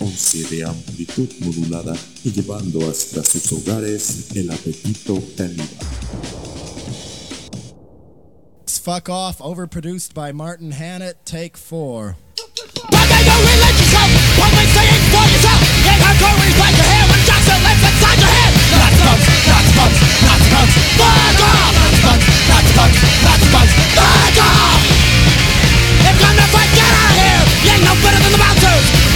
11 de amplitud modulada y llevando hasta sus hogares el apetito caníbal. Fuck Off, overproduced by Martin Hannett, take four. If you're not fight, get out of here! You ain't no better than the bouncers!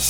Let's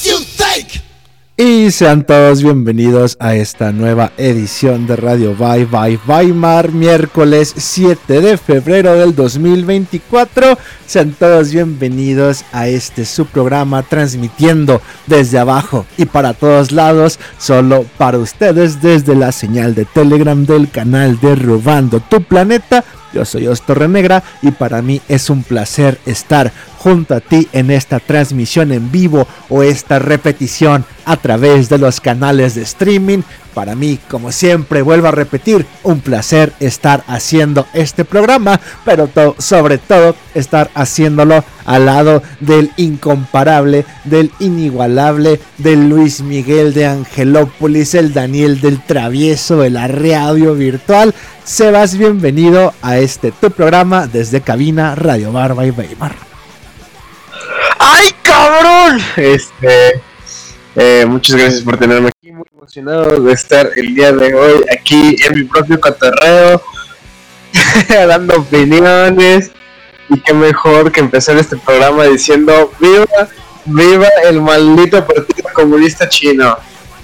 Y sean todos bienvenidos a esta nueva edición de Radio Bye Bye Weimar, miércoles 7 de febrero del 2024. Sean todos bienvenidos a este su programa transmitiendo desde abajo y para todos lados, solo para ustedes desde la señal de Telegram del canal de Robando tu Planeta. Yo soy Ostorre Negra y para mí es un placer estar junto a ti en esta transmisión en vivo o esta repetición a través de los canales de streaming. Para mí, como siempre, vuelvo a repetir, un placer estar haciendo este programa, pero sobre todo estar haciéndolo al lado del incomparable, del inigualable, del Luis Miguel de Angelópolis, el Daniel del Travieso, el radio virtual. Sebas, bienvenido a este tu programa desde cabina Radio Barba y Weimar. ¡Ay, cabrón! Este. eh, muchas gracias por tenerme aquí. Muy emocionado de estar el día de hoy aquí en mi propio cotorreo, dando opiniones. Y qué mejor que empezar este programa diciendo: ¡Viva! ¡Viva el maldito Partido Comunista Chino!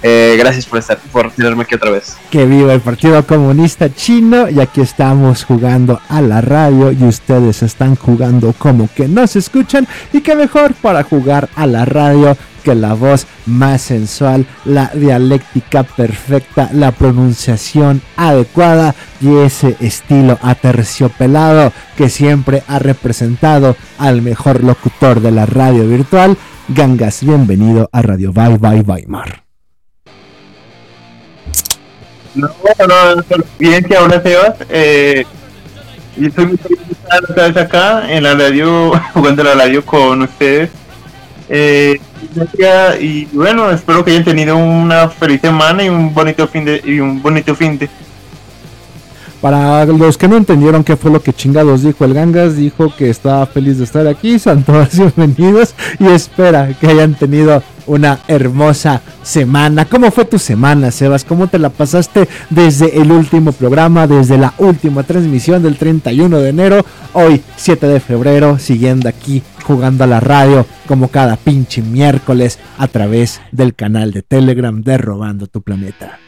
Eh, gracias por estar, por tenerme aquí otra vez. Que viva el Partido Comunista Chino y aquí estamos jugando a la radio y ustedes están jugando como que no se escuchan y qué mejor para jugar a la radio que la voz más sensual, la dialéctica perfecta, la pronunciación adecuada y ese estilo aterciopelado que siempre ha representado al mejor locutor de la radio virtual. Gangas, bienvenido a Radio Bye Bye Weimar. No, no, solo bien que ahora Sebas. Eh, y estoy muy feliz de estar acá en la radio, jugando la radio con ustedes. Eh, y bueno, espero que hayan tenido una feliz semana y un bonito fin de y un bonito fin de. Para los que no entendieron qué fue lo que chingados dijo el Gangas, dijo que estaba feliz de estar aquí, son todos bienvenidos y espera que hayan tenido una hermosa semana. ¿Cómo fue tu semana, Sebas? ¿Cómo te la pasaste desde el último programa, desde la última transmisión del 31 de enero, hoy 7 de febrero, siguiendo aquí jugando a la radio como cada pinche miércoles a través del canal de Telegram de Robando tu Planeta?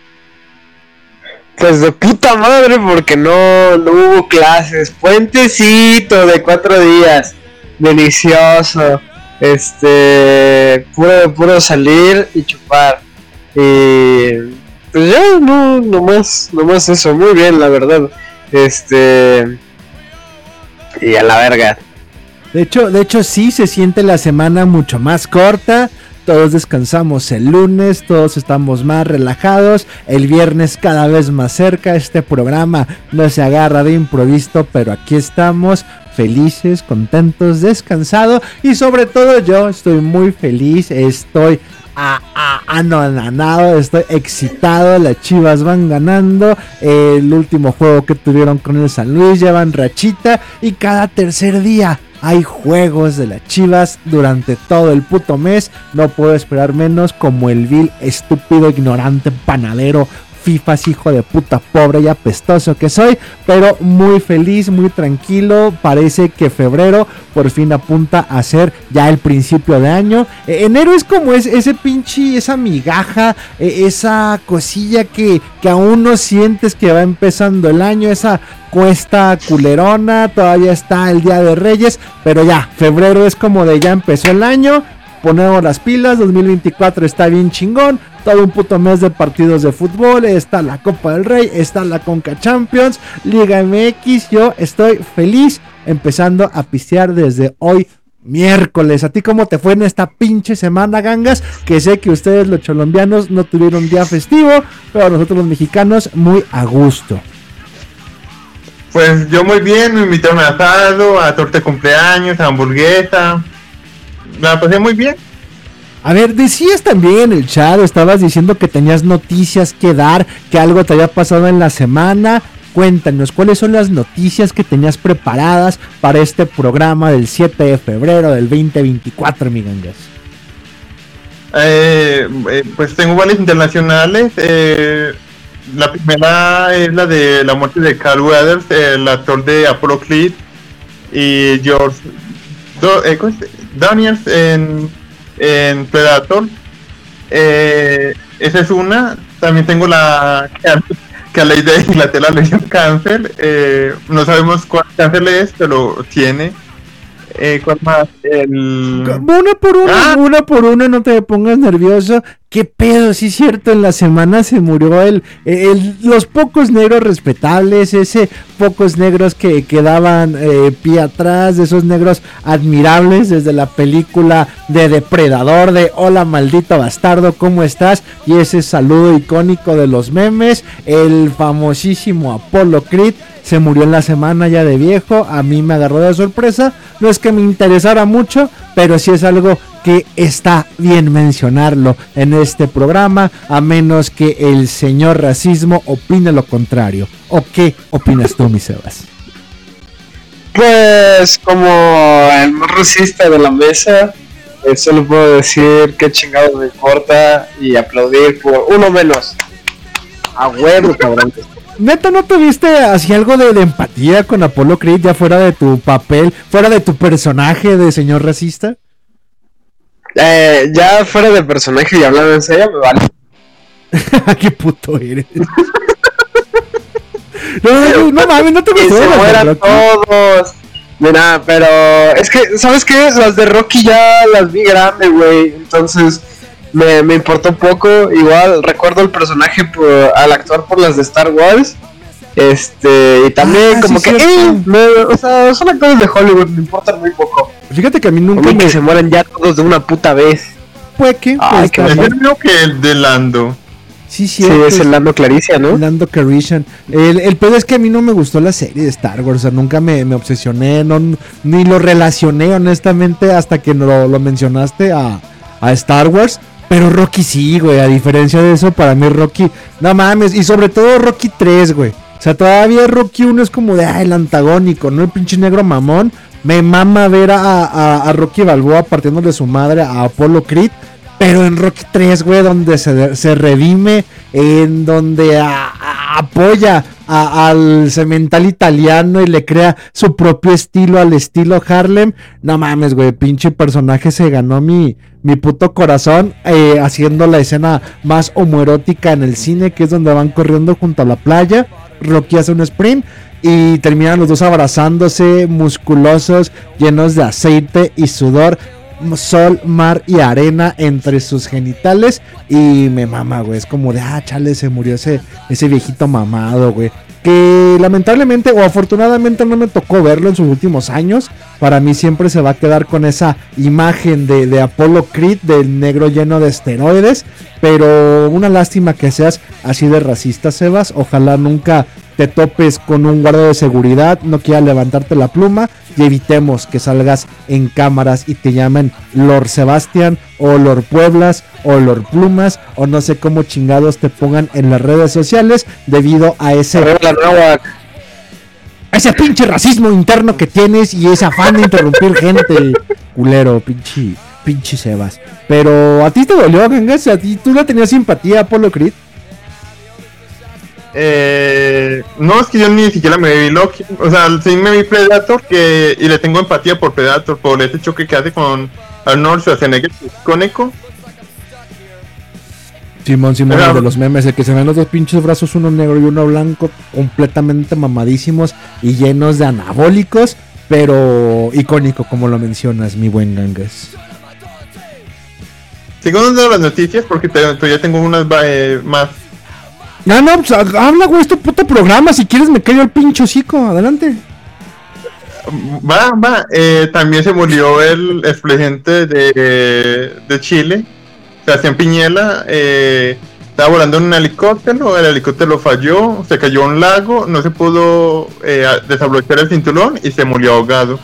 Pues de puta madre, porque no, no hubo clases. Puentecito de cuatro días. Delicioso. Este. Puro, puro salir y chupar. Y. Pues ya, no, nomás, nomás eso. Muy bien, la verdad. Este. Y a la verga. De hecho, de hecho sí se siente la semana mucho más corta. Todos descansamos el lunes, todos estamos más relajados. El viernes cada vez más cerca. Este programa no se agarra de improviso, pero aquí estamos felices, contentos, descansados y sobre todo yo estoy muy feliz, estoy a- a- anonadado, estoy excitado, las Chivas van ganando, el último juego que tuvieron con el San Luis llevan rachita y cada tercer día hay juegos de las Chivas durante todo el puto mes, no puedo esperar menos como el vil, estúpido, ignorante, panadero, FIFAs, hijo de puta pobre y apestoso que soy, pero muy feliz, muy tranquilo. Parece que febrero por fin apunta a ser ya el principio de año. E, enero es como es, ese pinche, esa migaja, e, esa cosilla que, que aún no sientes que va empezando el año, esa cuesta culerona, todavía está el Día de Reyes, pero ya, febrero es como de ya empezó el año, ponemos las pilas, 2024 está bien chingón, todo un puto mes de partidos de fútbol, está la Copa del Rey, está la Conca Champions, Liga MX, yo estoy feliz empezando a pistear desde hoy miércoles. ¿A ti cómo te fue en esta pinche semana, gangas? Que sé que ustedes los colombianos no tuvieron día festivo, pero nosotros los mexicanos muy a gusto. Pues yo muy bien, me invitaron a asado, a torta de cumpleaños, a hamburguesa. La pasé muy bien. A ver, decías también en el chat, estabas diciendo que tenías noticias que dar, que algo te había pasado en la semana. Cuéntanos, ¿cuáles son las noticias que tenías preparadas para este programa del 7 de febrero del 2024, mi? Eh, eh, pues tengo varias internacionales. Eh, la primera es la de la muerte de Carl Weathers, el actor de Apollo Creed y George eh, ¿cómo se- Daniels en, en Predator. Eh, esa es una. También tengo la que a, que a ley de Inglaterra le dio cáncer. Eh, no sabemos cuál cáncer es, pero tiene. Eh, ¿Cuál más? El... Una por una, Ah. una por una, no te pongas nervioso. ¿Qué pedo? Sí, es cierto, en la semana se murió el, el- los pocos negros respetables, ese pocos negros que quedaban eh, pie atrás, esos negros admirables desde la película de Depredador, de Hola maldito bastardo, ¿cómo estás? Y ese saludo icónico de los memes, el famosísimo Apollo Creed se murió en la semana ya de viejo, a mí me agarró de sorpresa, no es que me interesara mucho, pero sí es algo que está bien mencionarlo en este programa, a menos que el señor racismo opine lo contrario. ¿O qué opinas tú, mi Sebas? Pues como el más racista de la mesa, eh, solo puedo decir que chingado me importa y aplaudir por uno menos. A huevo, cabrón. Neta, ¿no tuviste así algo de, de empatía con Apolo Creed ya fuera de tu papel, fuera de tu personaje de señor racista? Eh, ya fuera de personaje y hablando en serio, me vale. ¡Qué puto eres! no, no, no mames, no te Que se mueran todos. Mira, pero es que, ¿sabes qué? Las de Rocky ya las vi grande, güey. Entonces me, me importó poco. Igual recuerdo el personaje por, al actuar por las de Star Wars. Este, y también Ah, como sí, que, eh, me- o sea, son actores de Hollywood, me importan muy poco. Fíjate que a mí A nunca mí me que se mueran ya todos de una puta vez. fue que. Ay, pues, el mismo que el de Lando. Sí, Sí, cierto, es el Lando Claricia, ¿no? Lando Calrissian. El, el pedo es que a mí no me gustó la serie de Star Wars. O sea, nunca me, me obsesioné, no, ni lo relacioné honestamente hasta que lo, lo mencionaste a, a Star Wars. Pero Rocky sí, güey. A diferencia de eso, para mí Rocky, no mames. Y sobre todo Rocky 3, güey. O sea, todavía Rocky 1 es como de, ah, el antagónico, ¿no? El pinche negro mamón. Me mama ver a, a, a Rocky Balboa partiéndole su madre a Apollo Creed. Pero en Rocky 3, güey, donde se, se redime, en donde apoya al cemental italiano y le crea su propio estilo al estilo Harlem. No mames, güey, pinche personaje se ganó mi, mi puto corazón eh, haciendo la escena más homoerótica en el cine, que es donde van corriendo junto a la playa. Hace un sprint y terminan los dos abrazándose, musculosos, llenos de aceite y sudor sol, mar y arena entre sus genitales. Y me mama, güey. Es como de, ah, chale, se murió ese, ese viejito mamado, güey. Que lamentablemente o afortunadamente no me tocó verlo en sus últimos años. Para mí siempre se va a quedar con esa imagen de, de Apollo Creed, del negro lleno de esteroides. Pero una lástima que seas así de racista, Sebas. Ojalá nunca te topes con un guardia de seguridad, no quiera levantarte la pluma y evitemos que salgas en cámaras y te llamen Lord Sebastián o Lord Pueblas o Lord Plumas o no sé cómo chingados te pongan en las redes sociales debido a ese, ese pinche racismo interno que tienes y ese afán de interrumpir gente culero, pinche, pinche Sebas. Pero a ti te dolió, Gangas, a ti tú le tenías simpatía a Apolo Creed. Eh, no, es que yo ni siquiera me vi Loki. O sea, sí me vi Predator que, y le tengo empatía por Predator, por ese choque que hace con Arnold Schwarzenegger, con Echo. Simón, Simón, Pero- de los memes, el que se ven los dos pinches brazos, uno negro y uno blanco, completamente mamadísimos y llenos de anabólicos, pero icónico, como lo mencionas, mi buen Ganges. Sigo dando las noticias porque te- todavía tengo unas eh, más. No, no, pues ha- habla, güey, es tu puto programa. Si quieres, me callo el pinche hocico. Adelante. Va, va. Eh, también se murió el expresidente de, de Chile, Sebastián Piñera. Eh, estaba volando en un helicóptero, el helicóptero falló, se cayó a un lago, no se pudo eh, desabrochar el cinturón y se murió ahogado.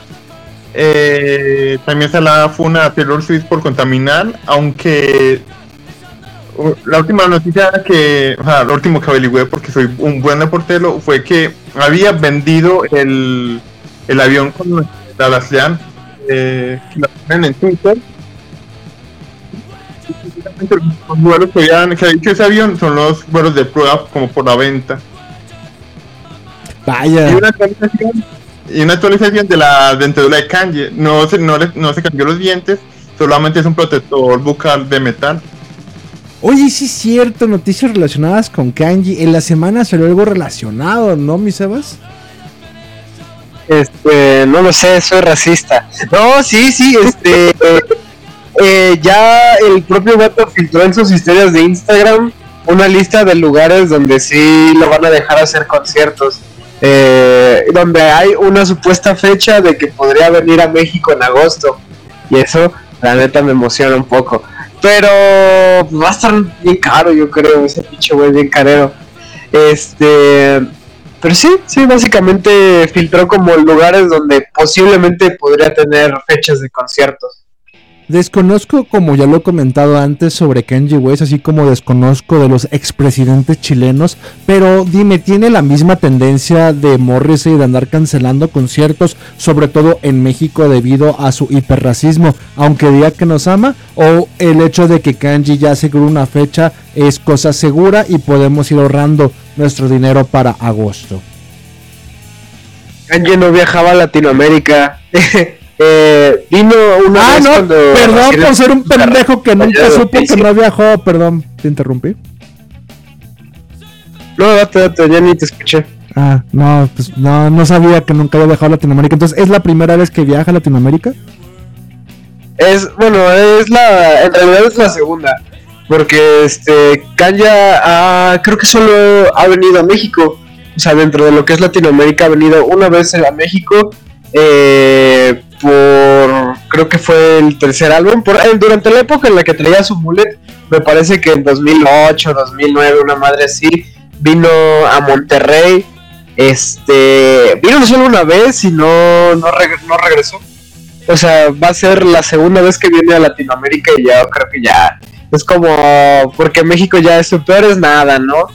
Eh, también se la funa a Taylor Swift por contaminar, aunque la última noticia que, o sea, lo último que averigüé porque soy un buen reportero fue que había vendido el, el avión con la Laslán, eh, que la ponen en Twitter. Los vuelos que, habían, que ha dicho ese avión son los vuelos de prueba como por la venta. Vaya. Y una actualización, y una actualización de la dentadura de Kanye. No se, no, le- no se cambió los dientes, solamente es un protector bucal de metal. Oye, sí es cierto, noticias relacionadas con Kanji. En la semana salió algo relacionado, ¿no, mi Sebas? Este, no lo sé, soy racista. No, sí, sí, este. eh, eh, ya el propio vato filtró en sus historias de Instagram una lista de lugares donde sí lo van a dejar hacer conciertos. eh, donde hay una supuesta fecha de que podría venir a México en agosto. Y eso, la neta, me emociona un poco. Pero pues, va a estar bien caro, yo creo, ese pinche güey bien carero. Este. Pero sí, sí, básicamente filtró como lugares donde posiblemente podría tener fechas de conciertos. Desconozco, como ya lo he comentado antes, sobre Kanye West, así como desconozco de los expresidentes chilenos, pero dime, ¿tiene la misma tendencia de Morrissey de andar cancelando conciertos, sobre todo en México debido a su hiperracismo, aunque diga que nos ama? ¿O el hecho de que Kanye ya aseguró una fecha es cosa segura y podemos ir ahorrando nuestro dinero para agosto? Kanye no viajaba a Latinoamérica. eh, vino una Ah, vez no, cuando perdón por ser un pendejo que nunca supo que no viajó, perdón, te interrumpí. No, date, date, ya ni te escuché. Ah, no, pues no, no sabía que nunca había viajado a Latinoamérica. Entonces, ¿es la primera vez que viaja a Latinoamérica? Es, bueno, es la, en realidad es la segunda. Porque este, Kanye ha- creo que solo ha venido a México. O sea, dentro de lo que es Latinoamérica ha venido una vez a México. eh, por, creo que fue el tercer álbum. Por, eh, durante la época en la que traía su mullet, me parece que en 2008, 2009, una madre así, vino a Monterrey. Este, vino solo una vez y no, no, reg- no regresó. O sea, va a ser la segunda vez que viene a Latinoamérica y ya creo que ya es como porque México ya es peor es nada, ¿no?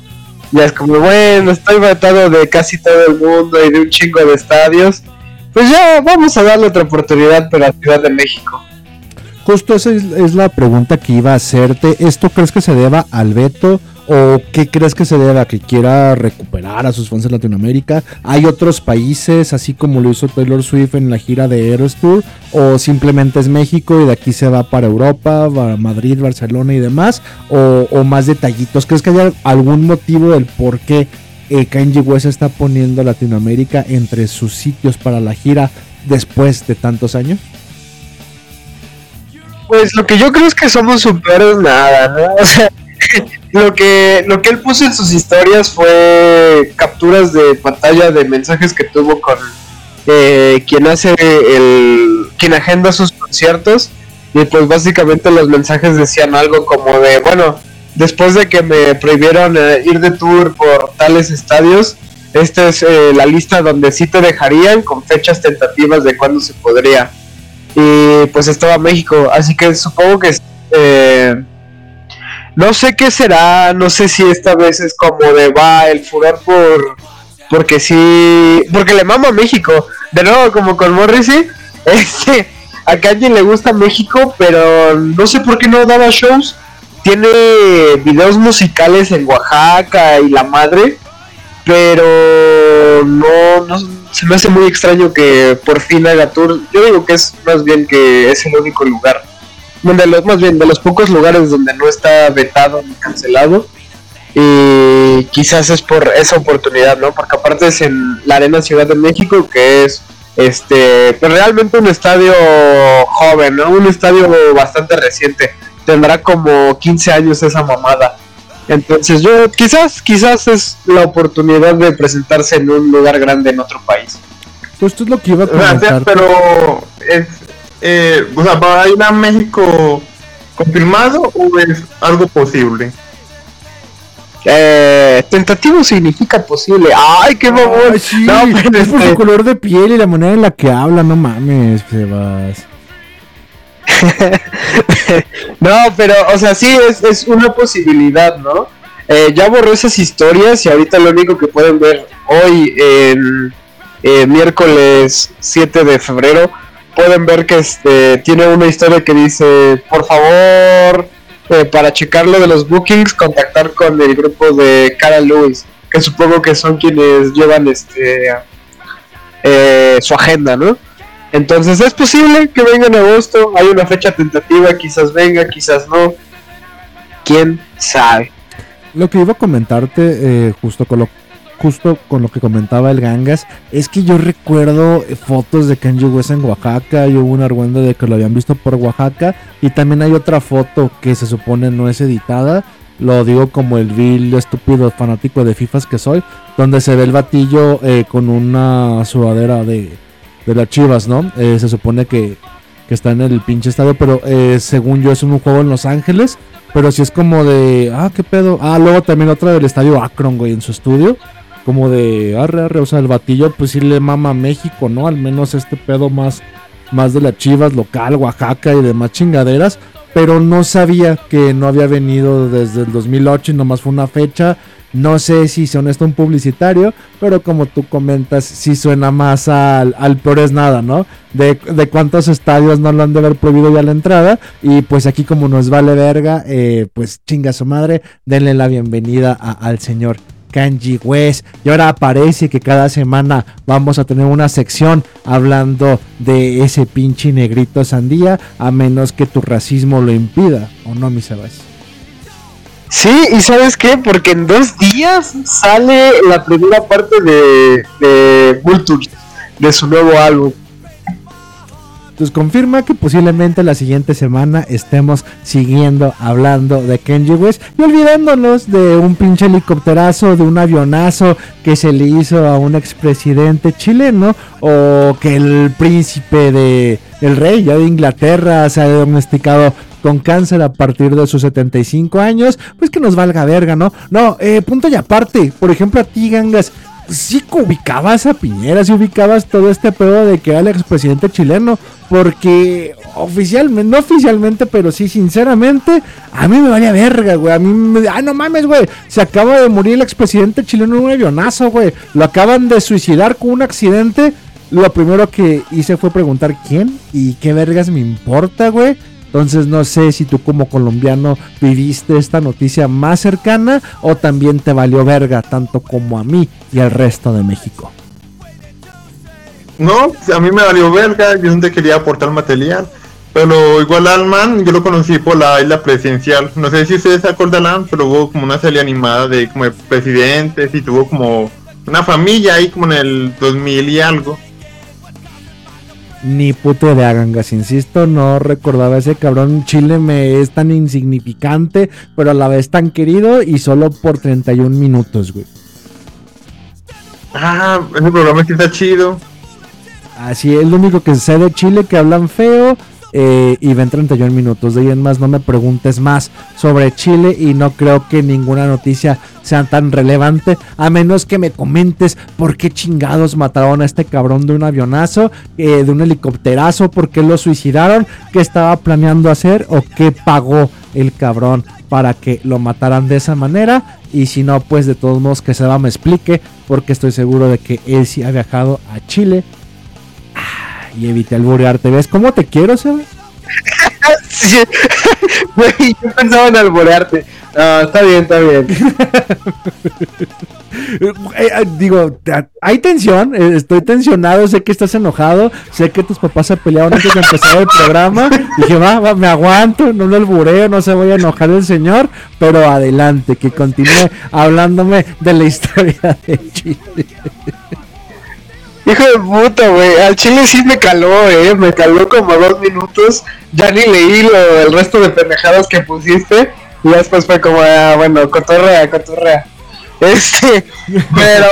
Ya es como, bueno, estoy vetado de casi todo el mundo y de un chingo de estadios. Pues ya vamos a darle otra oportunidad, pero a Ciudad de México. Justo esa es, la pregunta que iba a hacerte. ¿Esto crees que se deba al veto o qué crees que se deba? ¿Que quiera recuperar a sus fans en Latinoamérica? ¿Hay otros países, así como lo hizo Taylor Swift en la gira de Eras Tour? ¿O simplemente es México y de aquí se va para Europa, va a Madrid, Barcelona y demás? ¿O, o más detallitos? ¿Crees que haya algún motivo del por qué eh, Kanye West está poniendo Latinoamérica entre sus sitios para la gira después de tantos años? Pues lo que yo creo es que somos su peor es nada, ¿no? O sea, lo que, lo que él puso en sus historias fue capturas de pantalla de mensajes que tuvo con eh, quien hace el. quien agenda sus conciertos. Y pues básicamente los mensajes decían algo como de, bueno, después de que me prohibieron eh, ir de tour por tales estadios, esta es eh, la lista donde sí te dejarían con fechas tentativas de cuándo se podría. Y pues estaba México, así que supongo que eh, no sé qué será, no sé si esta vez es como de va el furor por porque sí, porque le mama a México, de nuevo como con Morrissey, este, a Kanye le gusta México, pero no sé por qué no daba shows, tiene videos musicales en Oaxaca y la madre, pero no, no se me hace muy extraño que por fin haga tour. Yo digo que es más bien que es el único lugar, de los, más bien de los pocos lugares donde no está vetado ni cancelado. Y quizás es por esa oportunidad, ¿no? Porque aparte es en la Arena Ciudad de México, que es este pues realmente un estadio joven, ¿no? Un estadio bastante reciente. Tendrá como 15 años esa mamada. Entonces yo quizás, quizás es la oportunidad de presentarse en un lugar grande en otro país. Pues esto es lo que iba a Gracias, comentar. pero es, eh, o sea, ¿va a ir a México confirmado o es algo posible? Eh, tentativo significa posible. Ay, qué mamón. Ay, sí, No, pero es por este- su color de piel y la manera en la que habla, no mames, Sebas. no, pero, o sea, sí, es, es una posibilidad, ¿no? Eh, ya borró esas historias y ahorita lo único que pueden ver hoy, en eh, miércoles 7 de febrero, pueden ver que este tiene una historia que dice, por favor, eh, para checar lo de los bookings, contactar con el grupo de Cara Lewis, que supongo que son quienes llevan este su agenda, ¿no? Entonces es posible que venga en agosto, hay una fecha tentativa, quizás venga, quizás no. ¿Quién sabe? Lo que iba a comentarte, eh, justo con lo justo con lo que comentaba el Gangas, es que yo recuerdo fotos de Kanye West en Oaxaca, y hubo un argüendo de que lo habían visto por Oaxaca, y también hay otra foto que se supone no es editada, lo digo como el vil estúpido fanático de FIFAs que soy, donde se ve el batillo eh, con una sudadera de, de las chivas, ¿no? Eh, se supone que, que está en el pinche estadio, pero eh, según yo es un juego en Los Ángeles, pero si es como de, ah, qué pedo. Ah, luego también otra del estadio Akron, güey, en su estudio. Como de, arre, arre, o sea, el batillo pues sí le mama a México, ¿no? Al menos este pedo más, más de las chivas local, Oaxaca y demás chingaderas. Pero no sabía que no había venido desde el 2008 y nomás fue una fecha. No sé si son esto un publicitario, pero como tú comentas, sí suena más al, al peor es nada, ¿no? De, de cuántos estadios no lo han de haber prohibido ya la entrada. Y pues aquí como nos vale verga, eh, pues chinga su madre, denle la bienvenida al señor Kanji West. Y ahora parece que cada semana vamos a tener una sección hablando de ese pinche negrito sandía, a menos que tu racismo lo impida, ¿o no, mi Sebas? Sí, y ¿sabes qué? Porque en dos días sale la primera parte de, de Vulture, de su nuevo álbum. Entonces confirma que posiblemente la siguiente semana estemos siguiendo hablando de Kenji West y olvidándonos de un pinche helicópterazo, de un avionazo que se le hizo a un expresidente chileno o que el príncipe de el rey ya de Inglaterra se ha diagnosticado con cáncer a partir de sus 75 años, pues que nos valga verga, ¿no? No, eh, punto y aparte, por ejemplo a ti, Gangas, sí ubicabas a Piñera, sí ubicabas todo este pedo de que era el expresidente chileno, porque oficialmente, no oficialmente, pero sí sinceramente, a mí me valía verga, güey, a mí me, ah, no mames, güey, se acaba de morir el expresidente chileno en un avionazo, güey, lo acaban de suicidar con un accidente, lo primero que hice fue preguntar quién y qué vergas me importa, güey. Entonces no sé si tú como colombiano viviste esta noticia más cercana o también te valió verga tanto como a mí y al resto de México. No, a mí me valió verga, yo no te quería aportar material. Pero igual al man, yo lo conocí por la isla presidencial. No sé si ustedes se acordarán, pero hubo como una serie animada de como de presidentes y tuvo como una familia ahí como en el 2000 y algo. Ni puto de Agangas, insisto, no recordaba ese cabrón. Chile me es tan insignificante, pero a la vez tan querido y solo por 31 minutos, güey. Ah, ese programa sí está chido. Así es lo único que sé de Chile, que hablan feo eh, y ven 31 minutos. De ahí en más no me preguntes más sobre Chile y no creo que ninguna noticia sea tan relevante, a menos que me comentes por qué chingados mataron a este cabrón de un avionazo, eh, de un helicópterazo, por qué lo suicidaron, qué estaba planeando hacer o qué pagó el cabrón para que lo mataran de esa manera. Y si no, pues de todos modos que Seba me explique, porque estoy seguro de que él sí ha viajado a Chile y evité alborearte. ¿Ves cómo te quiero, Seba? Sí. Güey, yo pensaba en alborearte. Ah, está bien, está bien. Eh, eh, digo, hay tensión, eh, estoy tensionado, sé que estás enojado, sé que tus papás se pelearon antes de empezar el programa. Dije, va, va, me aguanto, no lo albureo, no se vaya a enojar el señor, pero adelante, que continúe hablándome de la historia de Chile. Hijo de puta, güey. Al chile sí me caló, eh. Me caló como dos minutos. Ya ni leí lo, el resto de pendejadas que pusiste. Y después fue como, ah, bueno, cotorrea, cotorrea. Este, pero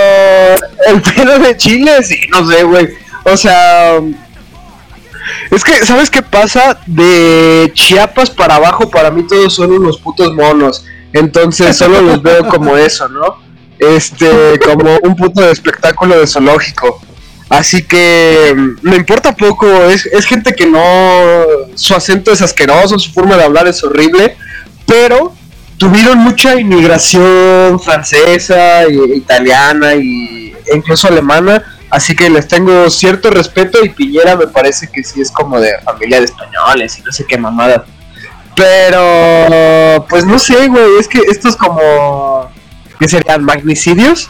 el pedo de Chile, sí, no sé, güey. O sea, es que, ¿sabes qué pasa? De Chiapas para abajo, para mí todos son unos putos monos. Entonces solo los veo como eso, ¿no? Este, como un puto espectáculo de zoológico. Así que mm, me importa poco, es, es gente que no, su acento es asqueroso, su forma de hablar es horrible, pero tuvieron mucha inmigración francesa, italiana y, e incluso alemana, así que les tengo cierto respeto y Piñera me parece que sí es como de familia de españoles y no sé qué mamada. Pero, pues no sé, güey, es que estos como, ¿qué serían? Magnicidios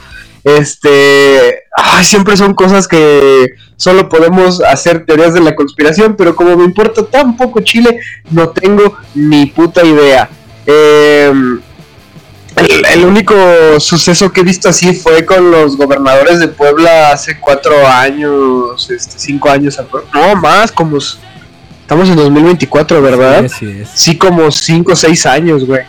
este ay, siempre son cosas que solo podemos hacer teorías de la conspiración, pero como me importa tan poco Chile, no tengo ni puta idea. Eh, el, el único suceso que he visto así fue con los gobernadores de Puebla hace cuatro años, este, cinco años, no más, como estamos en 2024, ¿verdad? Así es. Sí, como cinco o seis años, güey.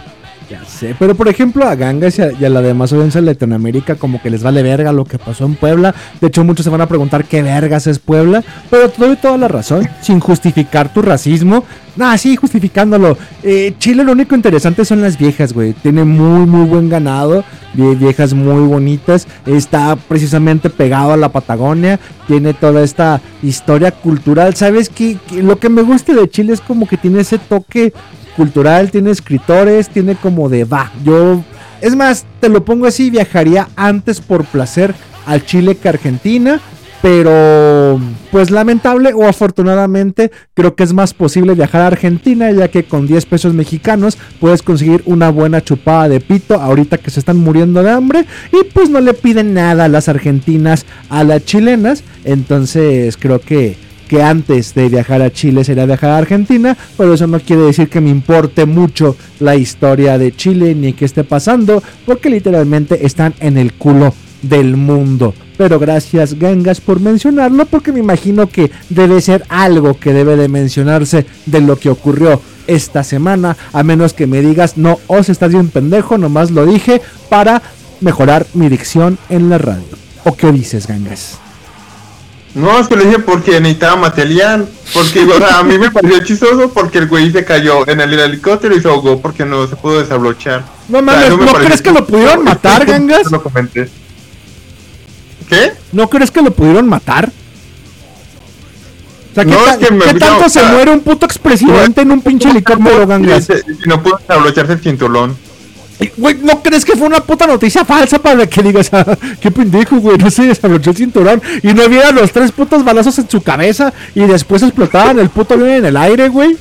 Ya sé, pero por ejemplo a Gangas y a, la demás audiencia de Latinoamérica como que les vale verga lo que pasó en Puebla. De hecho muchos se van a preguntar qué vergas es Puebla, pero te doy toda la razón, sin justificar tu racismo. Nah, sí, justificándolo. Eh, Chile lo único interesante son las viejas, güey. Tiene muy, muy buen ganado. vie- Viejas muy bonitas. Está precisamente pegado a la Patagonia. Tiene toda esta historia cultural. ¿Sabes qué? Lo que me gusta de Chile es como que tiene ese toque cultural, tiene escritores, tiene como de va. Yo, es más, te lo pongo así, viajaría antes por placer al Chile que a Argentina. Pero, pues lamentable o afortunadamente, creo que es más posible viajar a Argentina, ya que con 10 pesos mexicanos puedes conseguir una buena chupada de pito ahorita que se están muriendo de hambre. Y pues no le piden nada a las argentinas a las chilenas. Entonces, creo que que antes de viajar a Chile sería viajar a Argentina, pero eso no quiere decir que me importe mucho la historia de Chile ni qué esté pasando, porque literalmente están en el culo del mundo. Pero gracias Gangas por mencionarlo, porque me imagino que debe ser algo que debe de mencionarse de lo que ocurrió esta semana, a menos que me digas, no, os estás bien pendejo, nomás lo dije para mejorar mi dicción en la radio. ¿O qué dices, Gangas? No, es que lo dije porque necesitaba material. Porque, o sea, a mí me pareció chistoso porque el güey se cayó en el helicóptero y se ahogó porque no se pudo desabrochar. No O sea, mames, ¿no crees que lo pudieron matar, Gangas? Lo comenté. ¿Qué? ¿No crees que lo pudieron matar? O sea, ¿qué, No, ta- es que me- qué no, tanto o se muere un puto expresidente en un pinche helicóptero, Gangas? Y no pudo desabrocharse el cinturón. Güey, ¿no crees que fue una puta noticia falsa para que digas, ah, qué pendejo, güey, no se desabrochó el cinturón y no viera los tres putos balazos en su cabeza y después explotaban el puto avión en el aire, güey?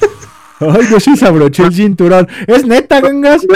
Ay, no se desabrochó el cinturón. ¿Es neta, Gangas?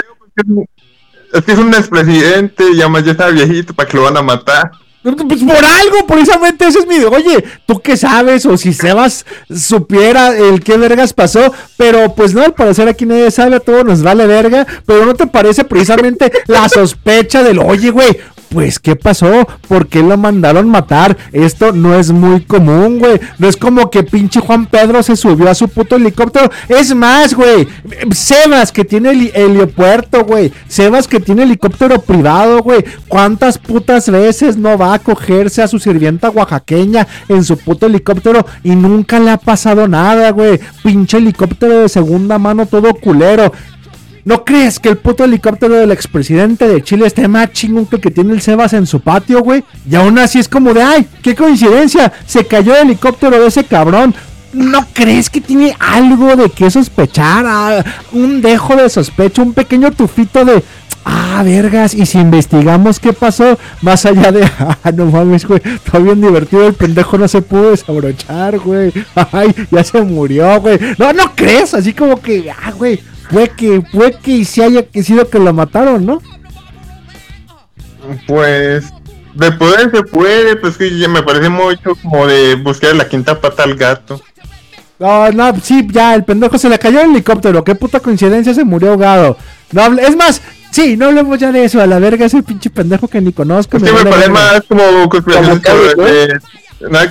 Es que es un expresidente y además ya está viejito para que lo van a matar. Pues por algo, precisamente ese es mi. Oye, ¿tú qué sabes? O si Sebas supiera el qué vergas pasó. Pero pues no, al parecer aquí nadie sabe, a todos nos vale verga. Pero ¿no te parece precisamente la sospecha del, oye, güey? Pues, ¿qué pasó? ¿Por qué lo mandaron matar? Esto no es muy común, güey. No es como que pinche Juan Pedro se subió a su puto helicóptero. Es más, güey. Sebas que tiene heli- heliopuerto, güey. Sebas que tiene helicóptero privado, güey. ¿Cuántas putas veces no va a cogerse a su sirvienta oaxaqueña en su puto helicóptero y nunca le ha pasado nada, güey? Pinche helicóptero de segunda mano todo culero. ¿No crees que el puto helicóptero del expresidente de Chile esté más chingón que el que tiene el Sebas en su patio, güey? Y aún así es como de, ay, qué coincidencia, se cayó el helicóptero de ese cabrón. ¿No crees que tiene algo de qué sospechar? Un dejo de sospecha, un pequeño tufito de... Ah, vergas, y si investigamos qué pasó, más allá de, ah, no mames, güey, está bien divertido, el pendejo no se pudo desabrochar, güey, ay, ya se murió, güey, no, no crees, así como que, ah, güey, puede que, puede que sí haya que sido que lo mataron, ¿no? Pues de poder se puede, pues que ya me parece mucho como de buscar la quinta pata al gato. No, no, sí, ya, el pendejo se le cayó el helicóptero. Qué puta coincidencia, se murió ahogado. No hable- es más, sí, no hablemos ya de eso. A la verga, ese pinche pendejo que ni conozco. Es que me parece más como conspiración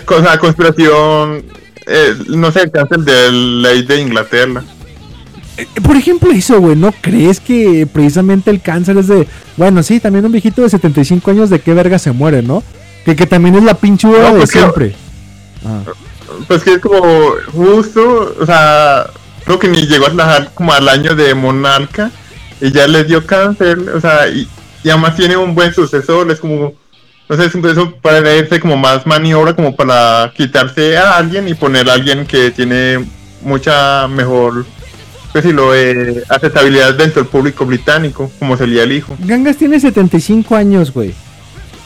cosa, conspiración, eh, no sé, el cáncer de ley de Inglaterra. Eh, Por ejemplo, eso, güey, ¿no crees que precisamente el cáncer es de. Bueno, sí, también un viejito de 75 años de qué verga se muere, ¿no? Que, que también es la pinche No, de pues que- siempre. Ah. Pues que es como justo, o sea, creo que ni llegó a la- como al año de monarca y ya le dio cáncer, o sea, y, y además tiene un buen sucesor, es como, no sé, es un eso para verse como más maniobra como para quitarse a alguien y poner a alguien que tiene mucha mejor, si lo eh, aceptabilidad dentro del público británico, como sería el hijo. Gangas tiene 75 años, güey.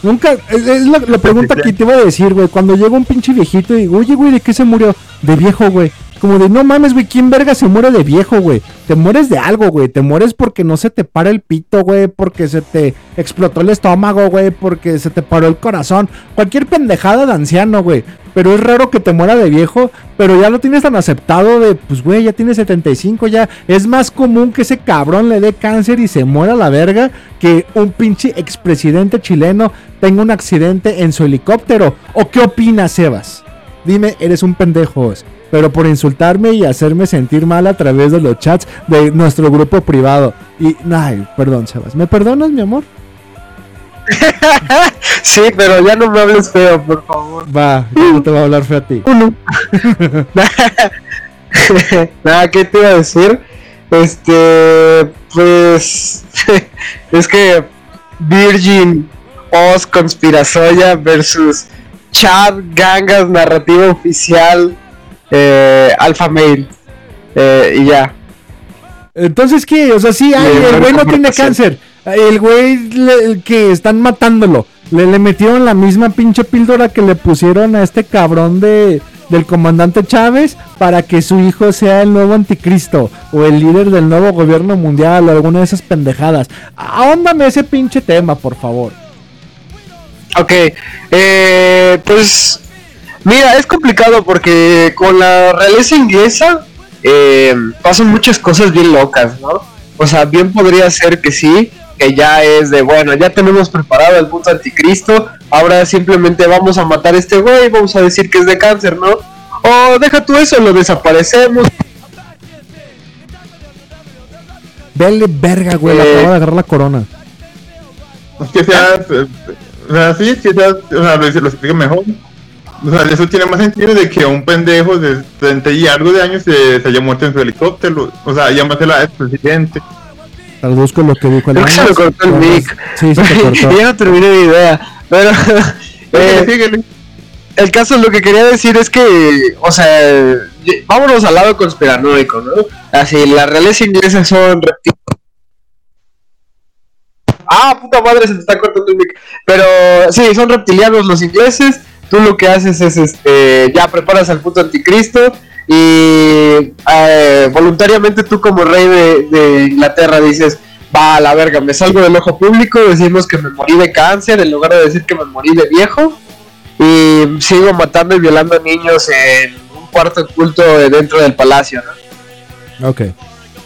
Nunca, es, la pregunta que te iba a decir, güey. Cuando llega un pinche viejito y digo, oye, güey, ¿de qué se murió? De viejo, güey. Como de, no mames, güey, ¿quién verga se muere de viejo, güey? Te mueres de algo, güey. Te mueres porque no se te para el pito, güey. Porque se te explotó el estómago, güey. Porque se te paró el corazón. Cualquier pendejada de anciano, güey. Pero es raro que te muera de viejo. Pero ya lo tienes tan aceptado de, pues, güey, ya tienes 75, ya. Es más común que ese cabrón le dé cáncer y se muera la verga que un pinche expresidente chileno tenga un accidente en su helicóptero. ¿O qué opinas, Sebas? Dime, eres un pendejo, pero por insultarme y hacerme sentir mal a través de los chats de nuestro grupo privado. Y, ay, perdón, Sebas. ¿Me perdonas, mi amor? Sí, pero ya no me hables feo, por favor. Va, no te voy a hablar feo a ti. Nada, ¿qué te iba a decir? Este, pues, es que Virgin Oz Conspirazoya versus Chad Gangas Narrativa Oficial eh, Alpha Mail. Eh, y ya. Entonces, ¿qué? O sea, sí, ay, el güey no tiene cáncer. El güey le- el que están matándolo. Le, le metieron la misma pinche píldora que le pusieron a este cabrón de, del comandante Chávez para que su hijo sea el nuevo anticristo o el líder del nuevo gobierno mundial o alguna de esas pendejadas. Ahóndame ese pinche tema, por favor. Ok, eh, pues mira, es complicado porque con la realeza inglesa eh, pasan muchas cosas bien locas, ¿no? O sea, bien podría ser que sí, que ya es de, bueno, ya tenemos preparado el punto anticristo, ahora simplemente vamos a matar a este güey, vamos a decir que es de cáncer, ¿no? O deja tú eso, lo desaparecemos. Vele verga, güey, Eh. acaba de agarrar la corona. Que sea, o sea, sí, que sea, o sea, lo, lo explica mejor. O sea, eso tiene más sentido de que un pendejo de 30 y algo de años se, se haya muerto en su helicóptero. O sea, ya más el presidente. Traduzco lo que dijo el Creo que se Ángeles. cortó el mic. Sí, se cortó. ya no terminé mi idea. Pero eh, Síguele, el caso, lo que quería decir es que, o sea, vámonos al lado conspiranoico, ¿no? Así, la realeza inglesa son reptiles. Ah, puta madre, se te está cortando el mic. Pero sí, son reptilianos los ingleses. Tú lo que haces es, este, ya preparas al puto anticristo y eh, voluntariamente tú como rey de, Inglaterra dices, va a la verga, me salgo del ojo público, decimos que me morí de cáncer en lugar de decir que me morí de viejo y sigo matando y violando niños en un cuarto oculto dentro del palacio, ¿no? Ok,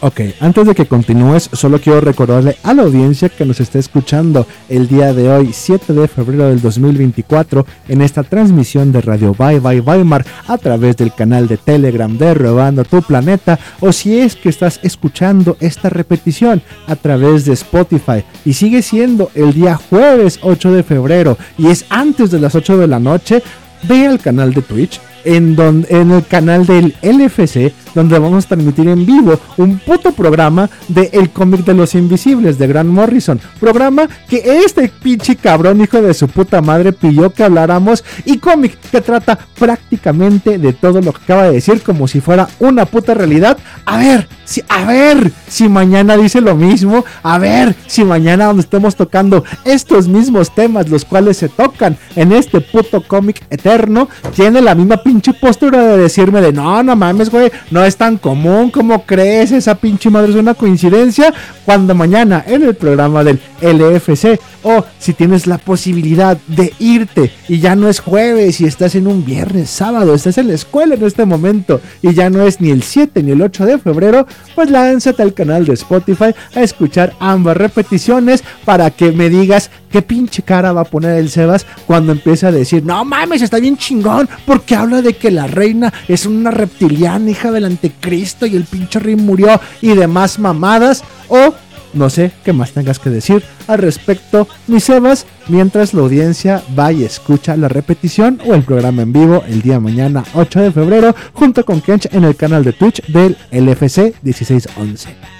ok. Antes de que continúes, solo quiero recordarle a la audiencia que nos está escuchando el día de hoy, 7 de febrero del 2024, en esta transmisión de Radio Bye Bye Weimar a través del canal de Telegram de Robando tu Planeta, o si es que estás escuchando esta repetición a través de Spotify y sigue siendo el día jueves 8 de febrero y es antes de las 8 de la noche, ve al canal de Twitch en, don- en el canal del LFC, donde vamos a transmitir en vivo un puto programa de El cómic de los invisibles de Grant Morrison. Programa que este pinche cabrón hijo de su puta madre pidió que habláramos y cómic que trata prácticamente de todo lo que acaba de decir como si fuera una puta realidad. A ver, si, a ver si mañana dice lo mismo, a ver si mañana donde estemos tocando estos mismos temas, los cuales se tocan en este puto cómic eterno, tiene la misma pinche pinche postura de decirme de no, no mames, güey, no es tan común como crees, esa pinche madre es una coincidencia, cuando mañana en el programa del LFC o si tienes la posibilidad de irte y ya no es jueves y estás en un viernes, sábado, estás en la escuela en este momento y ya no es ni el 7 ni el 8 de febrero, pues lánzate al canal de Spotify a escuchar ambas repeticiones para que me digas qué pinche cara va a poner el Sebas cuando empiece a decir, no mames, está bien chingón, porque habla de que la reina es una reptiliana, hija del anticristo y el pinche rey murió y demás mamadas, o no sé qué más tengas que decir al respecto, mi Sebas, mientras la audiencia va y escucha la repetición o el programa en vivo el día mañana 8 de febrero junto con Kench en el canal de Twitch del LFC 1611.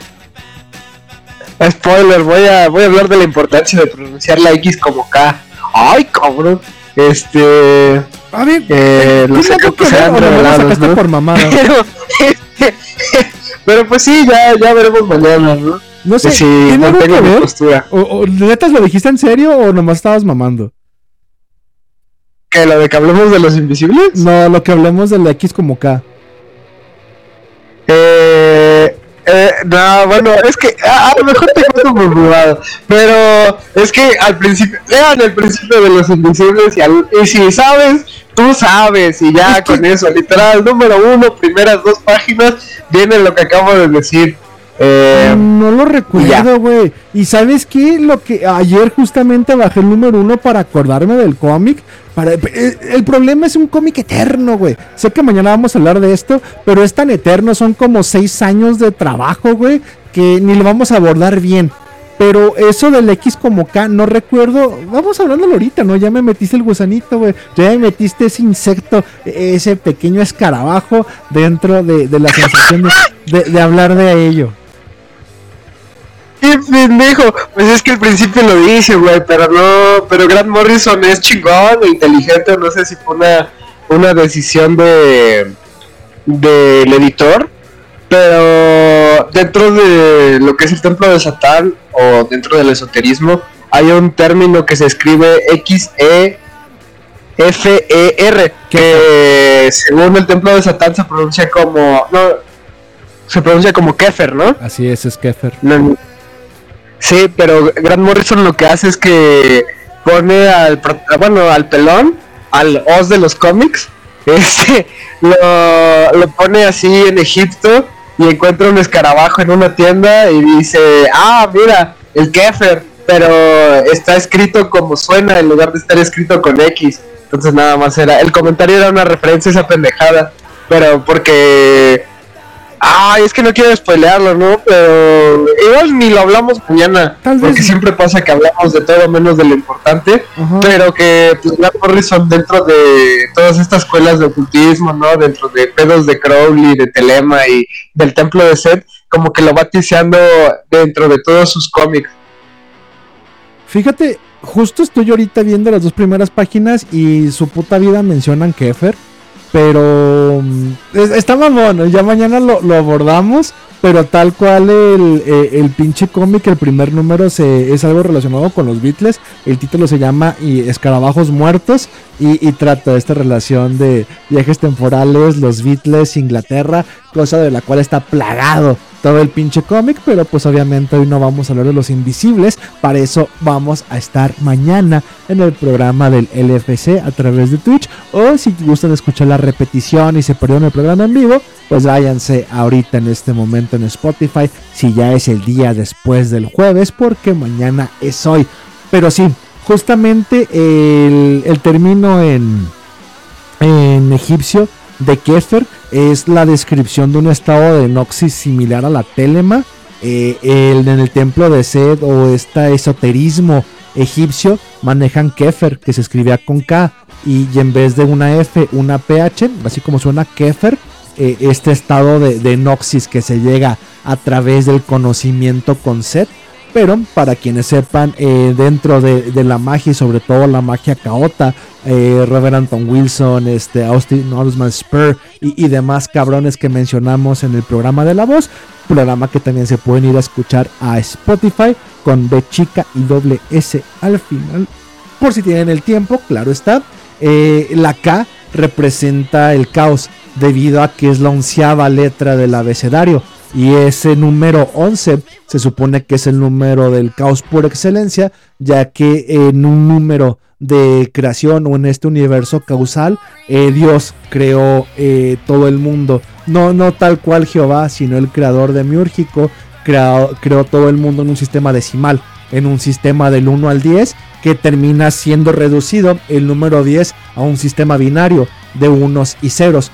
Spoiler, voy a, voy a hablar de la importancia de pronunciar la X como K. Ay, cabrón. Este. A ver, Eh, los ¿tiene algo secretos que revelados, sacaste ¿no? por mamada? Pero, pero pues sí, ya, ya veremos mañana, ¿no? No sé, si ¿tiene algo que mantengo mi ver? postura. ¿O, o netas lo dijiste en serio o nomás estabas mamando? ¿Que lo de que hablemos de los invisibles? No, lo que hablemos de la X como K. Eh, eh, no, bueno, es que a, a lo mejor te cuento por privado, pero es que al principio, lean el principio de los invisibles y, al- y si sabes, tú sabes, y ya con eso, literal, número uno, primeras dos páginas, viene lo que acabo de decir. Eh, no lo recuerdo, güey. Y sabes qué? Lo que ayer justamente bajé el número uno para acordarme del cómic. Para, el, el problema es un cómic eterno, güey. Sé que mañana vamos a hablar de esto, pero es tan eterno, son como seis años de trabajo, güey, que ni lo vamos a abordar bien. Pero eso del X como K, no recuerdo. Vamos hablándolo ahorita, ¿no? Ya me metiste el gusanito, güey. Ya me metiste ese insecto, e- ese pequeño escarabajo dentro de, de la sensación de, de- de hablar de ello. ¡Qué pendejo! Pues es que al principio lo dice, güey, pero no, pero Grant Morrison es chingón e inteligente, no sé si fue una, una decisión de del editor, pero dentro de lo que es el templo de Satán o dentro del esoterismo hay un término que se escribe X E F E R que según el templo de Satán se pronuncia como no se pronuncia como Kefer, ¿no? Así es, es Kefir. No, Sí, pero Grant Morrison lo que hace es que pone al bueno al pelón, al os de los cómics, este, lo, lo pone así en Egipto y encuentra un escarabajo en una tienda y dice, ah, mira, el Kefer, pero está escrito como suena en lugar de estar escrito con X. Entonces nada más era, el comentario era una referencia a esa pendejada, pero porque Ay, es que no quiero spoilearlo, ¿no? Pero igual ni lo hablamos mañana. Tal vez porque no. siempre pasa que hablamos de todo menos de lo importante. Ajá. Pero que, pues, Grant Morrison dentro de todas estas escuelas de ocultismo, ¿no? Dentro de pedos de Crowley, de Telema y del templo de Seth, como que lo va tiseando dentro de todos sus cómics. Fíjate, justo estoy ahorita viendo las dos primeras páginas y su puta vida mencionan Kefir. Pero mm, es- está mamón, ya mañana lo, abordamos. Pero tal cual el, eh, el pinche cómic, el primer número se, es algo relacionado con los Beatles. El título se llama y Escarabajos Muertos y, y trata esta relación de viajes temporales, los Beatles, Inglaterra, cosa de la cual está plagado todo el pinche cómic. Pero pues obviamente hoy no vamos a hablar de los invisibles. Para eso vamos a estar mañana en el programa del LFC a través de Twitch. O si gustan escuchar la repetición y se perdieron el programa en vivo, pues váyanse ahorita en este momento en Spotify. Si ya es el día después del jueves, porque mañana es hoy. Pero sí, justamente el, el término en, en egipcio de Kefer es la descripción de un estado de noxis similar a la telema. Eh, el- en el templo de Sed o este esoterismo egipcio manejan Kefer, que se escribía con K, y, en vez de una F, una PH, así como suena Kefer, eh, este estado de, de noxis que se llega a través del conocimiento con Set. Pero para quienes sepan, eh, dentro de, la magia y sobre todo la magia caota, eh, Reverend Anton Wilson, este, Austin Osman Spur y, y demás cabrones que mencionamos en el programa de la voz, programa que también se pueden ir a escuchar a Spotify con B chica y doble S al final, por si tienen el tiempo, claro está. Eh, la K representa el caos debido a que es la onceava letra del abecedario. Y ese número 11 se supone que es el número del caos por excelencia, ya que en un número de creación o en este universo causal, eh, Dios creó eh, todo el mundo. No, no tal cual Jehová, sino el creador demiúrgico creó, creó todo el mundo en un sistema decimal, en un sistema del 1 al 10, que termina siendo reducido el número 10 a un sistema binario de unos y ceros.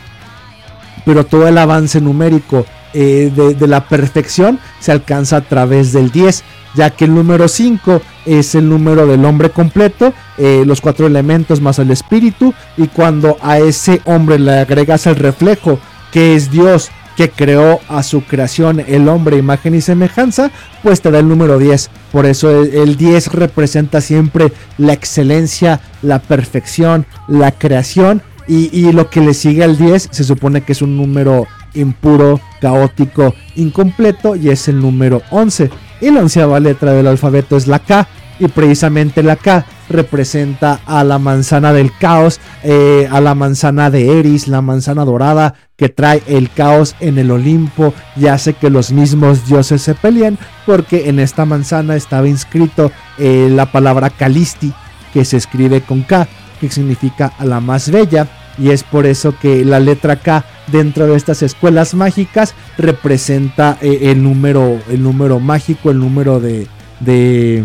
Pero todo el avance numérico eh, de, la perfección se alcanza a través del 10, ya que el número 5 es el número del hombre completo, eh, los cuatro elementos más el espíritu, y cuando a ese hombre le agregas el reflejo, que es Dios, que creó a su creación el hombre, imagen y semejanza, pues te da el número 10. Por eso el 10 representa siempre la excelencia, la perfección, la creación. Y, y, lo que le sigue al 10 se supone que es un número impuro, caótico, incompleto y es el número 11. Y la onceava letra del alfabeto es la K y precisamente la K representa a la manzana del caos, eh, a la manzana de Eris, la manzana dorada que trae el caos en el Olimpo y hace que los mismos dioses se peleen porque en esta manzana estaba inscrito eh, la palabra Calisti que se escribe con K que significa a la más bella y es por eso que la letra K dentro de estas escuelas mágicas representa eh, el número el número mágico el número de, de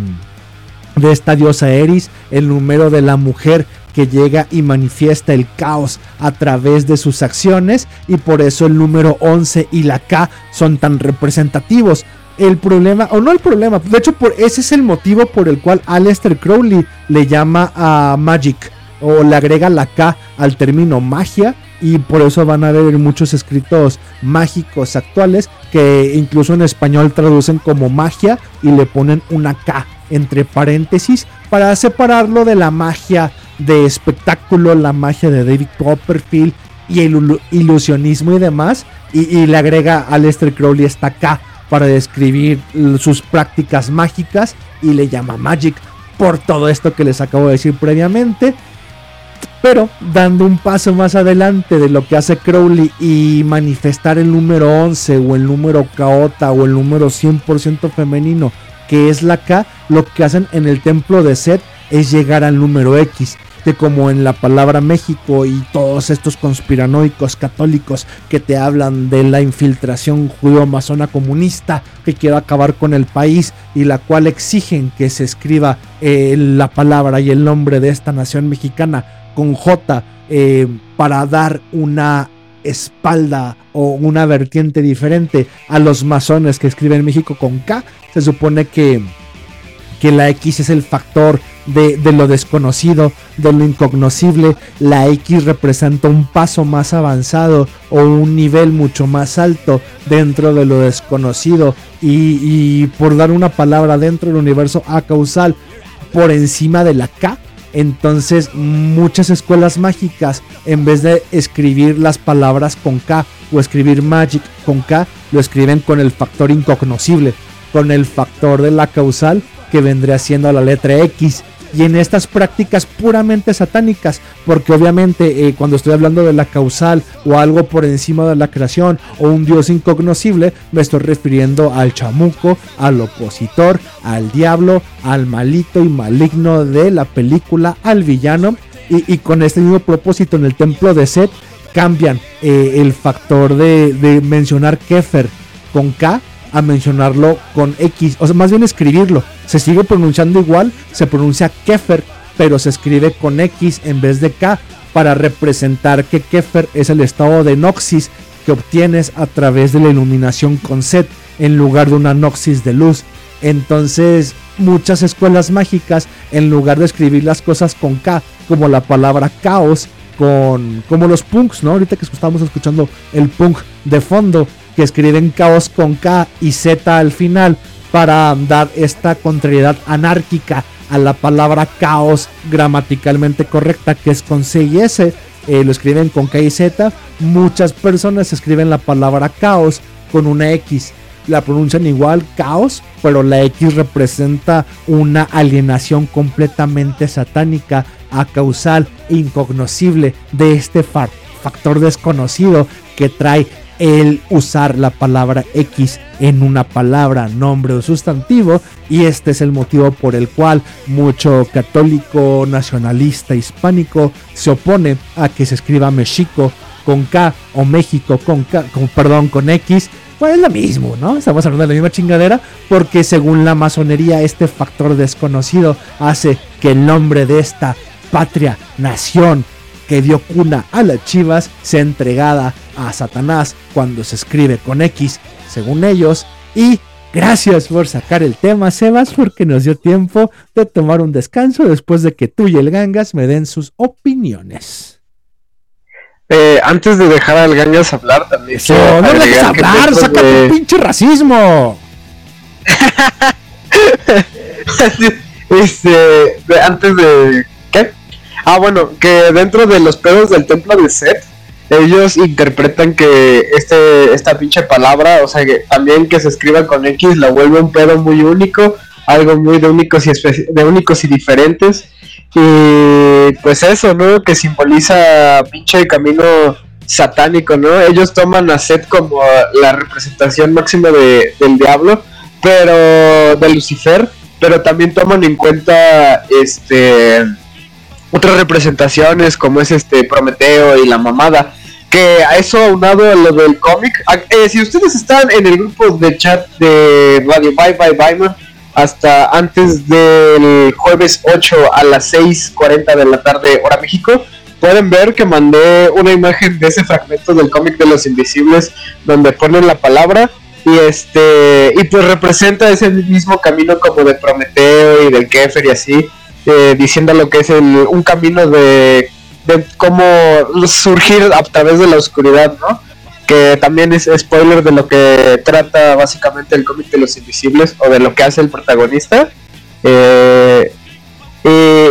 de esta diosa Eris, el número de la mujer que llega y manifiesta el caos a través de sus acciones y por eso el número 11 y la K son tan representativos. El problema, o no el problema, de hecho por, ese es el motivo por el cual Aleister Crowley le llama a Magic o le agrega la K al término magia y por eso van a ver muchos escritos mágicos actuales que incluso en español traducen como magia y le ponen una K entre paréntesis para separarlo de la magia de espectáculo, la magia de David Copperfield y el ilusionismo y demás. Y, le agrega a Lester Crowley esta K para describir sus prácticas mágicas y le llama Magic por todo esto que les acabo de decir previamente. Pero dando un paso más adelante de lo que hace Crowley y manifestar el número 11 o el número caota o el número 100% femenino que es la K, lo que hacen en el templo de Set es llegar al número X. De como en la palabra México y todos estos conspiranoicos católicos que te hablan de la infiltración judío-masona comunista que quiere acabar con el país y la cual exigen que se escriba eh, la palabra y el nombre de esta nación mexicana con J eh, para dar una espalda o una vertiente diferente a los masones que escriben México con K, se supone que, que la X es el factor de, de, lo desconocido, de lo incognoscible. La X representa un paso más avanzado o un nivel mucho más alto dentro de lo desconocido. Y, y por dar una palabra dentro del universo A causal por encima de la K, entonces muchas escuelas mágicas, en vez de escribir las palabras con K o escribir magic con K, lo escriben con el factor incognoscible, con el factor de la causal que vendría siendo la letra X y en estas prácticas puramente satánicas, porque obviamente eh, cuando estoy hablando de la causal o algo por encima de la creación o un dios incognoscible, me estoy refiriendo al chamuco, al opositor, al diablo, al malito y maligno de la película, al villano, y, con este mismo propósito en el templo de Set cambian eh, el factor de, de mencionar Kefer con K a mencionarlo con X, o sea, más bien escribirlo. Se sigue pronunciando igual, se pronuncia Kefer, pero se escribe con X en vez de K para representar que Kefer es el estado de Noxis que obtienes a través de la iluminación con set en lugar de una Noxis de luz. Entonces, muchas escuelas mágicas, en lugar de escribir las cosas con K, como la palabra caos, con como los punks, ¿no? Ahorita que estamos escuchando el punk de fondo, que escriben caos con K y Z al final para dar esta contrariedad anárquica a la palabra caos gramaticalmente correcta que es con C y S. Eh, lo escriben con K y Z. Muchas personas escriben la palabra caos con una X. La pronuncian igual caos, pero la X representa una alienación completamente satánica a causal e incognoscible de este factor desconocido que trae el usar la palabra X en una palabra, nombre o sustantivo y este es el motivo por el cual mucho católico nacionalista hispánico se opone a que se escriba México con K o México con K, con, perdón, con X. Pues es lo mismo, ¿no? Estamos hablando de la misma chingadera porque según la masonería este factor desconocido hace que el nombre de esta patria, nación, que dio cuna a las chivas sea entregada a Satanás cuando se escribe con X, según ellos. Y gracias por sacar el tema, Sebas, porque nos dio tiempo de tomar un descanso después de que tú y el Gangas me den sus opiniones. Eh, antes de dejar al Gangas hablar, también. no le dejes hablar, saca tu pinche racismo. este, antes de. Ah, bueno, que dentro de los pedos del templo de Set, ellos interpretan que este esta pinche palabra, o sea, que también que se escriba con X la vuelve un pedo muy único, algo muy de únicos y de únicos y diferentes. Y pues eso, ¿no? Que simboliza pinche camino satánico, ¿no? Ellos toman a Set como la representación máxima de, del diablo, pero de Lucifer, pero también toman en cuenta este otras representaciones como es este Prometeo y la mamada. Que a eso aunado a lo del cómic, eh, si ustedes están en el grupo de chat de Radio Bye Bye Bye hasta antes del jueves 8 a las 6.40 de la tarde hora México, pueden ver que mandé una imagen de ese fragmento del cómic de los invisibles donde ponen la palabra y este y pues representa ese mismo camino como de Prometeo y del Kefer y así eh, diciendo lo que es un camino de, de cómo surgir a través de la oscuridad, ¿no? Que también es spoiler de lo que trata básicamente el cómic de los invisibles o de lo que hace el protagonista. Eh,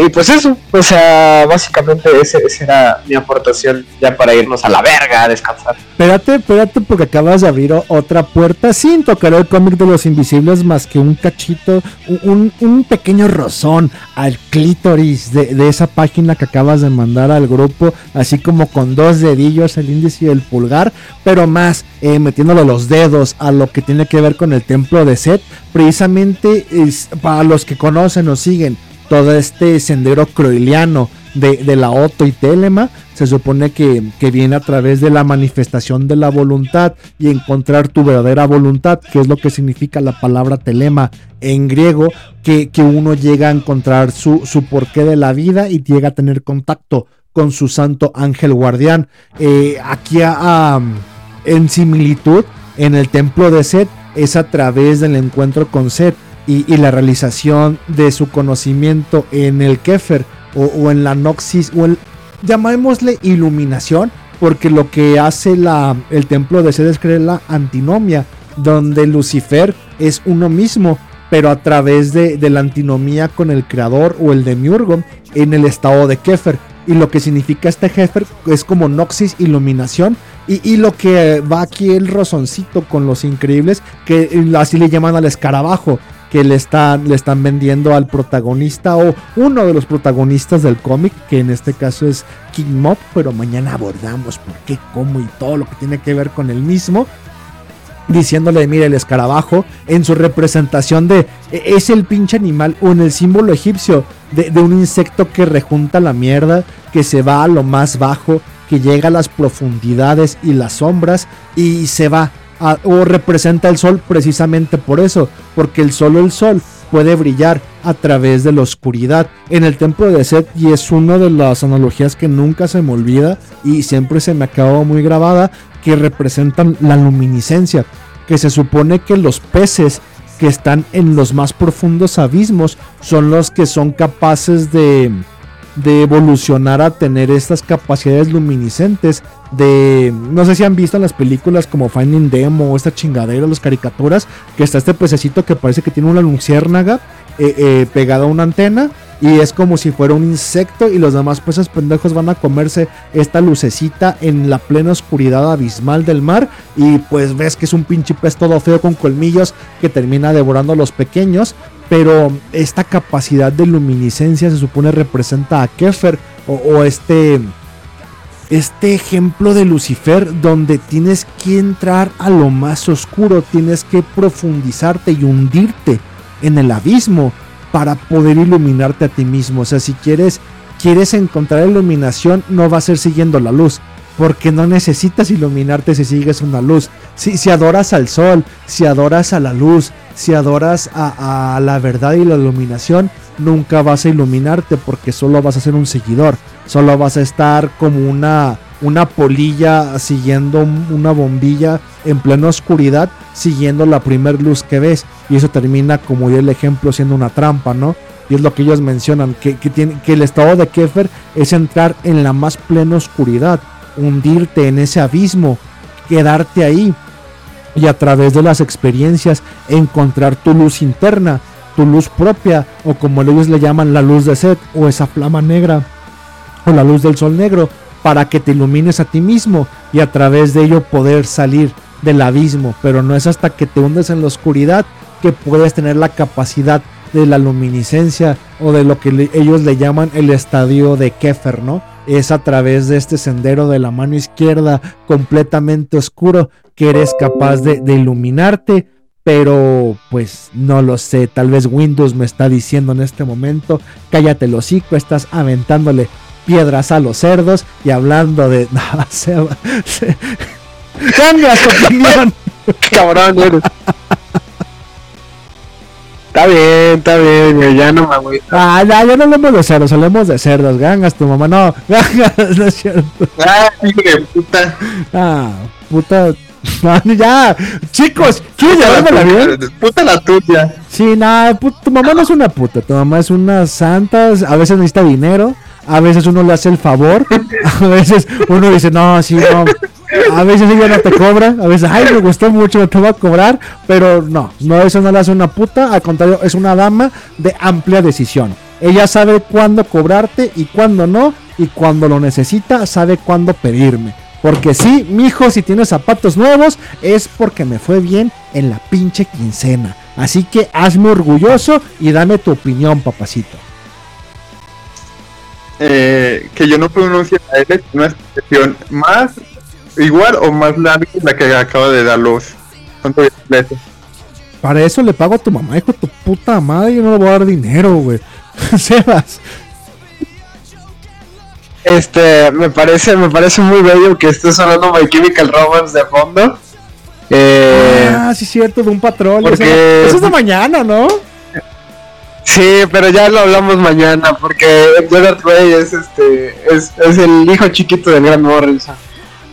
y, pues eso, o sea, básicamente esa era mi aportación ya para irnos a la verga a descansar. Espérate, espérate, porque acabas de abrir otra puerta sin tocar el cómic de los invisibles más que un cachito, un, pequeño rozón al clítoris de, esa página que acabas de mandar al grupo, así como con dos dedillos, el índice y el pulgar, pero más eh, metiéndole los dedos a lo que tiene que ver con el templo de Set, precisamente es, para los que conocen o siguen todo este sendero croiliano de, la Otto y Telema, se supone que, viene a través de la manifestación de la voluntad y encontrar tu verdadera voluntad, que es lo que significa la palabra telema en griego, que, uno llega a encontrar su, su, porqué de la vida y llega a tener contacto con su santo ángel guardián. Eh, aquí en similitud, en el templo de Set, es a través del encuentro con Set y, la realización de su conocimiento en el Kefer o, en la Noxis o el, llamémosle iluminación porque lo que hace la, el templo de Sed es la antinomia donde Lucifer es uno mismo pero a través de, la antinomía con el creador o el demiurgo en el estado de Kefer y lo que significa este Kefer es como Noxis iluminación y, y, lo que va aquí el rozoncito con los increíbles que así le llaman al escarabajo que le están, le están vendiendo al protagonista o uno de los protagonistas del cómic, que en este caso es King Mob, pero mañana abordamos por qué, cómo y todo lo que tiene que ver con el mismo. Diciéndole, mire, el escarabajo en su representación de e, es el pinche animal o en el símbolo egipcio de, de un insecto que rejunta la mierda, que se va a lo más bajo, que llega a las profundidades y las sombras y se va o representa el sol precisamente por eso, porque el solo el sol puede brillar a través de la oscuridad. En el templo de Set y es una de las analogías que nunca se me olvida y siempre se me acabó muy grabada que representan la luminiscencia, que se supone que los peces que están en los más profundos abismos son los que son capaces de de evolucionar a tener estas capacidades luminiscentes de no sé si han visto en las películas como Finding Demo o esta chingadera las caricaturas que está este pececito que parece que tiene una luciérnaga eh, eh, pegada a una antena y es como si fuera un insecto y los demás peces pendejos van a comerse esta lucecita en la plena oscuridad abismal del mar y pues ves que es un pinche pez todo feo con colmillos que termina devorando a los pequeños pero esta capacidad de luminiscencia se supone representa a Kefer o, o este este ejemplo de Lucifer donde tienes que entrar a lo más oscuro, tienes que profundizarte y hundirte en el abismo para poder iluminarte a ti mismo. O sea, si quieres quieres encontrar iluminación, no va a ser siguiendo la luz, porque no necesitas iluminarte si sigues una luz. Si, si adoras al sol, si adoras a la luz, si adoras a, a la verdad y la iluminación, nunca vas a iluminarte porque solo vas a ser un seguidor. Solo vas a estar como una, una polilla siguiendo una bombilla en plena oscuridad, siguiendo la primer luz que ves. Y eso termina, como ya el ejemplo, siendo una trampa, ¿no? Y es lo que ellos mencionan, que, que, tiene, que el estado de Kefer es entrar en la más plena oscuridad, hundirte en ese abismo, quedarte ahí y a través de las experiencias encontrar tu luz interna, tu luz propia, o como ellos le llaman la luz de sed, o esa flama negra, o la luz del sol negro, para que te ilumines a ti mismo y a través de ello poder salir del abismo. Pero no es hasta que te hundes en la oscuridad que puedes tener la capacidad de la luminiscencia o de lo que ellos le llaman el estadio de Kefer, ¿no? Es a través de este sendero de la mano izquierda completamente oscuro que eres capaz de, iluminarte, pero pues no lo sé, tal vez Windows me está diciendo en este momento, cállate el hocico, estás aventándole piedras a los cerdos y hablando de... No, se, se, cambia tu opinión. Cabrón, eres. Está bien, está bien, ya no me agüito. Ah, ya, ya no hablamos de cerdos, hablemos de cerdos. Gangas, tu mamá, no, gangas, no es cierto. Ah, hijo de puta. Ah, puta. ya, chicos, ¿quieres llevármela bien? Puta la tuya. Sí, nada, tu mamá no es una puta, tu mamá es una santa, a veces necesita dinero, a veces uno le hace el favor, a veces uno dice, no, sí, no, a veces ella no te cobra, a veces, ay, me gustó mucho, te va a cobrar, pero no, no, eso no le hace una puta, al contrario, es una dama de amplia decisión. Ella sabe cuándo cobrarte y cuándo no, y cuando lo necesita, sabe cuándo pedirme. Porque sí, mijo, si tienes zapatos nuevos, es porque me fue bien en la pinche quincena. Así que hazme orgulloso y dame tu opinión, papacito. Eh, que yo no pronuncie la L, es una expresión más igual o más larga que la que acaba de dar los. ¿Cuánto veces? Para eso le pago a tu mamá, hijo de tu puta madre. Yo no le voy a dar dinero, güey. Sebas. Este, me parece, me parece muy bello que esté sonando My Chemical Romance de fondo. Eh, ah, sí, cierto, de un patrón. porque- Eso es de mañana, ¿no? sí, pero ya lo hablamos mañana porque Gerard Way es este, es, es el hijo chiquito de Grant Morrison.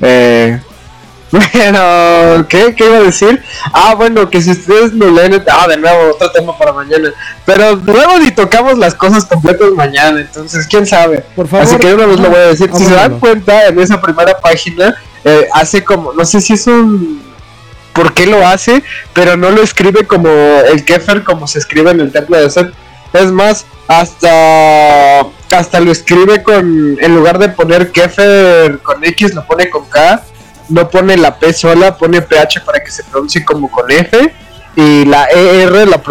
Eh, bueno, ¿qué, ¿qué iba a decir? Ah, bueno, que si ustedes lo leen, ah, de nuevo, otro tema para mañana. Pero luego ni tocamos las cosas completas mañana, entonces quién sabe. Por favor. Así que de una vez lo voy a decir. Si se dan cuenta, en esa primera página eh, hace como, no sé si es un, por qué lo hace, pero no lo escribe como el Kefer como se escribe en el templo de Set. Es más, hasta hasta lo escribe con, en lugar de poner Kefer con X, lo pone con K. No pone la P sola, pone PH para que se pronuncie como con F. Y la ER la,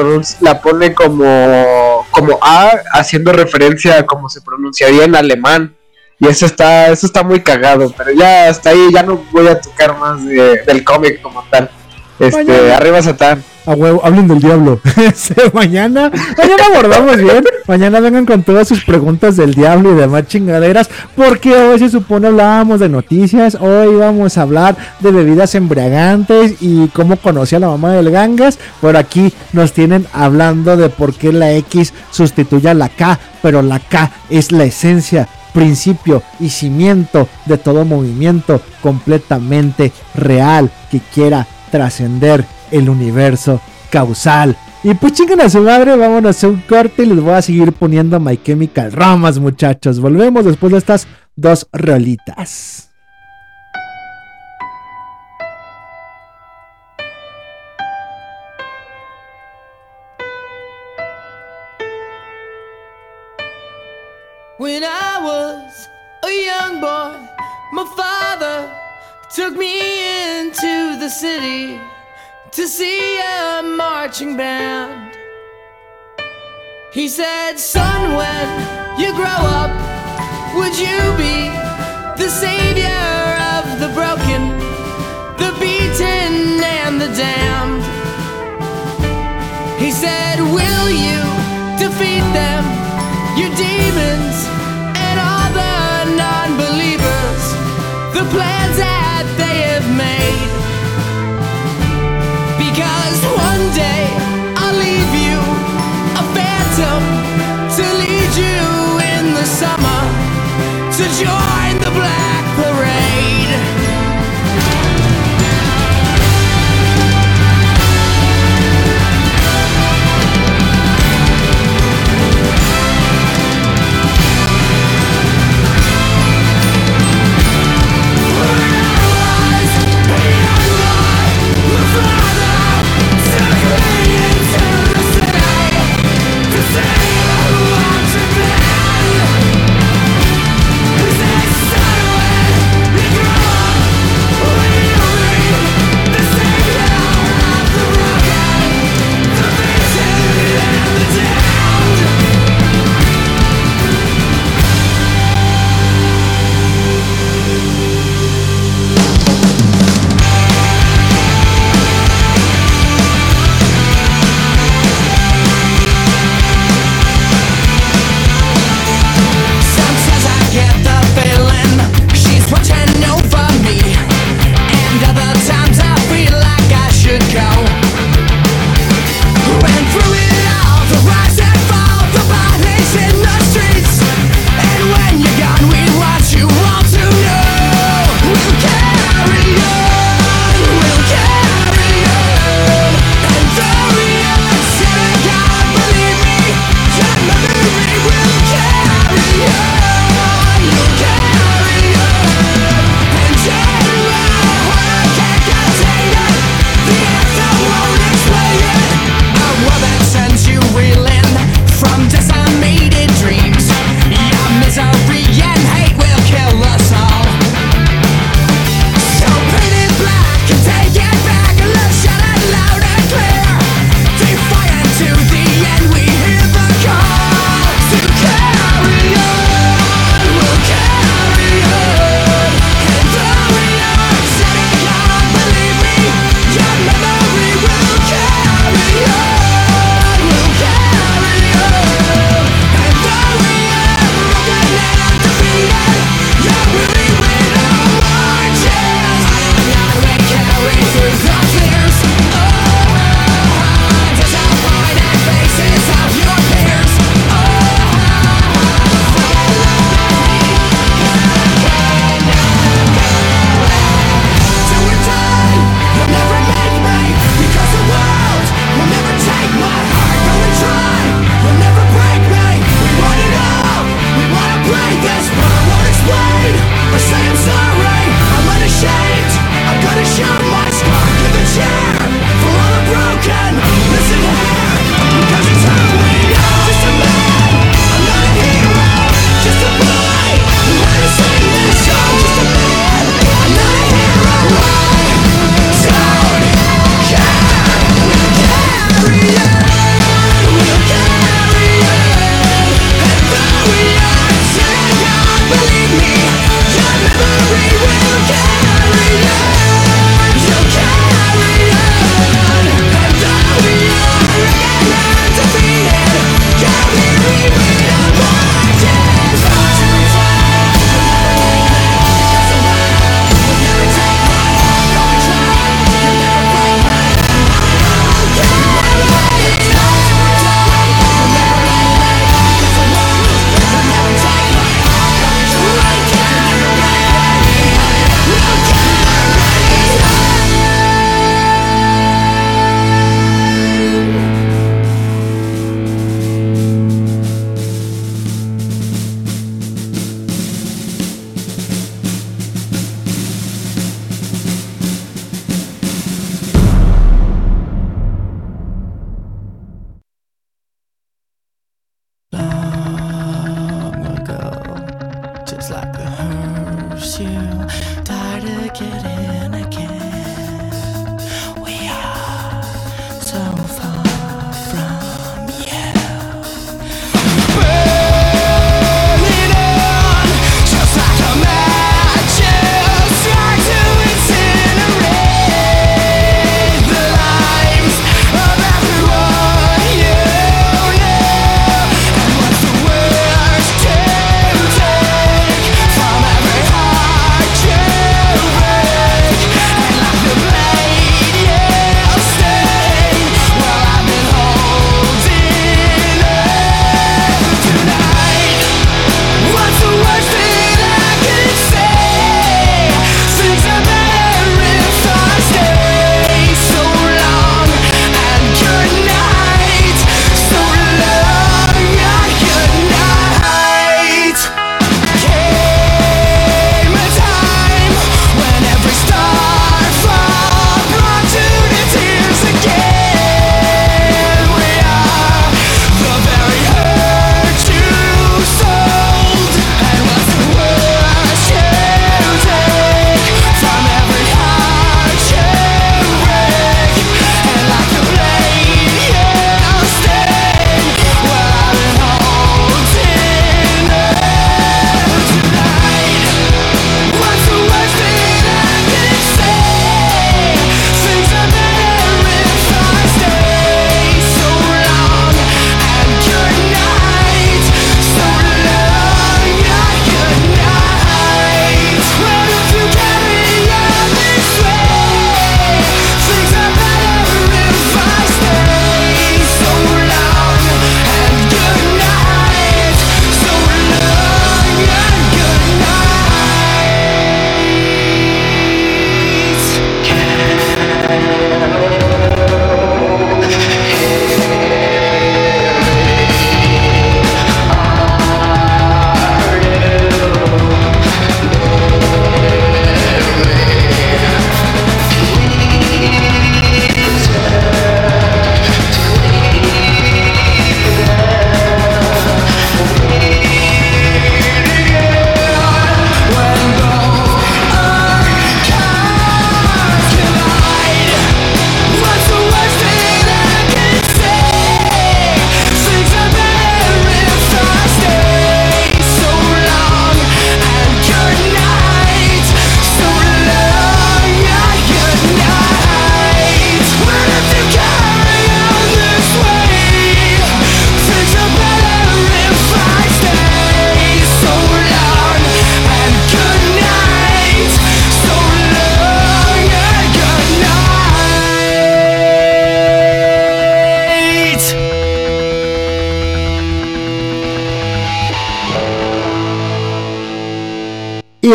la pone como, como A, haciendo referencia a cómo se pronunciaría en alemán. Y eso está, eso está muy cagado, pero ya hasta ahí ya no voy a tocar más de- del cómic como tal. Este, Mañana. arriba Satán. A huevo, hablen del diablo. Este, mañana, mañana abordamos bien. Mañana vengan con todas sus preguntas del diablo y demás chingaderas. Porque hoy se supone hablábamos de noticias. Hoy vamos a hablar de bebidas embriagantes y cómo conocí a la mamá del Gangas. Por aquí nos tienen hablando de por qué la X sustituye a la K. Pero la K es la esencia principio y cimiento de todo movimiento completamente real que quiera trascender el universo causal. Y pues chingan a su madre, vámonos a un corte y les voy a seguir poniendo My Chemical Romance, muchachos. Volvemos después de estas dos rolitas. When I was a young boy, my father took me into the city to see a marching band. He said, Son, when you grow up, would you be the savior of the broken, the beaten, and the damned? He said, Will you defeat them, your demons, and all the non believers? The plans join the black.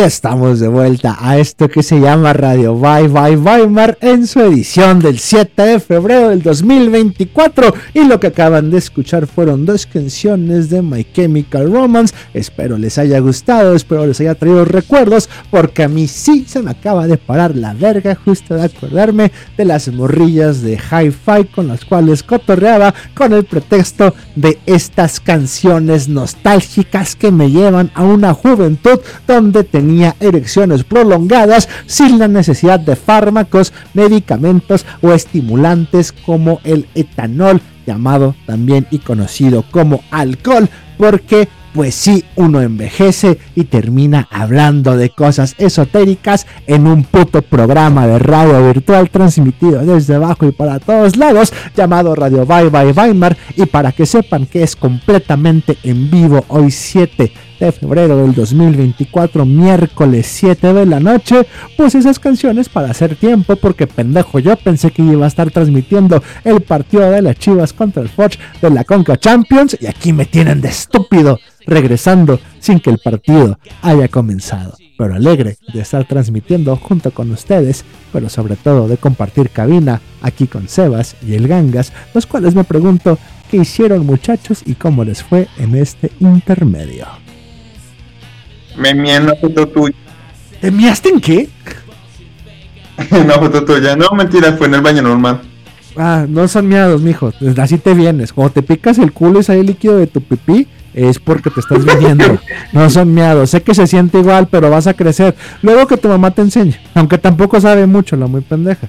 Estamos de vuelta a esto que se llama Radio Bye Bye Weimar en su edición del 7 de febrero del 2024. Y lo que acaban de escuchar fueron dos canciones de My Chemical Romance. Espero les haya gustado, espero les haya traído recuerdos, porque a mí sí se me acaba de parar la verga justo de acordarme de las morrillas de hi-fi con las cuales cotorreaba con el pretexto de estas canciones nostálgicas que me llevan a una juventud donde tenía erecciones prolongadas sin la necesidad de fármacos, medicamentos o estimulantes como el etanol, llamado también y conocido como alcohol, porque pues sí, uno envejece y termina hablando de cosas esotéricas en un puto programa de radio virtual transmitido desde abajo y para todos lados llamado Radio Bye Bye Weimar y para que sepan que es completamente en vivo hoy 7 de febrero del 2024, miércoles 7 de la noche, pues esas canciones para hacer tiempo, porque pendejo, yo pensé que iba a estar transmitiendo el partido de las Chivas contra el Forge de la Conca Champions y aquí me tienen de estúpido regresando sin que el partido haya comenzado. Pero alegre de estar transmitiendo junto con ustedes, pero sobre todo de compartir cabina aquí con Sebas y el Gangas, los cuales me pregunto qué hicieron muchachos y cómo les fue en este intermedio. Me envié una foto tuya. ¿Te miaste en qué? Una foto tuya. No, mentira, fue en el baño normal. Ah, no son miados, mijo. Así te vienes. Cuando te picas el culo y sale líquido de tu pipí, es porque te estás viniendo. No son miados. Sé que se siente igual, pero vas a crecer. Luego que tu mamá te enseñe. Aunque tampoco sabe mucho, la muy pendeja.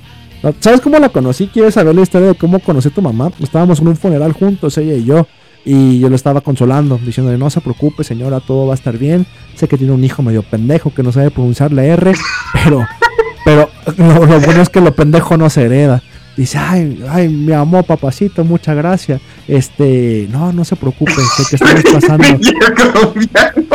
¿Sabes cómo la conocí? ¿Quieres saber la historia de cómo conocí a tu mamá? Estábamos en un funeral juntos, ella y yo. Y yo le estaba consolando, diciéndole, no se preocupe señora, todo va a estar bien. Sé que tiene un hijo medio pendejo que no sabe pronunciar la R, pero, pero lo, lo bueno es que lo pendejo no se hereda. Dice, ay, ay, mi amor, papacito, muchas gracias. Este, no, no se preocupe, sé que estamos pasando, colombiano.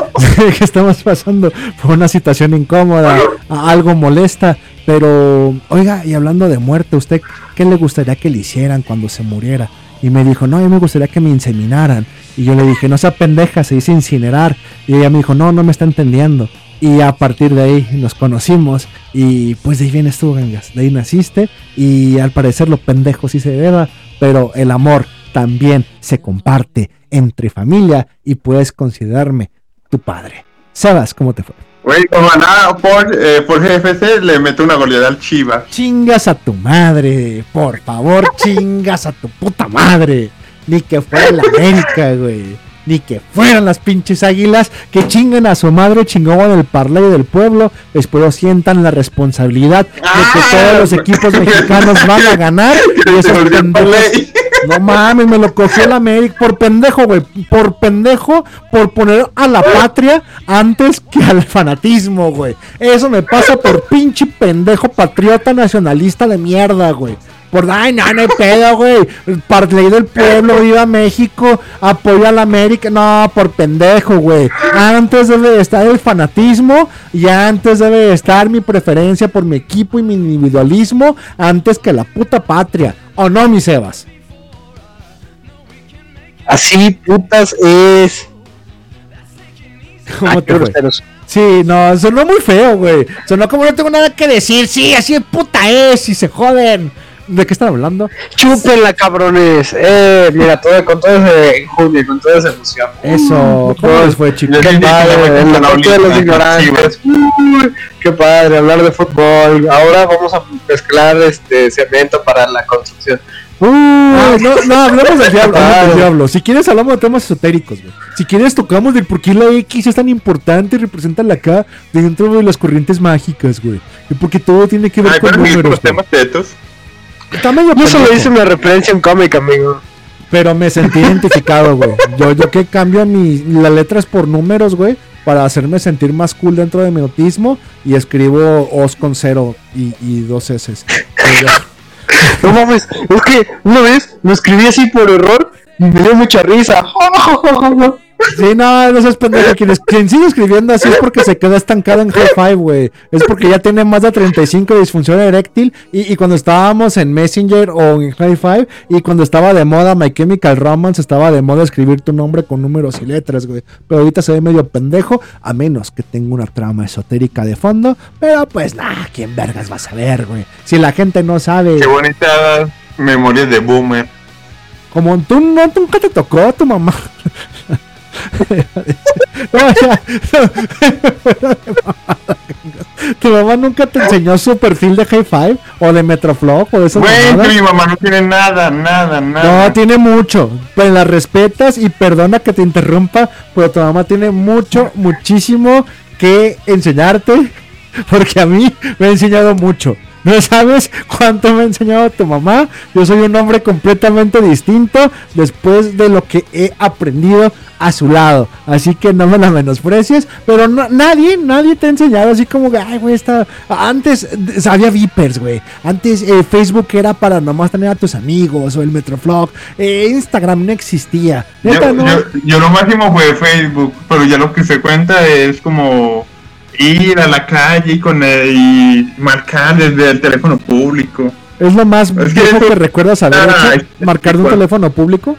que estamos pasando por una situación incómoda, algo molesta, pero, oiga, y hablando de muerte, ¿usted qué le gustaría que le hicieran cuando se muriera? Y me dijo, no, a mí me gustaría que me inseminaran. Y yo le dije, no sea pendeja, se dice incinerar. Y ella me dijo, no, no me está entendiendo. Y a partir de ahí nos conocimos y pues de ahí vienes tú, Gangas. De ahí naciste y al parecer lo pendejo sí se hereda, pero el amor también se comparte entre familia y puedes considerarme tu padre. Sebas, ¿cómo te fue? Güey, como nada, por, eh, por GFC le meto una goleada al Chivas. Chingas a tu madre, por favor, chingas a tu puta madre. Ni que fuera la América, güey. Ni que fueran las pinches águilas que chingan a su madre chingón el parlay del pueblo. Espero sientan la responsabilidad de que todos los equipos mexicanos van a ganar. Y esos pendejos-. No mames, me lo cogió el América por pendejo, güey. Por pendejo, por poner a la patria antes que al fanatismo, güey. Eso me pasa por pinche pendejo patriota nacionalista de mierda, güey. Por, ay, no, no hay pedo, güey. Ley del pueblo, viva México, apoya a la América. No, por pendejo, güey. Antes debe de estar el fanatismo y antes debe de estar mi preferencia por mi equipo y mi individualismo antes que la puta patria. ¿O no, mi Sebas? Así putas es. ¿Cómo te. Sí, no, sonó muy feo, güey. Sonó como no tengo nada que decir. Sí, así de puta es y se joden. ¿De qué están hablando? Chúpenla, cabrones. Eh, mira, todo, con todo ese enjundia, con toda esa emoción. Eso, ¿cómo les fue, chicos? Qué padre, en la contar parte de los ignorantes. Qué padre, hablar de fútbol. Ahora vamos a mezclar este cemento para la construcción. Ah, no, no, hablemos del diablo, hablemos del diablo. Si quieres, hablamos de temas esotéricos, güey. Si quieres, tocamos del por qué la X es tan importante y representa la K dentro de las corrientes mágicas, güey. Y porque todo tiene que ver Ay, con números. güey. temas tetos. Yo solo hice una referencia un cómic, amigo. Pero me sentí identificado, güey. Yo, yo que cambio mi, las letras por números, güey, para hacerme sentir más cool dentro de mi autismo y escribo os con cero y, y dos S. No mames, es que una vez lo escribí así por error y me dio mucha risa. Sí, no, no seas pendejo. Quien, es- quien sigue escribiendo así es porque se quedó estancado en High Five, güey. Es porque ya tiene más de 35 de disfunción eréctil. Y, y cuando estábamos en Messenger o en High Five, y cuando estaba de moda My Chemical Romance, estaba de moda escribir tu nombre con números y letras, güey. Pero ahorita se ve medio pendejo, a menos que tenga una trama esotérica de fondo. Pero pues, nah, ¿quién vergas va a saber, güey? Si la gente no sabe. Qué bonitas memorias de Boomer. Como tú no, nunca te tocó tu mamá. No, ya. tu mamá nunca te enseñó su perfil de High Five o de Metroflog o de esas Güey, mamadas? que mi mamá no tiene nada, nada, nada. No, tiene mucho. Pues la respetas y perdona que te interrumpa, pero tu mamá tiene mucho, muchísimo que enseñarte. Porque a mí me ha enseñado mucho. No sabes cuánto me ha enseñado tu mamá. Yo soy un hombre completamente distinto después de lo que he aprendido a su lado. Así que no me la menosprecies. Pero no- nadie, nadie te ha enseñado así como que, ay, güey, está. Antes había Vipers, güey. Antes eh, Facebook era para nomás tener a tus amigos o el Metroflog. Eh, Instagram no existía. Yo, no. yo, yo lo máximo fue Facebook, pero ya lo que se cuenta es como ir a la calle y, con el- y marcar desde el teléfono público. Es lo más Es que viejo eso- que recuerdas haber Ah, hecho. es- Marcar de un teléfono público.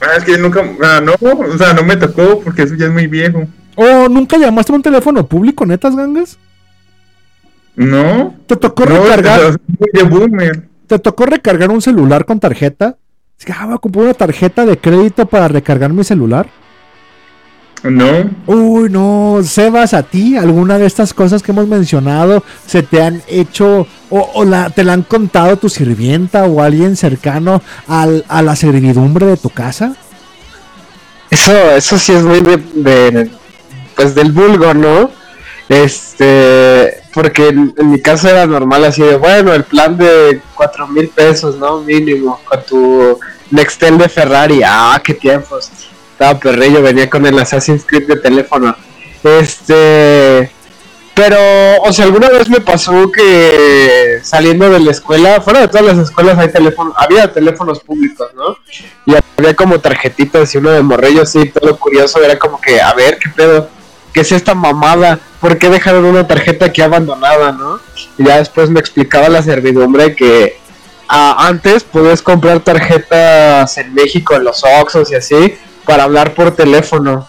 Ah, es que nunca, ah, no, o sea, no me tocó porque eso ya es muy viejo. ¿O nunca llamaste a un teléfono público, netas gangas? No, ¿Te tocó no, recargar? de boomer. ¿Te tocó recargar un celular con tarjeta? Es que, ah, voy a comprar una tarjeta de crédito para recargar mi celular. No, Uy, no, Sebas, a ti, alguna de estas cosas que hemos mencionado se te han hecho o, o la, te la han contado tu sirvienta o alguien cercano al- a la servidumbre de tu casa? Eso, eso sí es muy de, de- pues del vulgo, ¿no? Este, porque en, en mi caso era normal así de, bueno, el plan de cuatro mil pesos, ¿no? Mínimo, con tu Nextel de Ferrari, ah, qué tiempos. Estaba perrillo, venía con el Assassin's Creed de teléfono. Este, pero, o sea, alguna vez me pasó que saliendo de la escuela, fuera de todas las escuelas hay teléfonos, había teléfonos públicos, ¿no? Y había como tarjetitas y uno de morrillo así, todo curioso, era como que, a ver, ¿qué pedo? ¿Qué es esta mamada? ¿Por qué dejaron una tarjeta aquí abandonada, no? Y ya después me explicaba la servidumbre que ah, antes podías comprar tarjetas en México, en los Oxxos y así, para hablar por teléfono.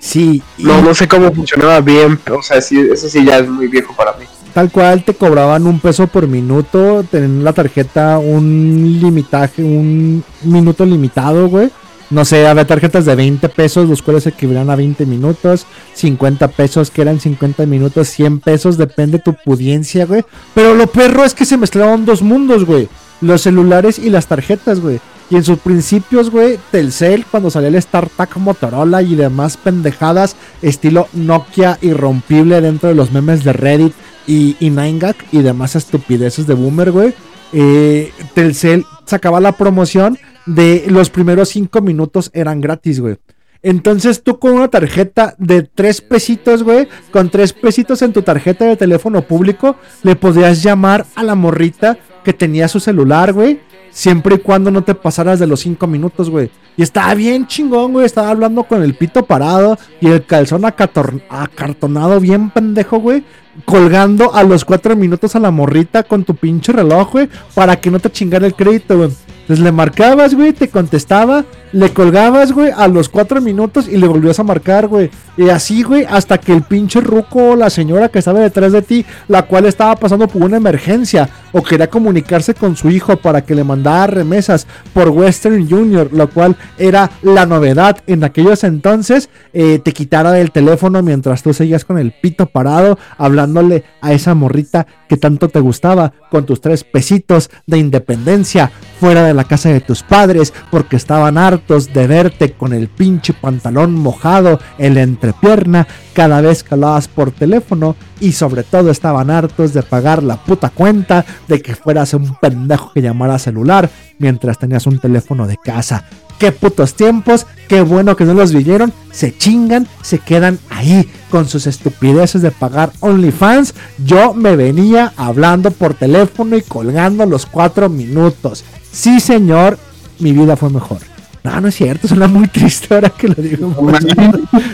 Sí, y No, no sé cómo funcionaba bien, o sea, sí, eso sí ya es muy viejo para mí. tal cual te cobraban un peso por minuto, tenían la tarjeta un limitaje, un minuto limitado, güey. No sé, había tarjetas de 20 pesos, los cuales equivalían a 20 minutos, 50 pesos que eran 50 minutos, 100 pesos, depende de tu pudiencia, güey. Pero lo perro es que se mezclaban dos mundos, güey. Los celulares y las tarjetas, güey. Y en sus principios, güey, Telcel, cuando salía el StarTAC Motorola y demás pendejadas, estilo Nokia irrompible dentro de los memes de Reddit y, y 9gag y demás estupideces de Boomer, güey. Eh, Telcel sacaba la promoción de los primeros 5 minutos eran gratis, güey. Entonces tú con una tarjeta de 3 pesitos, güey, con 3 pesitos en tu tarjeta de teléfono público, le podías llamar a la morrita que tenía su celular, güey. Siempre y cuando no te pasaras de los 5 minutos, güey. Y estaba bien chingón, güey. Estaba hablando con el pito parado y el calzón acartonado bien pendejo, güey. Colgando a los 4 minutos a la morrita con tu pinche reloj, güey. Para que no te chingara el crédito, güey. Entonces le marcabas, güey, te contestaba, le colgabas, güey, a los cuatro minutos y le volvías a marcar, güey. Y así, güey, hasta que el pinche ruco la señora que estaba detrás de ti, la cual estaba pasando por una emergencia o quería comunicarse con su hijo para que le mandara remesas por Western Junior, lo cual era la novedad en aquellos entonces, eh, te quitara del teléfono mientras tú seguías con el pito parado, hablándole a esa morrita que tanto te gustaba, con tus tres pesitos de independencia, fuera de la casa de tus padres, porque estaban hartos de verte con el pinche pantalón mojado en la entrepierna cada vez que hablabas por teléfono, y sobre todo estaban hartos de pagar la puta cuenta de que fueras un pendejo que llamara celular mientras tenías un teléfono de casa. Qué putos tiempos, qué bueno que no los vivieron, se chingan, se quedan ahí con sus estupideces de pagar OnlyFans. Yo me venía hablando por teléfono y colgando los cuatro minutos. Sí, señor, mi vida fue mejor. No, no es cierto, suena muy triste ahora que lo digo.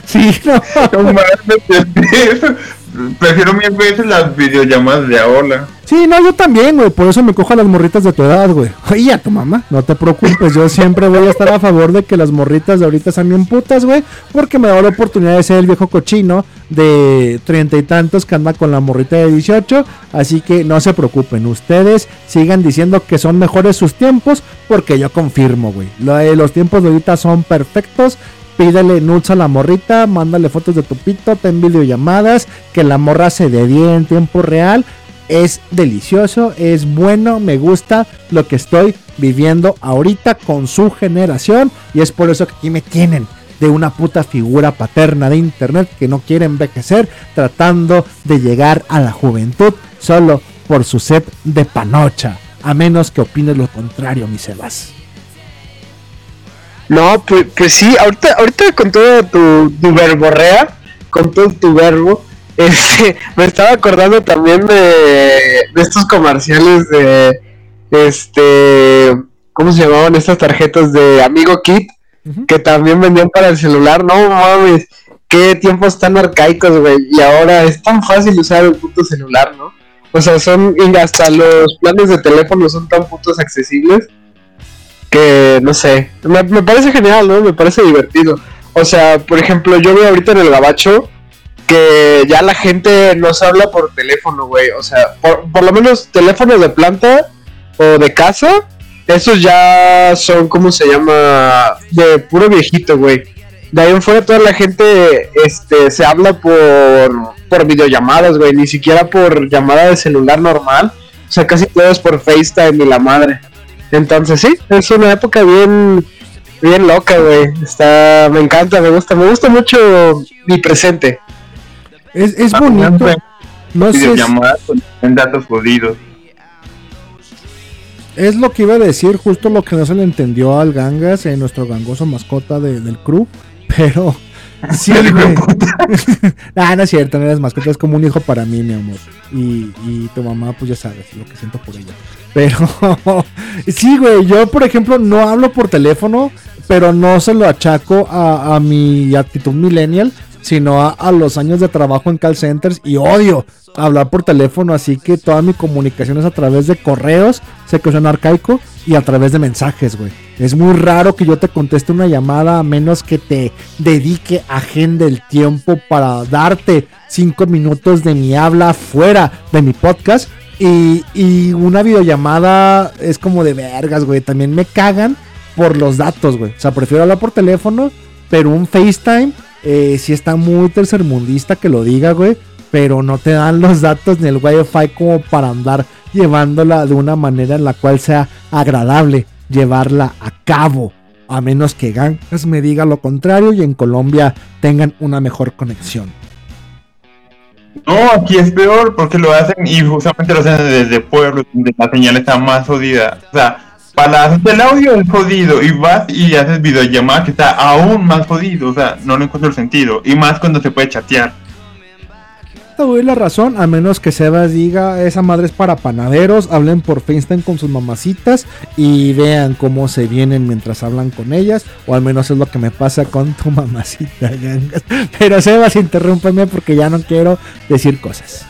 Sí, no. Prefiero mil veces las videollamadas de ahora. Sí, no, yo también, güey. Por eso me cojo a las morritas de tu edad, güey. Oye, a tu mamá, no te preocupes. Yo siempre voy a estar a favor de que las morritas de ahorita sean bien putas, güey. Porque me da la oportunidad de ser el viejo cochino de treinta y tantos que anda con la morrita de 18. Así que no se preocupen. Ustedes sigan diciendo que son mejores sus tiempos. Porque yo confirmo, güey. De Los tiempos de ahorita son perfectos. Pídele nudes a la morrita, mándale fotos de tu pito, ten videollamadas, que la morra se dedique en tiempo real. Es delicioso, es bueno, me gusta lo que estoy viviendo ahorita con su generación. Y es por eso que aquí me tienen de una puta figura paterna de internet que no quiere envejecer, tratando de llegar a la juventud solo por su set de panocha. A menos que opines lo contrario, mi Sebas. No, pues, pues sí, ahorita, ahorita con todo tu, tu verborrea, con todo tu verbo, este, me estaba acordando también de, de estos comerciales de, este, ¿cómo se llamaban estas tarjetas de Amigo Kit? Que también vendían para el celular, no mames, qué tiempos tan arcaicos, güey, y ahora es tan fácil usar el puto celular, ¿no? O sea, son, y hasta los planes de teléfono son tan putos accesibles que no sé, me, me parece genial, ¿no? Me parece divertido. O sea, por ejemplo, yo veo ahorita en el gabacho que ya la gente no se habla por teléfono, güey. O sea, por, por lo menos teléfonos de planta o de casa, esos ya son, ¿cómo se llama? De puro viejito, güey. De ahí en fuera toda la gente este, se habla por, por videollamadas, güey. Ni siquiera por llamada de celular normal. O sea, casi todo es por FaceTime y la madre. Entonces sí, es una época bien, bien loca, güey. Está, me encanta, me gusta, me gusta mucho mi presente. Es, es bonito. No sé, con datos jodidos. es lo que iba a decir, justo lo que no se le entendió al Gangas, eh, nuestro gangoso mascota de- del crew. Pero sí, güey. ah, no es cierto, no eres mascota, es como un hijo para mí, mi amor. Y, y tu mamá, pues ya sabes lo que siento por ella. Pero sí, güey, yo por ejemplo no hablo por teléfono, pero no se lo achaco a, a mi actitud millennial, sino a, los años de trabajo en call centers y odio hablar por teléfono, así que toda mi comunicación es a través de correos, sé que suena arcaico, y a través de mensajes, güey. Es muy raro que yo te conteste una llamada a menos que te dedique agenda el tiempo para darte cinco minutos de mi habla fuera de mi podcast. Y, y una videollamada es como de vergas, güey. También me cagan por los datos, güey. O sea, prefiero hablar por teléfono, pero un FaceTime eh, sí está muy tercermundista que lo diga, güey. Pero no te dan los datos ni el Wi-Fi como para andar llevándola de una manera en la cual sea agradable llevarla a cabo. A menos que Gangas me diga lo contrario y en Colombia tengan una mejor conexión. No, aquí es peor porque lo hacen y justamente lo hacen desde pueblos donde la señal está más jodida. O sea, para hacer el audio es jodido y vas y haces videollamada que está aún más jodido. O sea, no le encuentro el sentido. Y más cuando se puede chatear. Te doy la razón, a menos que Sebas diga esa madre es para panaderos, hablen por FaceTime con sus mamacitas y vean cómo se vienen mientras hablan con ellas, o al menos es lo que me pasa con tu mamacita. Pero Sebas, interrúmpeme porque ya no quiero decir cosas.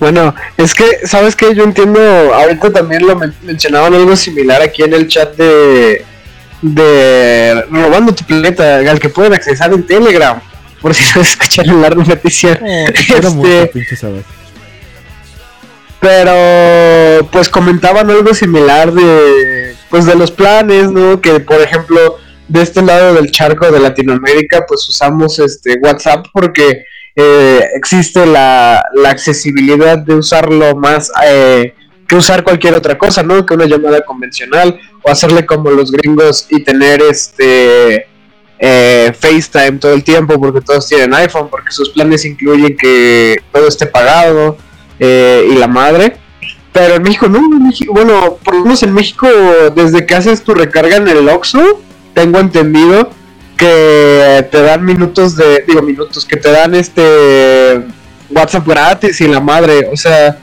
Bueno, es que, ¿sabes qué? Yo entiendo, ahorita también lo men- mencionaban algo similar aquí en el chat de, de Robando tu Planeta, al que pueden accesar en Telegram, por si no escucharon la te quiero Este. Pero pues comentaban algo similar de pues de los planes, ¿no? Que por ejemplo, de este lado del charco de Latinoamérica, pues usamos este WhatsApp porque eh, existe la, accesibilidad de usarlo más eh, que usar cualquier otra cosa, ¿no? Que una llamada convencional o hacerle como los gringos y tener este eh, FaceTime todo el tiempo porque todos tienen iPhone, porque sus planes incluyen que todo esté pagado y la madre. Pero en México no, en México, bueno, por lo menos en México, desde que haces tu recarga en el Oxxo, tengo entendido que te dan minutos de, digo minutos, que te dan este WhatsApp gratis y la madre, o sea,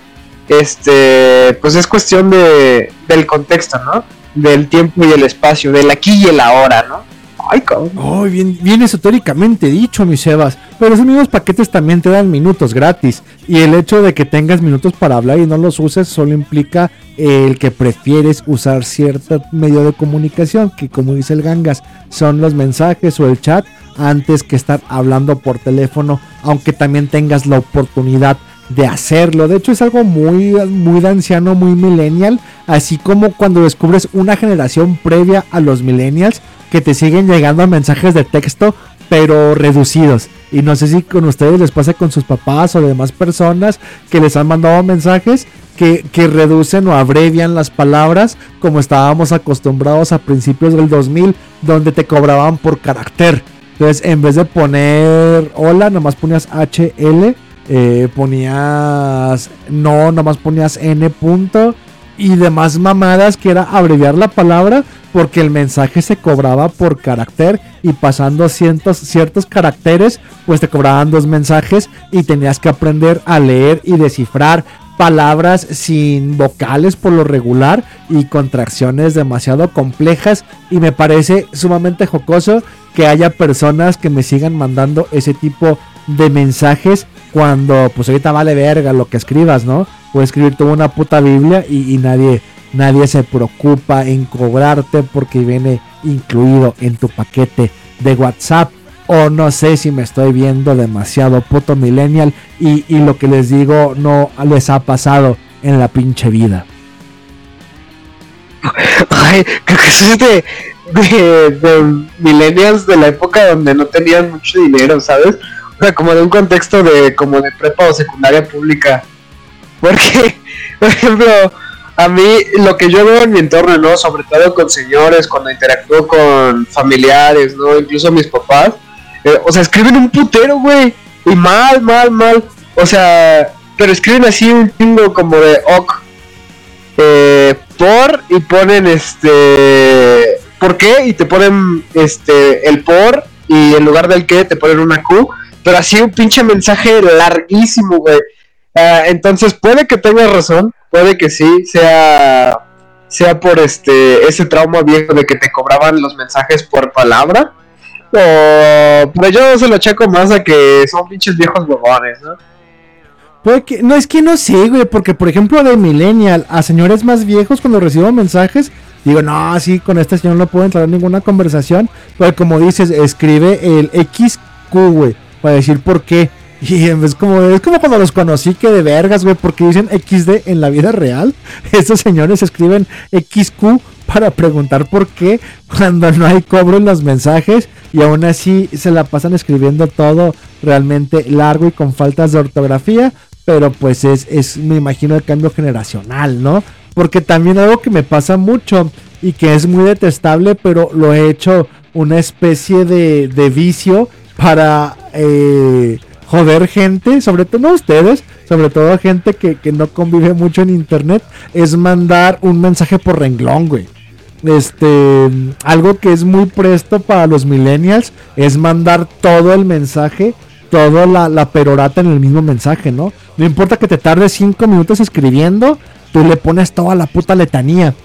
este, pues es cuestión de, del contexto, ¿no? del tiempo y el espacio, del aquí y el ahora, ¿no? Ay. Ay, bien, bien esotéricamente dicho, mis Sebas. Pero esos mismos paquetes también te dan minutos gratis. Y el hecho de que tengas minutos para hablar y no los uses solo implica el que prefieres usar cierto medio de comunicación, que como dice el Gangas, son los mensajes o el chat, antes que estar hablando por teléfono, aunque también tengas la oportunidad de hacerlo. De hecho, es algo muy, muy anciano, muy millennial. Así como cuando descubres una generación previa a los millennials que te siguen llegando mensajes de texto, pero reducidos. Y no sé si con ustedes les pasa con sus papás o demás personas que les han mandado mensajes que, que reducen o abrevian las palabras como estábamos acostumbrados a principios del 2000, donde te cobraban por carácter. Entonces, en vez de poner hola, nomás ponías HL, eh, ponías no, nomás ponías N punto y demás mamadas que era abreviar la palabra porque el mensaje se cobraba por carácter y pasando cientos, ciertos caracteres pues te cobraban dos mensajes y tenías que aprender a leer y descifrar palabras sin vocales por lo regular y contracciones demasiado complejas y me parece sumamente jocoso que haya personas que me sigan mandando ese tipo de mensajes cuando pues ahorita vale verga lo que escribas, ¿no? Puedes escribir toda una puta Biblia y, y nadie, nadie se preocupa en cobrarte porque viene incluido en tu paquete de WhatsApp. O no sé si me estoy viendo demasiado puto millennial y, y lo que les digo no les ha pasado en la pinche vida. Ay, creo que es de, de, de millennials de la época donde no tenían mucho dinero, ¿sabes? O sea, como de un contexto de como de prepa o secundaria pública. Porque, por ejemplo, a mí lo que yo veo en mi entorno, ¿no? Sobre todo con señores, cuando interactúo con familiares, ¿no? Incluso mis papás. eh, o sea, escriben un putero, güey. Y mal, mal, mal. O sea, pero escriben así un chingo como de ok. Eh, por y ponen este. ¿Por qué? Y te ponen este el por y en lugar del qué te ponen una Q. Pero así un pinche mensaje larguísimo, güey. Ah, entonces puede que tengas razón, puede que sí, sea sea por este ese trauma viejo de que te cobraban los mensajes por palabra. O, pero yo se lo checo más a que son pinches viejos huevones, ¿no? Puede no es que no sé, güey, porque por ejemplo de millennial a señores más viejos cuando recibo mensajes, digo, no, así con este señor no puedo entrar en ninguna conversación, pero como dices, escribe el XQ, güey, para decir por qué. Y es como, es como cuando los conocí que de vergas, güey, porque dicen XD en la vida real. Estos señores escriben XQ para preguntar por qué cuando no hay cobro en los mensajes y aún así se la pasan escribiendo todo realmente largo y con faltas de ortografía, pero pues es, es me imagino el cambio generacional, ¿no? Porque también algo que me pasa mucho y que es muy detestable, pero lo he hecho una especie de, de vicio para eh, joder gente, sobre todo no ustedes, sobre todo gente que, que no convive mucho en internet, es mandar un mensaje por renglón, güey. Este, algo que es muy presto para los millennials es mandar todo el mensaje, toda la, la perorata en el mismo mensaje, ¿no? No importa que te tardes 5 minutos escribiendo, tú le pones toda la puta letanía.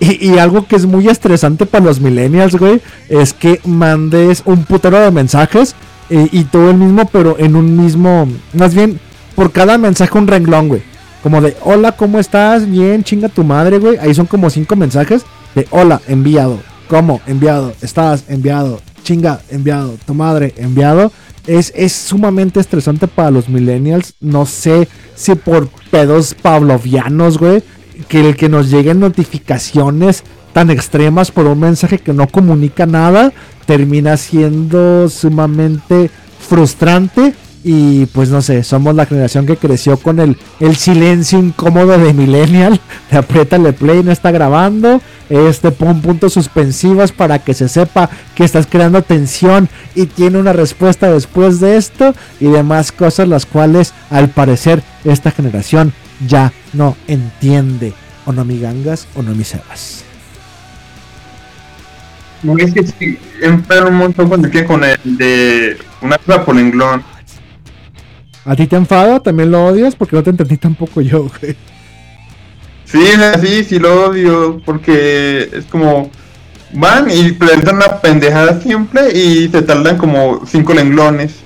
Y, y algo que es muy estresante para los millennials, güey, es que mandes un putero de mensajes eh, y todo el mismo, pero en un mismo, más bien, por cada mensaje un renglón, güey. Como de, hola, ¿cómo estás? Bien, chinga tu madre, güey. Ahí son como cinco mensajes de, hola, enviado. ¿Cómo? Enviado. Estás enviado. Chinga, enviado. Tu madre, enviado. Es, es sumamente estresante para los millennials. No sé si por pedos pavlovianos, güey. Que el que nos lleguen notificaciones tan extremas por un mensaje que no comunica nada termina siendo sumamente frustrante y pues no sé, somos la generación que creció con el, el silencio incómodo de Millennial. Te apriétale play, no está grabando. Este pon puntos suspensivos para que se sepa que estás creando tensión y tiene una respuesta después de esto y demás cosas las cuales al parecer esta generación ya no entiende. O no mi gangas o no mi sebas. Es que sí, enfermo un montón cuando con el de una cosa por renglón. ¿A ti te enfada? ¿También lo odias? Porque no te entendí tampoco yo, güey. Sí, sí, sí lo odio, porque es como van y presentan una pendejada simple y se tardan como cinco lenglones.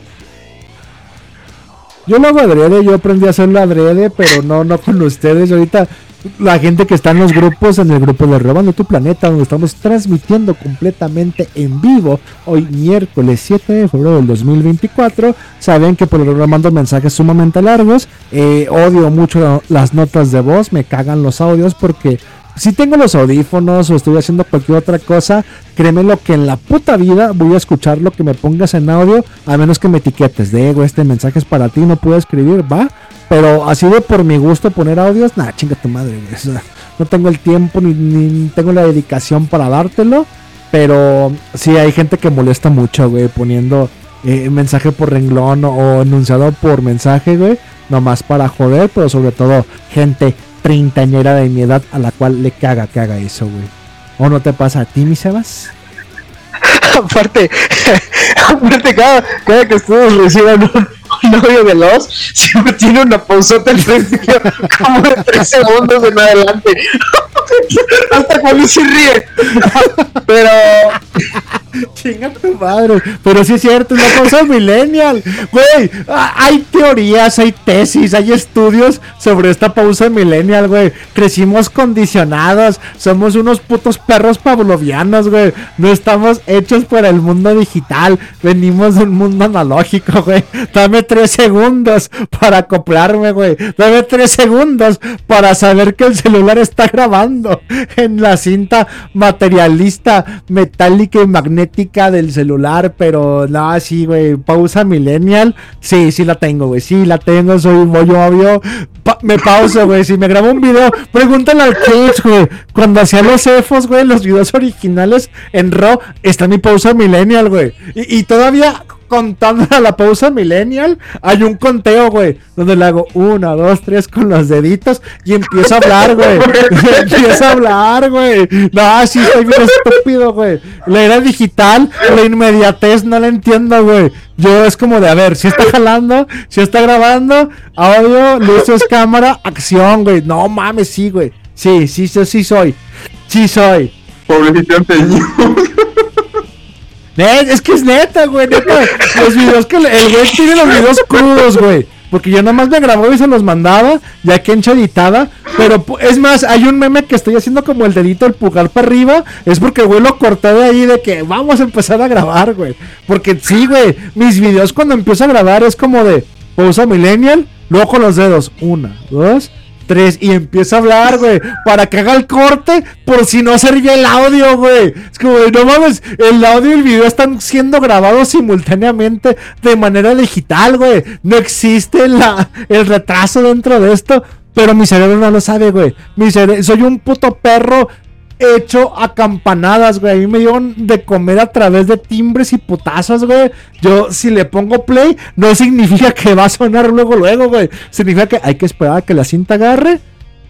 Yo lo hago adrede, yo aprendí a hacerlo adrede, pero no, no con ustedes. Ahorita la gente que está en los grupos, en el grupo de Robando tu Planeta, donde estamos transmitiendo completamente en vivo, hoy miércoles 7 de febrero del 2024, saben que por general mando mensajes sumamente largos. Eh, odio mucho las notas de voz, me cagan los audios porque si tengo los audífonos o estoy haciendo cualquier otra cosa, créeme lo que en la puta vida voy a escuchar lo que me pongas en audio, a menos que me etiquetes de ego, este mensaje es para ti, no puedo escribir, va. Pero así de por mi gusto poner audios, nada, chinga tu madre, no tengo el tiempo ni, ni tengo la dedicación para dártelo. Pero sí hay gente que molesta mucho, güey, poniendo eh, mensaje por renglón o enunciado por mensaje, güey. Nomás para joder, pero sobre todo gente treintañera de mi edad a la cual le caga que haga eso, güey. ¿O no te pasa a ti, mi Sebas? aparte, aparte cada, cada que ustedes reciban un, de los, siempre tiene una pausota al principio, como de tres segundos en adelante. Hasta cuando se ríe. Pero Chinga tu madre. Pero sí es cierto, es la cosa millennial. Güey, hay teorías, hay tesis, hay estudios sobre esta pausa millennial, güey. Crecimos condicionados. Somos unos putos perros pavlovianos, güey. No estamos hechos para el mundo digital. Venimos de un mundo analógico, güey. Dame tres segundos para acoplarme, güey. Dame tres segundos para saber que el celular está grabando en la cinta materialista, metálica y magnética del celular. Pero no, sí, güey. Pausa millennial. Sí, sí la tengo, güey. Sí la tengo. Soy muy obvio. Me pauso, güey. Si me grabo un video, pregúntale al Cage, güey. Cuando hacía los EFOS, güey, los videos originales en RAW, está mi pausa millennial, güey. Y todavía contando a la pausa millennial, hay un conteo, güey, donde le hago una, dos, tres con los deditos y empiezo a hablar, güey. empiezo a hablar, güey. No, sí, estoy bien estúpido, güey. La era digital, la inmediatez, no la entiendo, güey. Yo es como de, a ver, si está jalando, si está grabando, audio, luces, cámara, acción, güey. No mames, sí, güey. Sí, sí, sí, sí soy. Sí soy. Pobrecito es que es neta, güey, neta. Los videos que el güey tiene los videos crudos, güey. Porque yo nada más me grababa y se los mandaba, ya que en editada. Pero es más, hay un meme que estoy haciendo como el dedito, el pulgar para arriba. Es porque, güey, lo corté de ahí de que vamos a empezar a grabar, güey. Porque sí, güey, mis videos cuando empiezo a grabar es como de pausa millennial, luego con los dedos. Una, dos, tres. Y empiezo a hablar, güey. Para que haga el corte por si no servía el audio, güey. Es como, de, no mames, el audio y el video están siendo grabados simultáneamente de manera digital, güey. No existe la, el retraso dentro de esto. Pero mi cerebro no lo sabe, güey. Mi cere- soy un puto perro hecho a campanadas, güey. A mí me dieron de comer a través de timbres y putazos, güey. Yo, si le pongo play, no significa que va a sonar luego, luego, güey. Significa que hay que esperar a que la cinta agarre.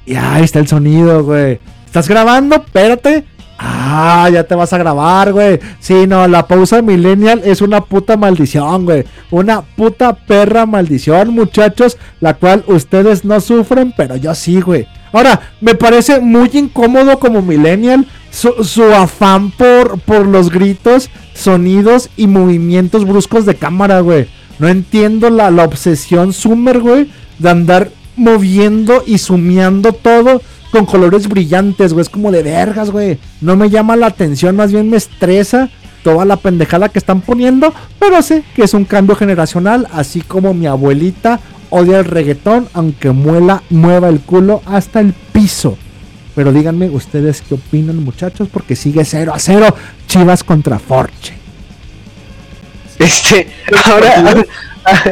Y ahí está el sonido, güey. ¿Estás grabando? Espérate. Ah, ya te vas a grabar, güey. Sí, no, la pausa millennial es una puta maldición, güey. Una puta perra maldición, muchachos. La cual ustedes no sufren, pero yo sí, güey. Ahora, me parece muy incómodo como millennial su, afán por, por los gritos, sonidos y movimientos bruscos de cámara, güey. No entiendo la, la obsesión Summer, güey, de andar moviendo y sumeando todo con colores brillantes, güey. Es como de vergas, güey. No me llama la atención, más bien me estresa toda la pendejada que están poniendo. Pero sé que es un cambio generacional, así como mi abuelita odia el reggaetón, aunque muela, mueva el culo hasta el piso. Pero díganme ustedes qué opinan, muchachos, porque sigue 0 a 0 Chivas contra Forche. Este, ahora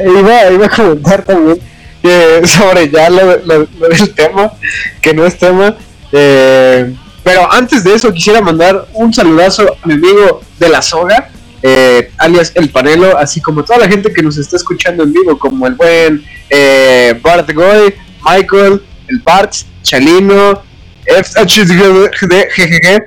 iba, iba a comentar también sobre ya lo, lo- lo del tema, que no es tema. eh, pero antes de eso quisiera mandar un saludazo a mi amigo de la soga, eh, alias El Panelo, así como toda la gente que nos está escuchando en vivo, como el buen eh, Bart Goy, Michael, el Bart, Chalino, FHGG,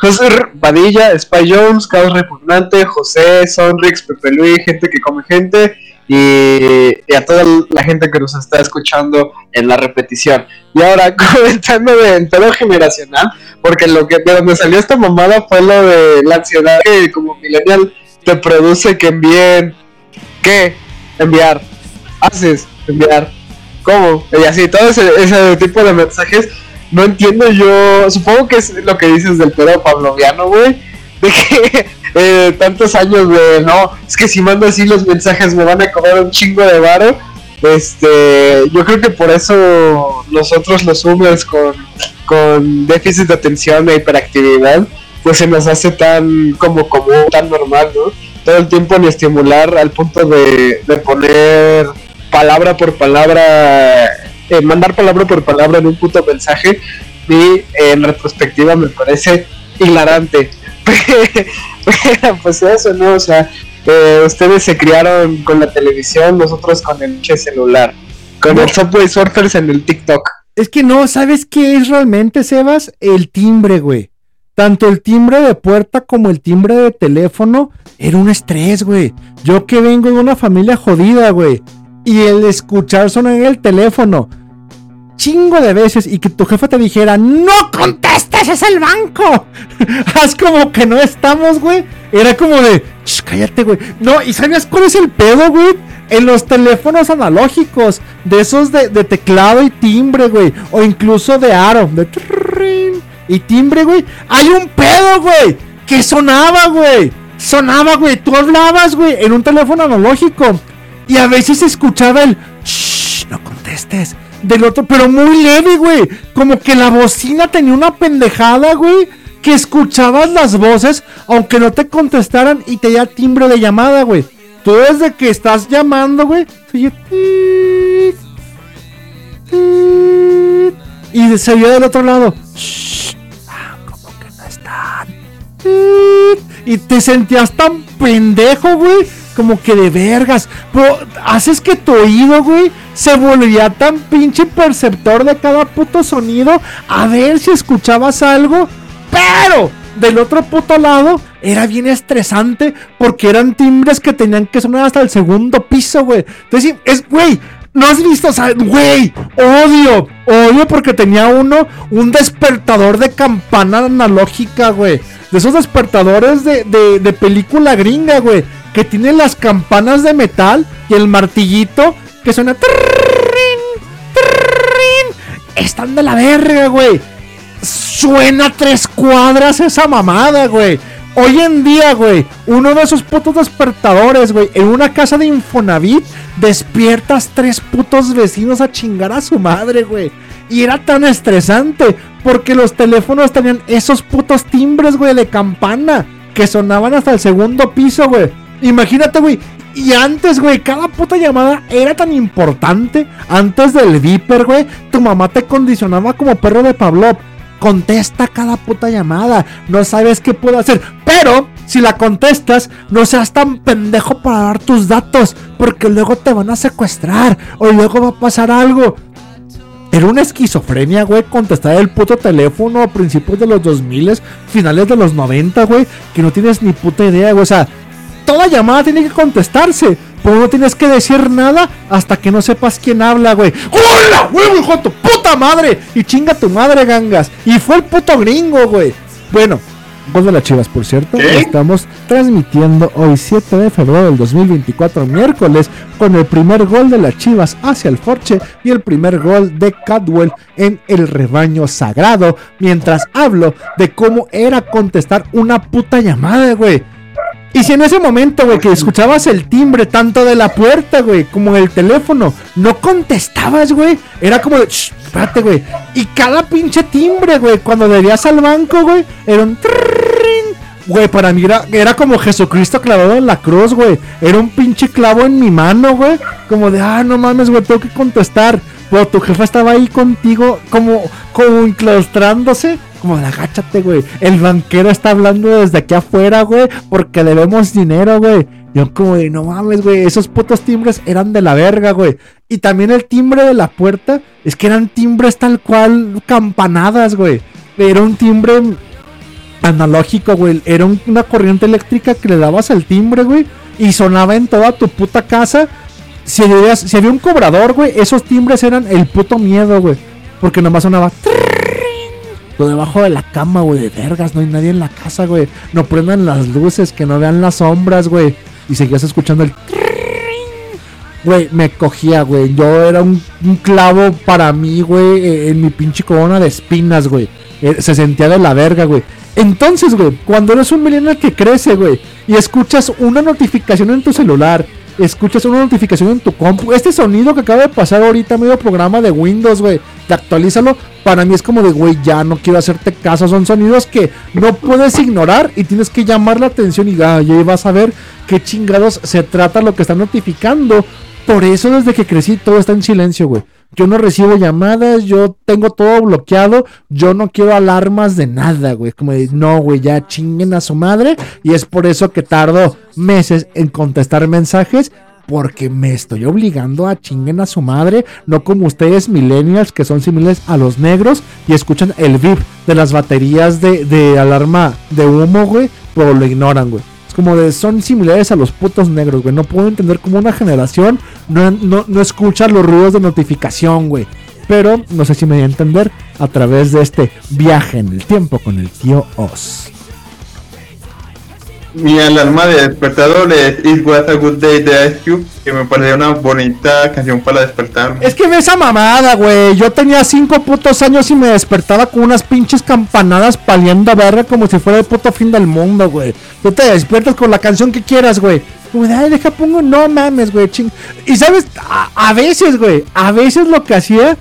José R- Padilla, Spy Jones, Carlos Repugnante, José, Sonrix, Pepe Luis, gente que come gente y, a toda la gente que nos está escuchando en la repetición. Y ahora, comentando de pedo generacional, porque lo que de donde salió esta mamada fue lo de la ansiedad que como millennial te produce que envíen. ¿Qué? Enviar. Haces, enviar. ¿Cómo? Y así, todo ese, ese tipo de mensajes. No entiendo yo. Supongo que es lo que dices del pedo pavloviano, güey. De que eh, tantos años de no, es que si mando así los mensajes me van a cobrar un chingo de varo. Este, yo creo que por eso nosotros los Zoomers con, con déficit de atención e hiperactividad, pues se nos hace tan como común, tan normal, ¿no? Todo el tiempo ni estimular al punto de, de poner palabra por palabra, eh, mandar palabra por palabra en un puto mensaje, y en retrospectiva me parece hilarante. Pero, pues eso, ¿no? O sea, eh, ustedes se criaron con la televisión, nosotros con el celular, con el Subway Surfers en el TikTok. Es que no, ¿sabes qué es realmente, Sebas? El timbre, güey. Tanto el timbre de puerta como el timbre de teléfono era un estrés, güey. Yo que vengo de una familia jodida, güey. Y el escuchar sonar el teléfono chingo de veces y que tu jefa te dijera, no contestes, es el banco. Haz como que no estamos, güey. Era como de, "Shh, cállate, güey. No, ¿y sabes cuál es el pedo, güey? En los teléfonos analógicos, de esos de, teclado y timbre, güey. O incluso de aro, de trrrrin y timbre, güey. Hay un pedo, güey. Que sonaba, güey. Sonaba, güey. Tú hablabas, güey, en un teléfono analógico. Y a veces escuchaba el, shh, no contestes del otro, pero muy leve, güey. Como que la bocina tenía una pendejada, güey. Que escuchabas las voces, aunque no te contestaran y te da timbre de llamada, güey. Tú desde que estás llamando, güey, se oye y se oye del otro lado. "Shh, ah, como que no están. tit", Y te sentías tan pendejo, güey. Como que de vergas. Pero haces que tu oído, güey, se volvía tan pinche perceptor de cada puto sonido. A ver si escuchabas algo. Pero del otro puto lado era bien estresante porque eran timbres que tenían que sonar hasta el segundo piso, güey. Entonces, es, güey, no has visto, o güey, odio, odio porque tenía uno un despertador de campana analógica, güey. De esos despertadores de, de, de película gringa, güey. Que tienen las campanas de metal y el martillito que suena. trrrrin, trrrrin. Están de la verga, güey. Suena tres cuadras esa mamada, güey. Hoy en día, güey, uno de esos putos despertadores, güey, en una casa de Infonavit, despiertas tres putos vecinos a chingar a su madre, güey. Y era tan estresante porque los teléfonos tenían esos putos timbres, güey, de campana que sonaban hasta el segundo piso, güey. Imagínate, güey. Y antes, güey, cada puta llamada era tan importante. Antes del Viper, güey, tu mamá te condicionaba como perro de Pavlov. Contesta cada puta llamada. No sabes qué puedo hacer. Pero si la contestas, no seas tan pendejo para dar tus datos. Porque luego te van a secuestrar. O luego va a pasar algo. Era una esquizofrenia, güey, contestar el puto teléfono a principios de los 2000, finales de los 90, güey, que no tienes ni puta idea, güey. O sea, toda llamada tiene que contestarse, pero no tienes que decir nada hasta que no sepas quién habla, güey. ¡Hola, huevo, hijo de tu puta madre! Y chinga tu madre, gangas. Y fue el puto gringo, güey. Bueno, gol de las chivas, por cierto. ¿Qué? Estamos transmitiendo hoy 7 de febrero del 2024, miércoles, con el primer gol de las chivas hacia el Forche y el primer gol de Cadwell en el rebaño sagrado. Mientras hablo de cómo era contestar una puta llamada, güey. Y si en ese momento, güey, que escuchabas el timbre tanto de la puerta, güey, como del teléfono, no contestabas, güey, era como de, "Shh, espérate, güey. Y cada pinche timbre, güey, cuando debías al banco, güey, era un. Güey, para mí era, era como Jesucristo clavado en la cruz, güey. Era un pinche clavo en mi mano, güey. Como de, ah, no mames, güey, tengo que contestar. Pero tu jefa estaba ahí contigo, como, como enclaustrándose. Como de, agáchate, güey. El banquero está hablando desde aquí afuera, güey. Porque debemos dinero, güey. Yo como de, no mames, güey. Esos putos timbres eran de la verga, güey. Y también el timbre de la puerta. Es que eran timbres tal cual campanadas, güey. Era un timbre analógico, güey. Era un- una corriente eléctrica que le dabas al timbre, güey. Y sonaba en toda tu puta casa. si, habías- si había un cobrador, güey, esos timbres eran el puto miedo, güey. Porque nomás sonaba. Lo debajo de la cama, güey, de vergas, no hay nadie en la casa, güey. No prendan las luces, que no vean las sombras, güey. Y seguías escuchando el. Güey, me cogía, güey. Yo era un, clavo para mí, güey, eh, en mi pinche corona de espinas, güey. Eh, se sentía de la verga, güey. Entonces, güey, cuando eres un millennial que crece, güey, y escuchas una notificación en tu celular, escuchas una notificación en tu compu, este sonido que acaba de pasar ahorita, medio programa de Windows, güey, de actualízalo, para mí es como de, güey, ya no quiero hacerte caso, son sonidos que no puedes ignorar y tienes que llamar la atención y ah, ya vas a ver qué chingados se trata lo que están notificando. Por eso desde que crecí todo está en silencio, güey. Yo no recibo llamadas, yo tengo todo bloqueado, yo no quiero alarmas de nada, güey. Como de, no, güey, ya chinguen a su madre. Y es por eso que tardo meses en contestar mensajes. Porque me estoy obligando a chinguen a su madre. No como ustedes, millennials, que son similares a los negros. Y escuchan el VIP de las baterías de, de alarma de humo, güey. Pero lo ignoran, güey. Como de, son similares a los putos negros, güey. No puedo entender cómo una generación no, no, no escucha los ruidos de notificación, güey. Pero no sé si me voy a entender a través de este viaje en el tiempo con el tío Oz. Mi alarma de despertador es It Was a Good Day de Ice Cube, que me parecía una bonita canción para despertarme. Es que ve esa mamada, güey. Yo tenía cinco putos años y me despertaba con unas pinches campanadas paliando verga como si fuera el puto fin del mundo, güey. Tú te despiertas con la canción que quieras, güey. Ay, deja pongo, no mames, güey, ching. Y sabes, a, a veces, güey, a veces lo que hacía,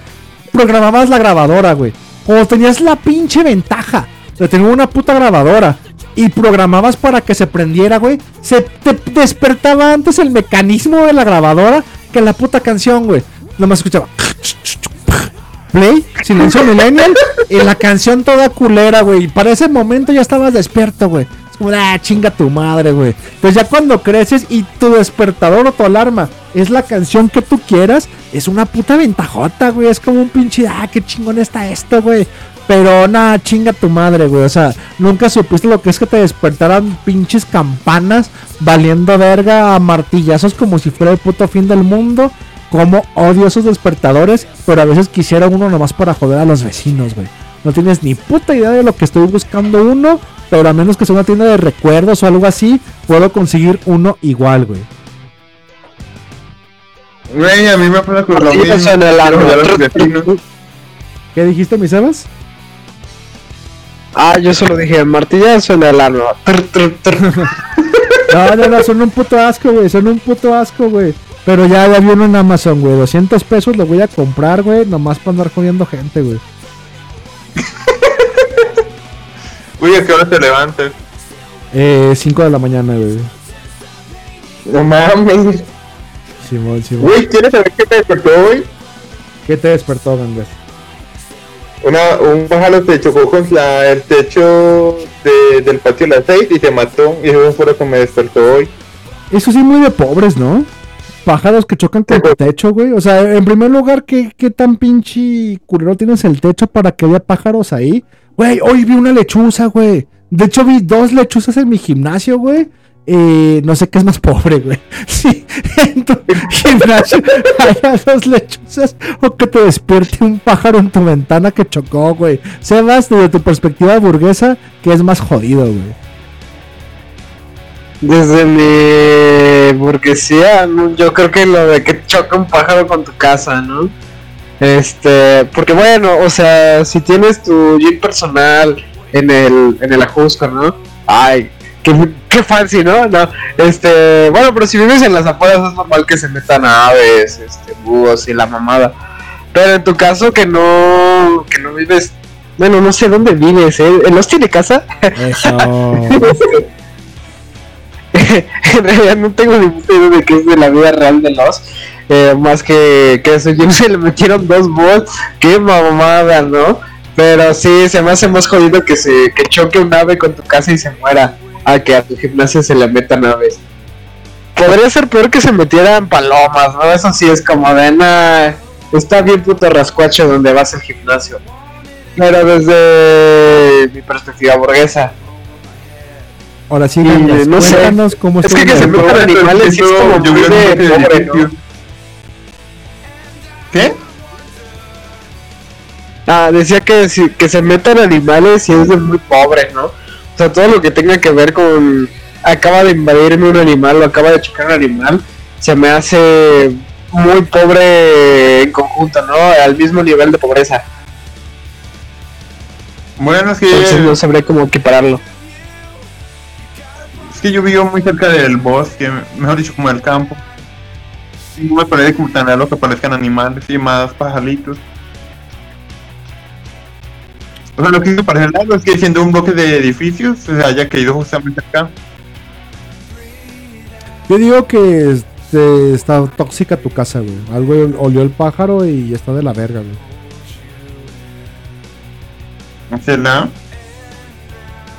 programabas la grabadora, güey. Como tenías la pinche ventaja de tener una puta grabadora y programabas para que se prendiera, güey, se te despertaba antes el mecanismo de la grabadora que la puta canción, güey. Nomás escuchaba play, silencio millennial y la canción toda culera, güey. Y para ese momento ya estabas despierto, güey. Es como, ah, chinga tu madre, güey. Pues ya cuando creces y tu despertador o tu alarma es la canción que tú quieras, es una puta ventajota, güey. Es como un pinche, ah, qué chingón está esto, güey. Pero nada, chinga tu madre, güey. O sea, nunca supiste lo que es que te despertaran pinches campanas valiendo verga a martillazos como si fuera el puto fin del mundo. Como odio esos despertadores, pero a veces quisiera uno nomás para joder a los vecinos, güey. No tienes ni puta idea de lo que estoy buscando uno, pero a menos que sea una tienda de recuerdos o algo así, puedo conseguir uno igual, güey. Güey, a mí me pasa con lo mismo. en el. ¿Qué dijiste, mi Sebas? Ah, yo solo dije, martillazo en trr, trr. No, no, no, son un puto asco, güey. Son un puto asco, güey. Pero ya, ya vi uno en Amazon, güey. 200 pesos lo voy a comprar, güey. Nomás para andar jodiendo gente, güey. Uy, ¿a qué hora te levantas? Eh, 5 de la mañana, güey. No mames. Simón, Simón. Güey, ¿quieres saber qué te despertó hoy? ¿Qué te despertó, Gangas? Una, un pájaro se chocó contra el techo de- del patio a las 6 y se mató. Y eso fue lo que me despertó hoy. Eso sí, muy de pobres, ¿no? Pájaros que chocan con el techo, güey. O sea, en primer lugar, ¿qué, qué tan pinche culero tienes el techo para que haya pájaros ahí? Güey, hoy vi una lechuza, güey. De hecho, vi dos lechuzas en mi gimnasio, güey. Eh, no sé qué es más pobre, güey. Sí, en tu gimnasio dos lechuzas o que te despierte un pájaro en tu ventana que chocó, güey. Sebas, desde tu perspectiva burguesa, ¿qué es más jodido, güey? Desde mi burguesía, yo creo que lo de que choca un pájaro con tu casa, ¿no? Este, porque bueno, o sea, si tienes tu gym personal en el, en el Ajusco, ¿no? Ay, qué, qué fancy, ¿no? No, este, bueno, pero si vives en las afueras es normal que se metan aves, este, búhos y la mamada. Pero en tu caso que no, que no vives, bueno, no sé dónde vives, ¿eh? ¿En los tiene casa? Eso. en realidad no tengo ni idea de qué es de la vida real de los. eh, más que que ese gym se le metieron dos bots. Qué mamada, ¿no? Pero sí, se me hace más jodido que se que choque un ave con tu casa y se muera. A que a tu gimnasio se le metan aves. Podría ser peor que se metieran palomas, ¿no? Eso sí es como de nah, Está bien puto rascuacho donde vas al gimnasio. Pero desde mi perspectiva burguesa, Ahora sí, Gangas, no sé. cómo Es que que se metan animales sí es como muy Lloviendo de pobre. ¿no? ¿Qué? Ah, decía que, que se metan animales y es de muy pobre, ¿no? O sea, todo lo que tenga que ver con acaba de invadirme un animal o acaba de chocar un animal, se me hace muy pobre en conjunto, ¿no? Al mismo nivel de pobreza. Bueno, es que, Entonces no sabría cómo equipararlo. es que yo vivo muy cerca del bosque, mejor dicho, como del campo. Y no me parece como tan raro que aparezcan animales y más pajaritos. O sea, lo que me parece raro es que siendo un bloque de edificios se haya caído justamente acá. Yo digo que este, está tóxica tu casa, güey. Algo olió el pájaro y está de la verga, güey. ¿Será?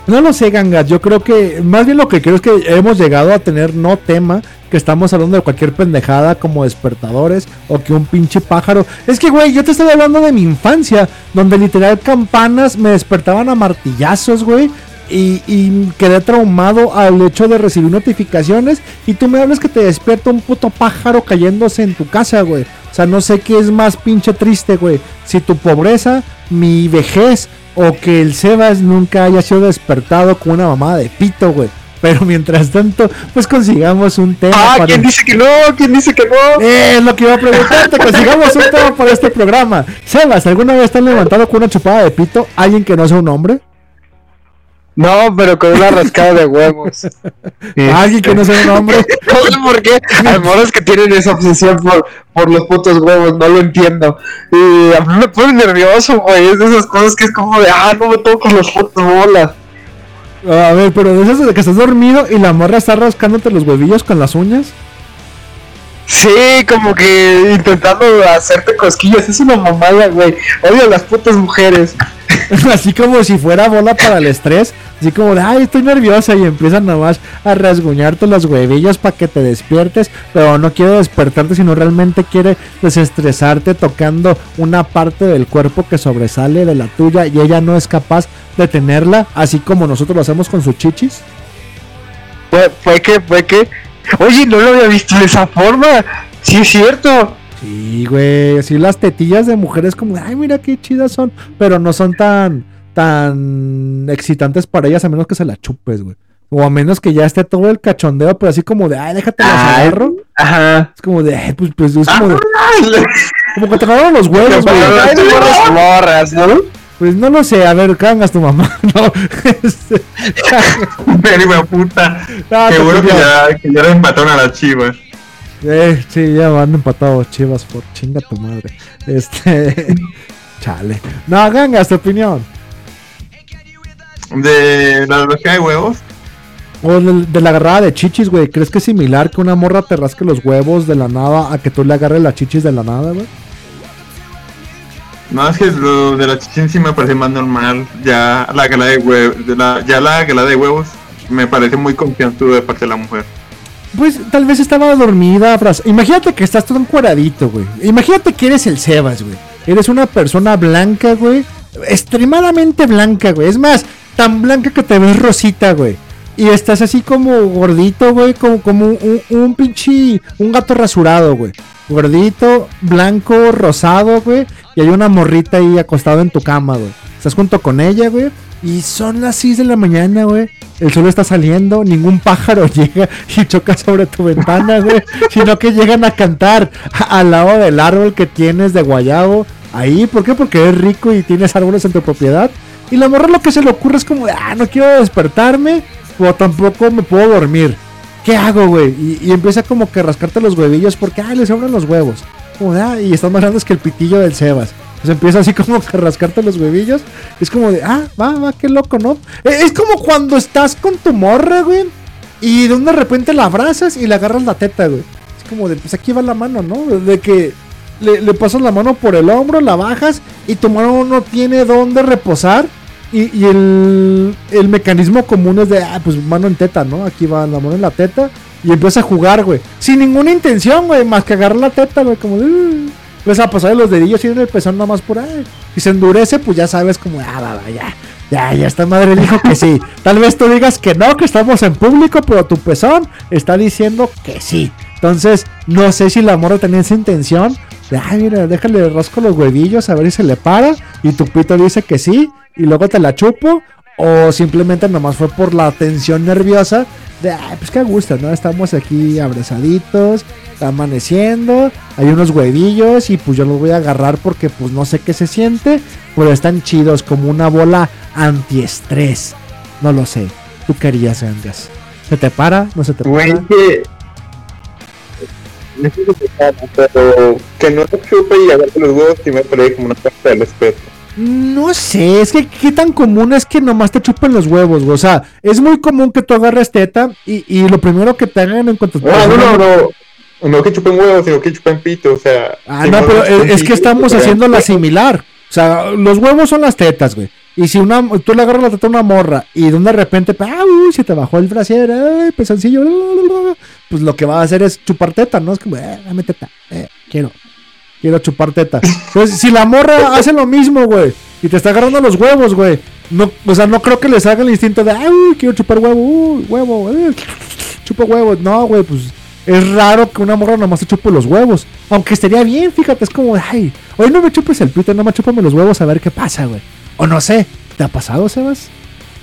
No lo sé, gangas. Yo creo que, más bien lo que creo es que hemos llegado a tener no tema, que estamos hablando de cualquier pendejada como despertadores o que un pinche pájaro. Es que, güey, yo te estoy hablando de mi infancia, donde literal campanas me despertaban a martillazos, güey. Y, y quedé traumado al hecho de recibir notificaciones. Y tú me hablas que te despierta un puto pájaro cayéndose en tu casa, güey. O sea, no sé qué es más pinche triste, güey. Si tu pobreza, mi vejez o que el Sebas nunca haya sido despertado con una mamada de pito, güey. Pero mientras tanto, pues consigamos un tema. Ah, para- ¿quién dice que no? ¿Quién dice que no? Eh, es lo que iba a preguntarte, consigamos un tema para este programa. Sebas, ¿alguna vez te han levantado con una chupada de pito alguien que no sea un hombre? No, pero con una rascada de huevos. Alguien que no sea un hombre. No sé por qué. Hay moros que tienen esa obsesión por, por los putos huevos, no lo entiendo. Y a mí me pone nervioso, güey. Es de esas cosas que es como de, ah, no me toco los putos bolas. A ver, pero de esas de que estás dormido y la morra está rascándote los huevillos con las uñas. Sí, como que intentando hacerte cosquillas. Es una mamada, güey. Odio a las putas mujeres. Así como si fuera bola para el estrés. Así como de, ay, estoy nerviosa. Y empiezan nada más a rasguñarte los huevillos para que te despiertes. Pero no quiere despertarte, sino realmente quiere desestresarte tocando una parte del cuerpo que sobresale de la tuya. Y ella no es capaz de tenerla. Así como nosotros lo hacemos con sus chichis. Fue, fue que, fue que. Oye, no lo había visto de esa forma. Sí, es cierto. Sí, güey. Así las tetillas de mujeres como, ay, mira qué chidas son. Pero no son tan, tan excitantes para ellas a menos que se la chupes, güey. O a menos que ya esté todo el cachondeo, pero así como de, ay, déjate Ay. agarro. Ajá. Es como de, ay, pues, pues es como de, como que te agarraron los huevos, güey. Morras ¿no? Pues no lo sé, a ver, cangas tu mamá. No, este, Pero de puta. Ah, Qué te bueno que ya, que ya le empataron a las chivas. Eh, sí, ya van empatados chivas por chinga tu madre. Este, chale. No, gangas tu opinión. De la velocidad de huevos. O de, de la agarrada de chichis, güey. ¿Crees que es similar que una morra te rasque los huevos de la nada a que tú le agarres las chichis de la nada, güey? No, es que lo de la chichín sí me parece más normal. Ya la gala de huevos, de la, ya la gala de huevos me parece muy confianzudo de parte de la mujer. Pues tal vez estaba dormida, abraz- Imagínate que estás todo encueradito, güey. Imagínate que eres el Sebas, güey. Eres una persona blanca, güey. Extremadamente blanca, güey. Es más, tan blanca que te ves rosita, güey. Y estás así como gordito, güey. Como, como un, un pinche. Un gato rasurado, güey. Gordito, blanco, rosado, güey. Y hay una morrita ahí acostada en tu cama, güey. Estás junto con ella, güey. Y son las 6 de la mañana, güey. El sol está saliendo, ningún pájaro llega y choca sobre tu ventana, güey. Sino que llegan a cantar al lado del árbol que tienes de guayabo. Ahí, ¿por qué? Porque eres rico y tienes árboles en tu propiedad. Y la morra lo que se le ocurre es como, ah, no quiero despertarme, o tampoco me puedo dormir. ¿Qué hago, güey? Y, empieza como que a rascarte los huevillos porque, ah, le sobran los huevos. Como ah, y están más grandes que el pitillo del Sebas. Pues empieza así como a rascarte los huevillos. Es como de, ah, va, va, qué loco, ¿no? Eh, Es como cuando estás con tu morra, güey. Y de un de repente la abrazas y le agarras la teta, güey. Es como de, pues aquí va la mano, ¿no? De que le, le pasas la mano por el hombro, la bajas y tu mano no tiene dónde reposar. Y, y el, el mecanismo común es de, ah, pues mano en teta, ¿no? Aquí va la mano en la teta. Y empieza a jugar, güey. Sin ninguna intención, güey, más que agarrar la teta, güey, como de... "Uh". Empieza a pasar los dedillos y en el pezón nada más por ahí. Y se endurece, pues ya sabes como, ah, va, va, ya. Ya, ya esta madre dijo que sí. Tal vez tú digas que no, que estamos en público, pero tu pezón está diciendo que sí. Entonces, no sé si la morra tenía esa intención de, ay, mira, déjale rasco los huevillos a ver si se le para. Y tu pito dice que sí, y luego te la chupo. O simplemente nomás fue por la tensión nerviosa de, ay, pues qué gusto, ¿no? Estamos aquí abrazaditos, está amaneciendo, hay unos huevillos y pues yo los voy a agarrar porque pues no sé qué se siente, pero están chidos como una bola antiestrés. No lo sé. ¿Tú querías, Gangas? ¿Se te para? ¿No se te para? pero que no te chupe y los huevos y me como una falta de respeto. No sé, es que qué tan común es que nomás te chupen los huevos, güey. O sea, es muy común que tú agarres teta y, y lo primero que te hagan en cuanto te No, no, no, no. No que chupen huevos, sino que chupen pito, o sea. Ah, no, pero es, es que estamos chupen haciendo la pito. similar. O sea, los huevos son las tetas, güey. Y si una, tú le agarras la teta a una morra y de repente, ah, uy, se te bajó el brasier, ay, la, pues lo que va a hacer es chupar teta, ¿no? Es como, eh, dame teta, eh, quiero, quiero chupar teta. Entonces, si la morra hace lo mismo, güey, y te está agarrando los huevos, güey, no, o sea, no creo que les haga el instinto de, ay, quiero chupar huevo, uy, huevo, eh, chupa huevos. No, güey, pues es raro que una morra nomás te chupe los huevos. Aunque estaría bien, fíjate, es como, ay, hoy no me chupes el pito, nomás chúpame los huevos a ver qué pasa, güey. O no sé, ¿te ha pasado, Sebas?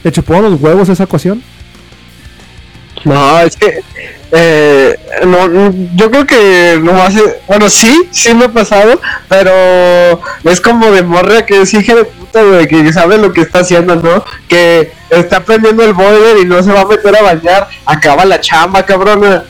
¿Te chupó los huevos esa ocasión? No, es que. Eh, no, yo creo que no hace. Bueno, sí, sí me ha pasado, pero es como de morra que es hija de puta, que sabe lo que está haciendo, ¿no? Que está prendiendo el boiler y no se va a meter a bañar. Acaba la chamba, cabrona.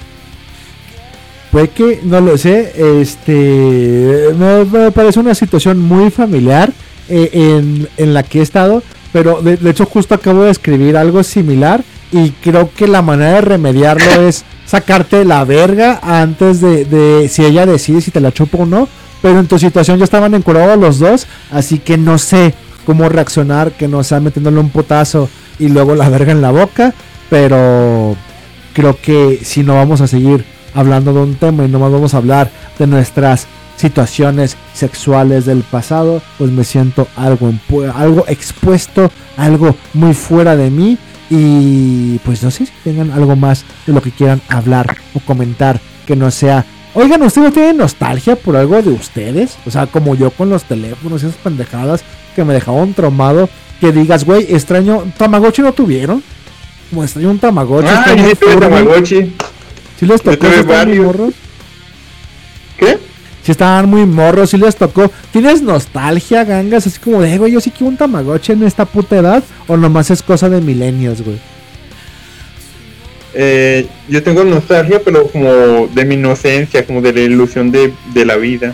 Puede que, no lo sé, este, me, me parece una situación muy familiar eh, en, en la que he estado, pero de hecho justo acabo de escribir algo similar y creo que la manera de remediarlo es sacarte la verga antes de, de si ella decide si te la chupo o no, pero en tu situación ya estaban encurados los dos, así que no sé cómo reaccionar, que no sea metiéndole un putazo y luego la verga en la boca, pero creo que si no vamos a seguir hablando de un tema y no más vamos a hablar de nuestras situaciones sexuales del pasado, pues me siento algo, algo expuesto, algo muy fuera de mí y pues no sé si tengan algo más de lo que quieran hablar o comentar que no sea Oigan, ¿ustedes no tienen nostalgia por algo de ustedes? O sea, como yo con los teléfonos y esas pendejadas que me dejaban traumado. Que digas, güey, extraño. ¿Tamagotchi no tuvieron? Como extraño un Tamagotchi. Ah, yo tuve. Tamagotchi. ¿Sí les Yo tocó morros? ¿Qué? Si estaban muy morros, si les tocó. ¿Tienes nostalgia, gangas? Así como de, güey, yo sí quiero un Tamagotchi en esta puta edad. O nomás es cosa de milenios, güey. Eh, yo tengo nostalgia, pero como de mi inocencia, como de la ilusión de, de la vida.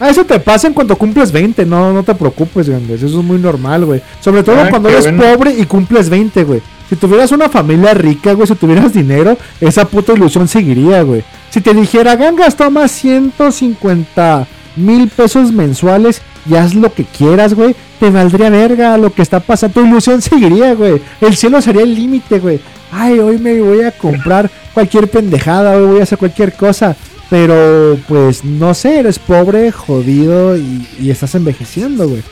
Ah, eso te pasa en cuanto cumples 20, no, no te preocupes, gangas. Eso es muy normal, güey. Sobre todo Ah, cuando eres bueno. pobre y cumples 20, güey. Si tuvieras una familia rica, güey, si tuvieras dinero, esa puta ilusión seguiría, güey. Si te dijera, gangas, toma 150 mil pesos mensuales y haz lo que quieras, güey, te valdría verga lo que está pasando. Tu ilusión seguiría, güey. El cielo sería el límite, güey. Ay, hoy me voy a comprar cualquier pendejada, hoy voy a hacer cualquier cosa. Pero, pues, no sé, eres pobre, jodido y, y estás envejeciendo, güey.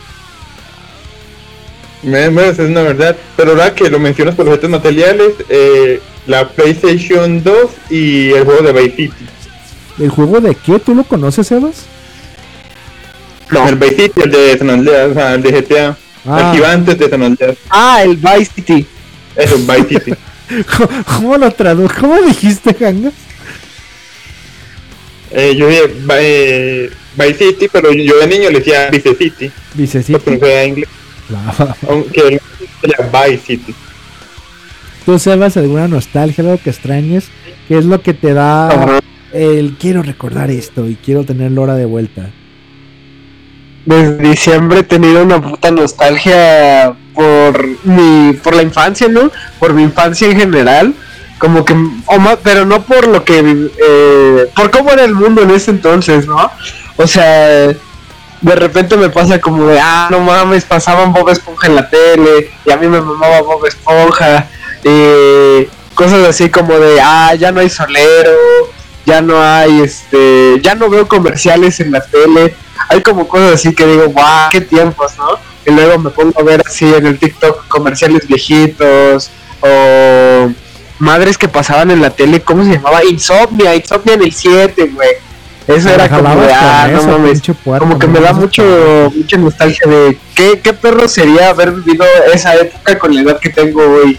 Es una verdad. Pero ahora que lo mencionas por objetos materiales, eh, la PlayStation 2 y el juego de Vice City. ¿El juego de qué? ¿Tú lo conoces, Sebas? No. El Vice City, el de San Andreas, o sea, el de GTA. Ah. El gigante de San Andreas. Ah, el Vice City. Eso, Vice City. ¿Cómo, lo tradujo? ¿Cómo dijiste, Ganga? Eh, yo dije eh, Vice City, pero yo de niño le decía Vice City. Vicecito. Porque no sabía inglés. Aunque era Vice City. ¿Tú, Sebas, alguna nostalgia, algo que extrañes? ¿Qué es lo que te da el quiero recordar esto y quiero tenerlo ahora de vuelta? Desde diciembre he tenido una puta nostalgia por mi por la infancia, ¿no? Por mi infancia en general, como que o pero no por lo que eh, por cómo era el mundo en ese entonces, ¿no? O sea, de repente me pasa como de, ah, no mames, pasaban Bob Esponja en la tele y a mí me mamaba Bob Esponja y cosas así como de, ah, ya no hay solero, ya no hay, este, ya no veo comerciales en la tele, hay como cosas así que digo, guau, qué tiempos, ¿no? Y luego me pongo a ver así en el TikTok comerciales viejitos o madres que pasaban en la tele, ¿cómo se llamaba? Insomnia, Insomnia en el 7, güey. Eso era como ah, no mames. Como que me da mucho, mucha nostalgia de ¿qué, qué perro sería haber vivido esa época con la edad que tengo hoy.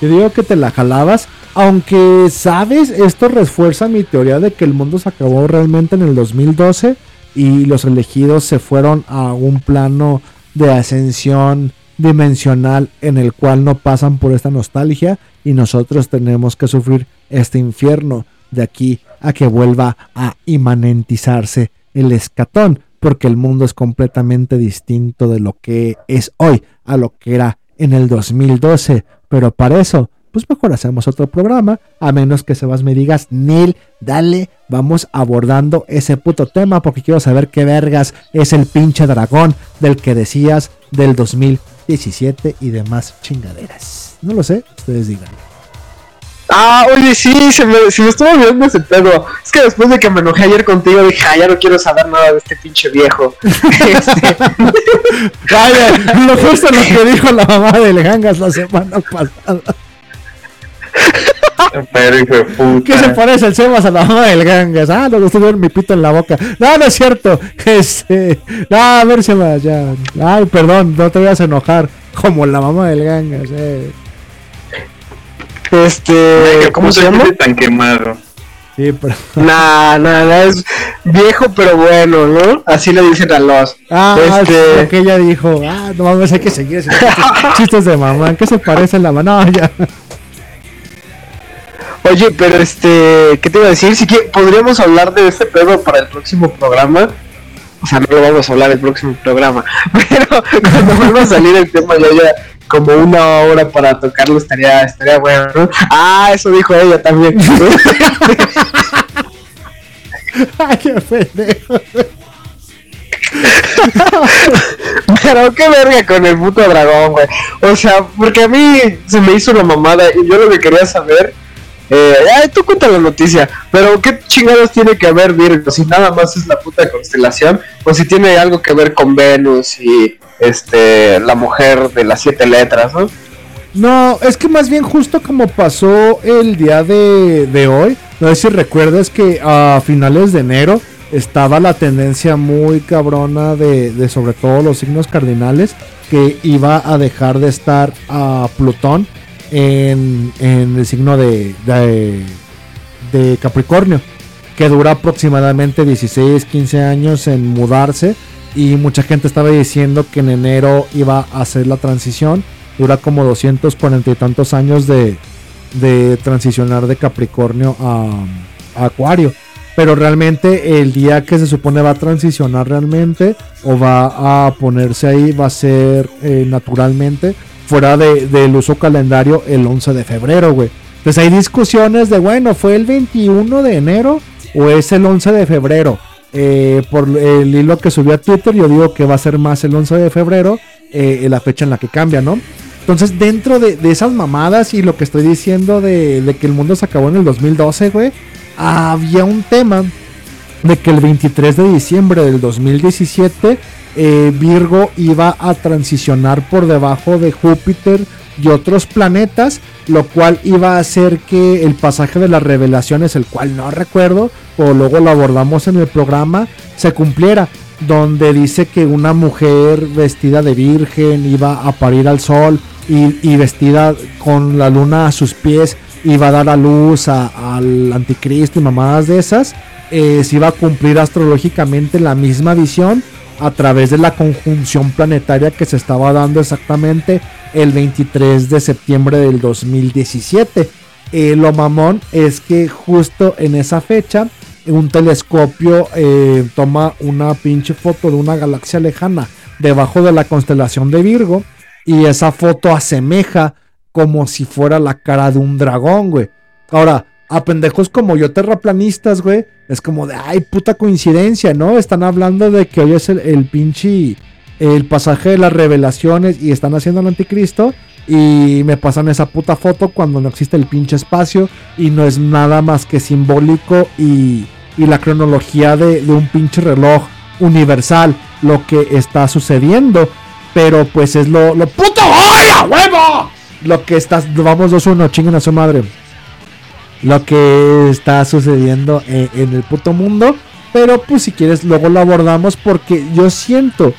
Yo digo que te la jalabas, aunque, ¿sabes? Esto refuerza mi teoría de que el mundo se acabó realmente en el 2012 y los elegidos se fueron a un plano de ascensión dimensional en el cual no pasan por esta nostalgia y nosotros tenemos que sufrir este infierno de aquí a que vuelva a imanentizarse el escatón, porque el mundo es completamente distinto de lo que es hoy a lo que era en el 2012. Pero para eso, pues mejor hacemos otro programa, a menos que Sebas me digas, Neil, dale, vamos abordando ese puto tema, porque quiero saber qué vergas es el pinche dragón del que decías del 2017 y demás chingaderas. No lo sé, ustedes digan. Ah, oye, sí, se me, se me estuvo olvidando ese pedo. Es que después de que me enojé ayer contigo, dije, ah, ya no quiero saber nada de este pinche viejo. Este, Vaya, lo justo lo que dijo la mamá del Gangas la semana pasada. Pero hijo de puta. ¿Qué se parece el Sebas a la mamá del Gangas? Ah, lo gustó ver mi pito en la boca. No, no es cierto. Este. No, a ver, Sebas, ya. Ay, perdón, no te vayas a enojar. Como la mamá del Gangas, eh. Este, ¿Cómo ¿cómo se llama? tan quemado? Sí, pero. Nah, nada, es viejo pero bueno, ¿no? Así le dicen a los. Ah, Este- lo que ella dijo. Ah, no mames, hay que seguir chistes, de mamá. ¿En qué se parece la mamá? No, ya. Oye, pero este, ¿qué te iba a decir? Si que podríamos hablar de este pedo para el próximo programa. O sea, no lo vamos a hablar el próximo programa. Pero cuando vuelva a salir el tema ya ya como una hora para tocarlo estaría, estaría bueno, ¿no? Ah, eso dijo ella también. Ay, qué pendejo. Pero qué verga con el puto dragón, güey. O sea, porque a mí se me hizo una mamada y yo lo que quería saber. Eh, ay, tú cuenta la noticia, pero ¿qué chingados tiene que ver Virgo? Si nada más es la puta constelación, o si tiene algo que ver con Venus y este la mujer de las siete letras, ¿no? No, es que más bien justo como pasó el día de, de hoy, no sé si recuerdas que a finales de enero estaba la tendencia muy cabrona de, de sobre todo los signos cardinales, que iba a dejar de estar a Plutón en, en el signo de, de, de Capricornio, que dura aproximadamente 16, 15 años en mudarse. Y mucha gente estaba diciendo que en enero iba a hacer la transición. Dura como 240 y tantos años de, de transicionar de Capricornio a, Acuario. Pero realmente el día que se supone va a transicionar realmente o va a ponerse ahí va a ser eh, naturalmente fuera de- del uso calendario el 11 de febrero, güey. Entonces hay discusiones de, bueno, ¿fue el 21 de enero o es el 11 de febrero? Eh, por el hilo que subió a Twitter, yo digo que va a ser más el 11 de febrero, eh, la fecha en la que cambia, ¿no? Entonces, dentro de, esas mamadas y lo que estoy diciendo de, de que el mundo se acabó en el 2012, güey, había un tema de que el 23 de diciembre del 2017 eh, Virgo iba a transicionar por debajo de Júpiter y otros planetas, lo cual iba a hacer que el pasaje de las revelaciones, el cual no recuerdo, o luego lo abordamos en el programa, se cumpliera, donde dice que una mujer vestida de virgen iba a parir al sol y, vestida con la luna a sus pies iba a dar a luz al anticristo y mamadas de esas, eh, se iba a cumplir astrológicamente la misma visión a través de la conjunción planetaria que se estaba dando exactamente el 23 de septiembre del 2017. Eh, lo mamón es que justo en esa fecha un telescopio eh, toma una pinche foto de una galaxia lejana debajo de la constelación de Virgo y esa foto asemeja como si fuera la cara de un dragón, güey. Ahora, a pendejos como yo, terraplanistas, güey, es como de, ay, puta coincidencia, ¿no? Están hablando de que hoy es el, el pinche, el pasaje de las revelaciones y están haciendo el anticristo. Y me pasan esa puta foto cuando no existe el pinche espacio y no es nada más que simbólico y, y la cronología de, de un pinche reloj universal lo que está sucediendo. Pero pues es lo, lo puto ¡Ay, a huevo! Lo que estás, vamos 2-1, chinguen a su madre. Lo que está sucediendo en, en el puto mundo. Pero pues si quieres luego lo abordamos porque yo siento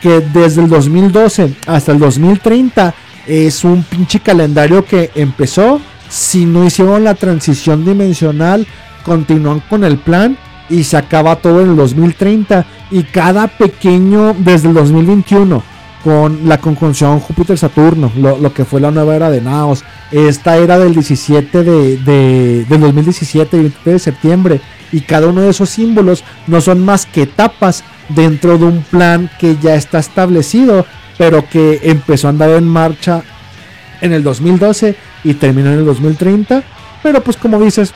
que desde el 2012 hasta el 2030 es un pinche calendario que empezó. Si no hicieron la transición dimensional, continúan con el plan y se acaba todo en el 2030. Y cada pequeño, desde el 2021, con la conjunción Júpiter-Saturno, lo, que fue la nueva era de Naos, esta era del 17 de, de- del 2017, el 23 de septiembre, y cada uno de esos símbolos no son más que etapas dentro de un plan que ya está establecido, pero que empezó a andar en marcha en el 2012 y terminó en el 2030. Pero pues como dices,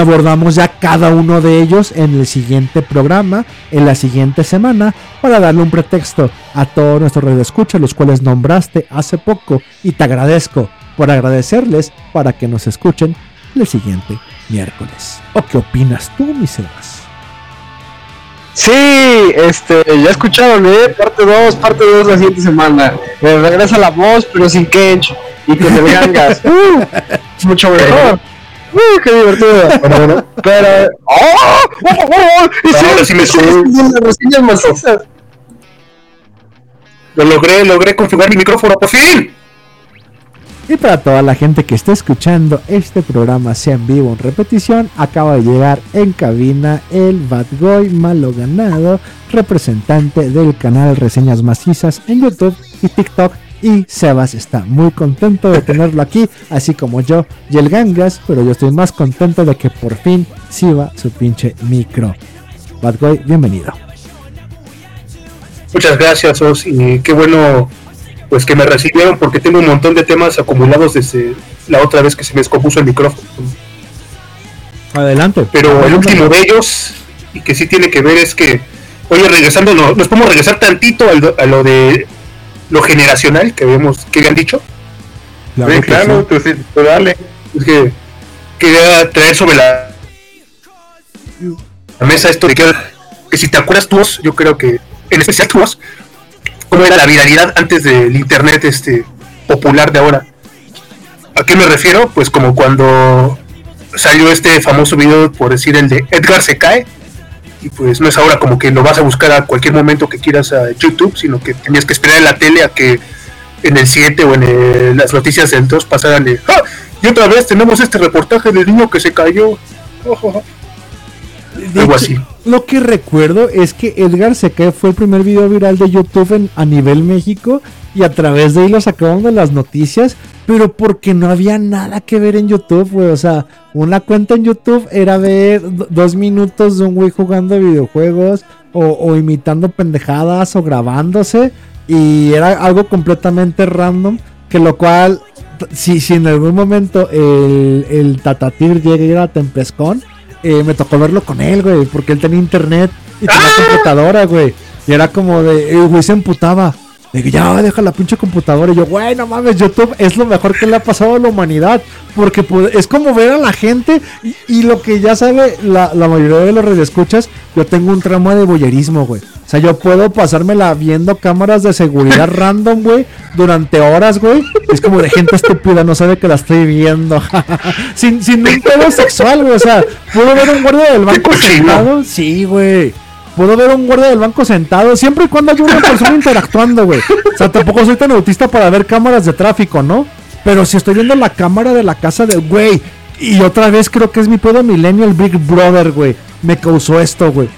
abordamos ya cada uno de ellos en el siguiente programa, en la siguiente semana, para darle un pretexto a todos nuestros radioescuchas, los cuales nombraste hace poco, y te agradezco por agradecerles para que nos escuchen el siguiente miércoles. ¿O qué opinas tú, mi Sebas? Sí, este, ya escucharon, ¿eh? Parte 2, parte 2 la siguiente semana. Eh, regresa la voz, pero sin Kench y con el gangas. Uh, mucho mejor. Uh, qué divertido. Pero. ¡Oh! ¡Oh! ¡Oh! Y sí, Ahora sí me las reseñas macizas. Lo logré, logré configurar mi micrófono por fin. Y para toda la gente que está escuchando este programa, sea en vivo o en repetición, acaba de llegar en cabina el Bad Boy malo ganado, representante del canal Reseñas Macizas en YouTube y TikTok. Y Sebas está muy contento de tenerlo aquí, así como yo y el Gangas, pero yo estoy más contento de que por fin sirva su pinche micro. Bad Boy, bienvenido. Muchas gracias, Os, y qué bueno pues que me recibieron porque tengo un montón de temas acumulados desde la otra vez que se me descompuso el micrófono. Adelante. Pero el último de ellos, y que sí tiene que ver, es que, oye, regresando, no- nos podemos regresar tantito al- a lo de lo generacional que habíamos, que habían dicho. Claro Sí, que claro, sí. tú sí, tú dale. Es que quería traer sobre la, la mesa esto de que, que si te acuerdas tú, yo creo que, en especial tú, cómo era la viralidad antes del internet este popular de ahora. ¿A qué me refiero? Pues como cuando salió este famoso video, por decir el de Edgar se cae, y pues no es ahora como que lo vas a buscar a cualquier momento que quieras a YouTube, sino que tenías que esperar en la tele a que en el 7 o en las noticias del 2 pasaran de ¡Ah! y otra vez tenemos este reportaje del niño que se cayó. De Algo hecho, así. Lo que recuerdo es que Edgar se cae fue el primer video viral de YouTube en- a nivel México y a través de ahí lo sacaron de las noticias, pero porque no había nada que ver en YouTube, güey. O sea, una cuenta en YouTube era ver do- dos minutos de un güey jugando videojuegos o, o imitando pendejadas o grabándose y era algo completamente random, que lo cual, si, si en algún momento el, el Tatatir llega a ir a Tempescon, eh, me tocó verlo con él, güey, porque él tenía internet y tenía computadora, güey. Y era como de, el güey se emputaba. De que ya deja la pinche computadora. Y yo, güey, no mames, YouTube es lo mejor que le ha pasado a la humanidad. Porque pues, es como ver a la gente. Y, y lo que ya sabe la, la mayoría de los radioescuchas, yo tengo un trauma de boyerismo, güey. O sea, yo puedo pasármela viendo cámaras de seguridad random, güey, durante horas, güey. Es como de gente estúpida, no sabe que la estoy viendo. sin, sin un pedo sexual, güey. O sea, puedo ver un guardia del banco sentado. Sí, güey. Puedo ver un guardia del banco sentado, siempre y cuando haya una persona interactuando, güey. O sea, tampoco soy tan autista para ver cámaras de tráfico, ¿no? Pero si estoy viendo la cámara de la casa de, güey, y otra vez creo que es mi pedo millennial Big Brother, güey. Me causó esto, güey.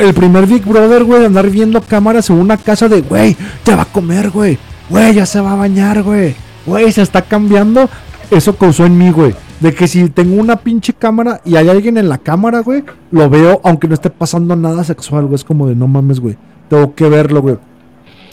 El primer Big Brother, güey, de andar viendo cámaras en una casa de, güey, ya va a comer, güey. Güey, ya se va a bañar, güey. Güey, se está cambiando. Eso causó en mí, güey. De que si tengo una pinche cámara y hay alguien en la cámara, güey, lo veo aunque no esté pasando nada sexual, güey. Es como de no mames, güey. Tengo que verlo, güey.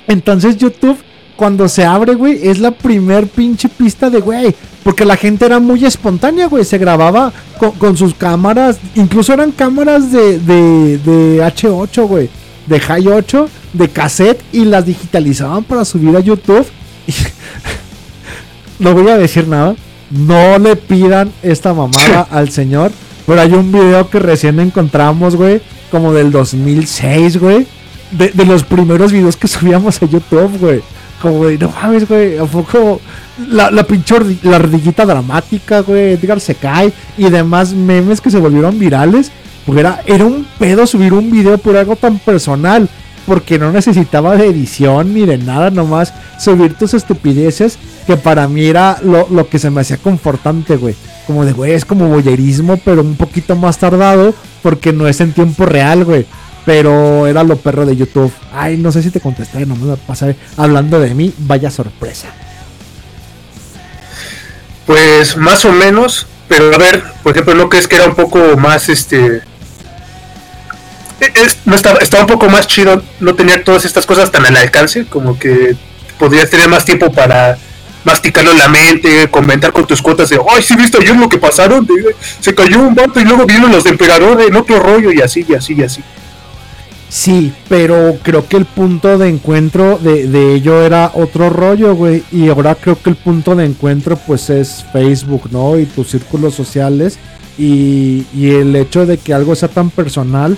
Entonces YouTube, cuando se abre, güey, es la primer pinche pista de, güey. Porque la gente era muy espontánea, güey. Se grababa con, sus cámaras. Incluso eran cámaras de, de, de H8, güey. De High 8, de cassette. Y las digitalizaban para subir a YouTube. no voy a decir nada. No le pidan esta mamada al señor. Pero hay un video que recién encontramos, güey. Como del 2006, güey. De, de los primeros videos que subíamos a YouTube, güey. Como de, no mames, güey, ¿a poco la, la pinche la ardillita dramática, güey, Edgar se cae y demás memes que se volvieron virales? Porque era, era un pedo subir un video por algo tan personal. Porque no necesitaba de edición ni de nada, nomás subir tus estupideces. Que para mí era lo, lo que se me hacía confortante, güey. Como de, güey, es como boyerismo, pero un poquito más tardado. Porque no es en tiempo real, güey. Pero era lo perro de YouTube. Ay, no sé si te contesté, no me pasar hablando de mí. Vaya sorpresa. Pues más o menos, pero a ver, por ejemplo, ¿no crees que era un poco más este... es- no estaba, estaba un poco más chido no tener todas estas cosas tan al alcance, como que podrías tener más tiempo para masticarlo en la mente, comentar con tus cuotas de, ay, sí, viste ayer lo que pasaron, se cayó un vato y luego vienen los de emperador en otro rollo y así, y así, y así. Sí, pero creo que el punto de encuentro de, de ello era otro rollo, güey. Y ahora creo que el punto de encuentro pues es Facebook, ¿no? Y tus círculos sociales. Y, y el hecho de que algo sea tan personal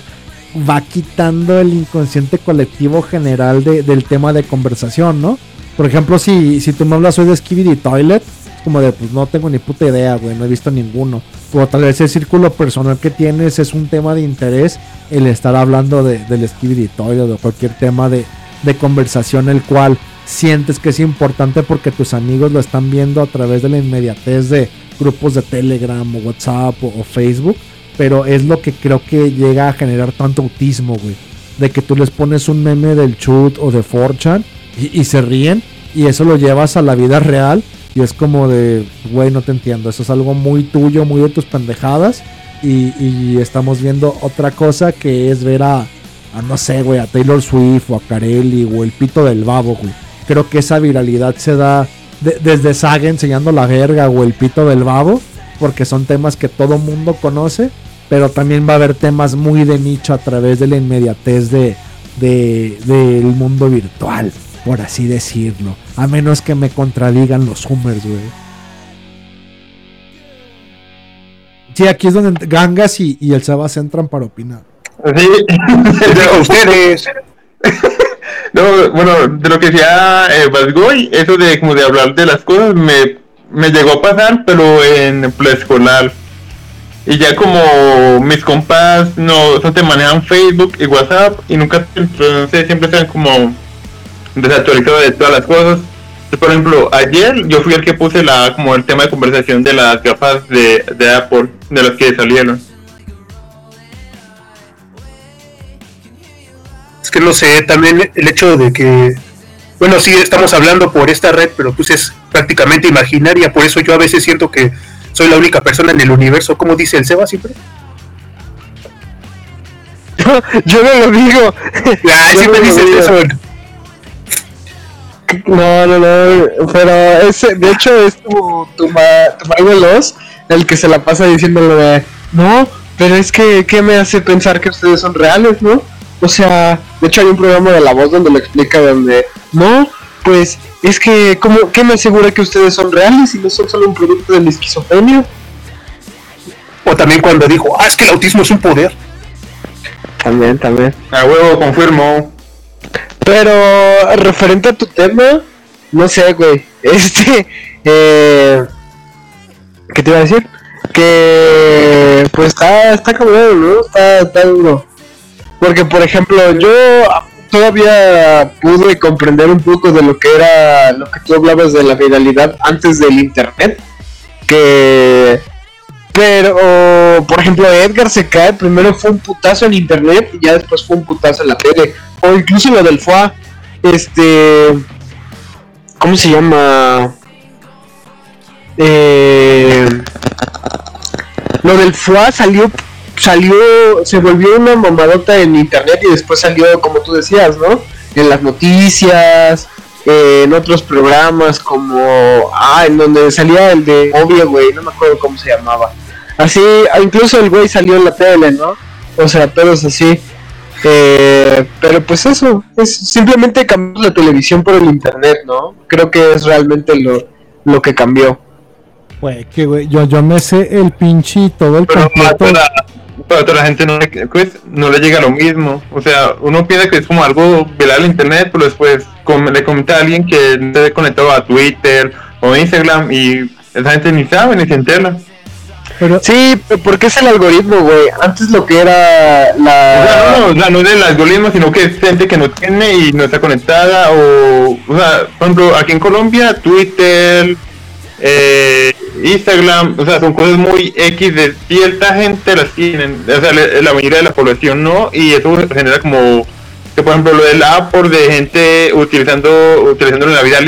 va quitando el inconsciente colectivo general de- del tema de conversación, ¿no? Por ejemplo, si, si tú me hablas hoy de Skibidi Toilet, como de, pues no tengo ni puta idea, güey, no he visto ninguno. O tal vez el círculo personal que tienes es un tema de interés el estar hablando de, del Skibidi Toilet o cualquier tema de, de conversación el cual sientes que es importante porque tus amigos lo están viendo a través de la inmediatez de grupos de Telegram o WhatsApp o, o Facebook. Pero es lo que creo que llega a generar tanto autismo, güey. De que tú les pones un meme del chut o de 4chan y, se ríen y eso lo llevas a la vida real y es como de, güey, no te entiendo, eso es algo muy tuyo, muy de tus pendejadas y, estamos viendo otra cosa que es ver a, no sé, güey, a Taylor Swift o a Carelli o el pito del babo, güey. Creo que esa viralidad se da de- desde Saga enseñando la verga o el pito del babo, porque son temas que todo mundo conoce, pero también va a haber temas muy de nicho a través de la inmediatez de- del mundo virtual, por así decirlo. A menos que me contradigan los Hummers, güey. Sí, aquí es donde Gangas y, y el Sebas entran para opinar. Sí. Ustedes, No, bueno, de lo que decía eh, Basgoy, eso de como de hablar de las cosas me, me llegó a pasar, pero en preescolar. Y ya como mis compas no, no te manejan Facebook y WhatsApp y nunca, entonces siempre están como desactualizados de todas las cosas. Por ejemplo, ayer yo fui el que puse la como el tema de conversación de las gafas de, de Apple, de las que salieron. es que no sé, también el hecho de que, bueno, sí estamos hablando por esta red, pero pues es prácticamente imaginaria, por eso yo a veces siento que soy la única persona en el universo, como dice el Seba siempre. Yo no lo digo. Ay, Yo siempre no dices eso. No, no, no, pero ese, de hecho es tu, tu, ma- tu Mario Veloz el que se la pasa diciéndole de, no, pero es que, ¿qué me hace pensar que ustedes son reales, no? O sea, de hecho hay un programa de La Voz donde lo explica donde, no, pues es que, ¿cómo, ¿qué me asegura que ustedes son reales y no son solo un producto de la esquizofrenia? O también cuando dijo, ah, es que el autismo es un poder. También, también. A huevo, confirmo. Pero referente a tu tema, no sé, güey. Este, eh, ¿qué te iba a decir? Que pues está, está cabrón, ¿no? Está, está duro. Porque, por ejemplo, yo todavía pude comprender un poco de lo que era lo que tú hablabas de la viralidad antes del internet. Que pero, por ejemplo, Edgar se cae, primero fue un putazo en internet y ya después fue un putazo en la tele. O incluso lo del FUA, este... ¿Cómo se llama? Eh, lo del FUA salió, salió, se volvió una mamadota en internet y después salió, como tú decías, ¿no? En las noticias, en otros programas como, ah, en donde salía el de Obvio, güey, no me acuerdo cómo se llamaba. Así, incluso el güey salió en la tele, ¿no? O sea, todos así. Eh, pero pues eso, es simplemente cambiar la televisión por el internet, ¿no? Creo que es realmente lo, lo que cambió. Güey, que güey, yo, yo me sé el pinche y todo el Pero completo. para, para otra gente no le, pues, no le llega lo mismo. O sea, uno piensa que es como algo viral en internet, pero después com- le comenta a alguien que no se conectado a Twitter o Instagram y esa gente ni sabe ni se entera. Pero Sí, pero porque es el algoritmo, güey. Antes lo que era O sea, la... no, o sea, no es del algoritmo, sino que es gente que no tiene y no está conectada. O, o sea, por ejemplo, aquí en Colombia, Twitter, eh, Instagram, o sea, son cosas muy X de cierta gente las tienen. O sea, le- la mayoría de la población no, y eso genera como que por ejemplo lo del Apple de gente utilizando utilizando en la vida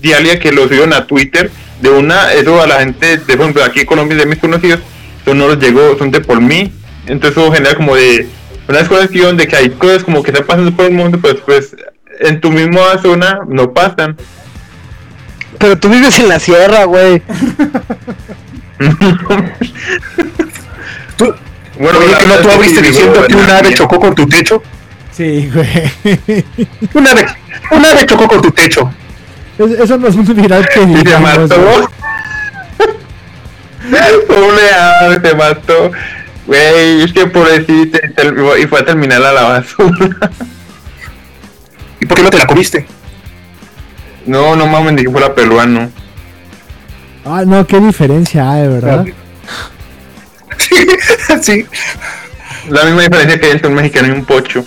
diaria que lo subieron a Twitter de una eso a la gente de por ejemplo aquí en Colombia de mis conocidos eso no les llegó son de por mí entonces eso genera como de una desconexión de que hay cosas como que están pasando por el mundo pero después en tu misma zona no pasan Pero tú vives en la sierra, güey. Tú, bueno oye, la que no tú abriste diciendo que un ave chocó con tu techo. sí, güey. Un ave, un ave chocó con tu techo. Es- Eso no es muy viral que y te digamos, mató. Pobre ave, te mató. Güey, es que pobrecito y fue a terminar a la basura. ¿Y por qué no te la comiste? No, no mames, ni que fuera peruano. Ah, no, qué diferencia hay, ¿verdad? sí. La misma diferencia que hay entre un mexicano y un pocho.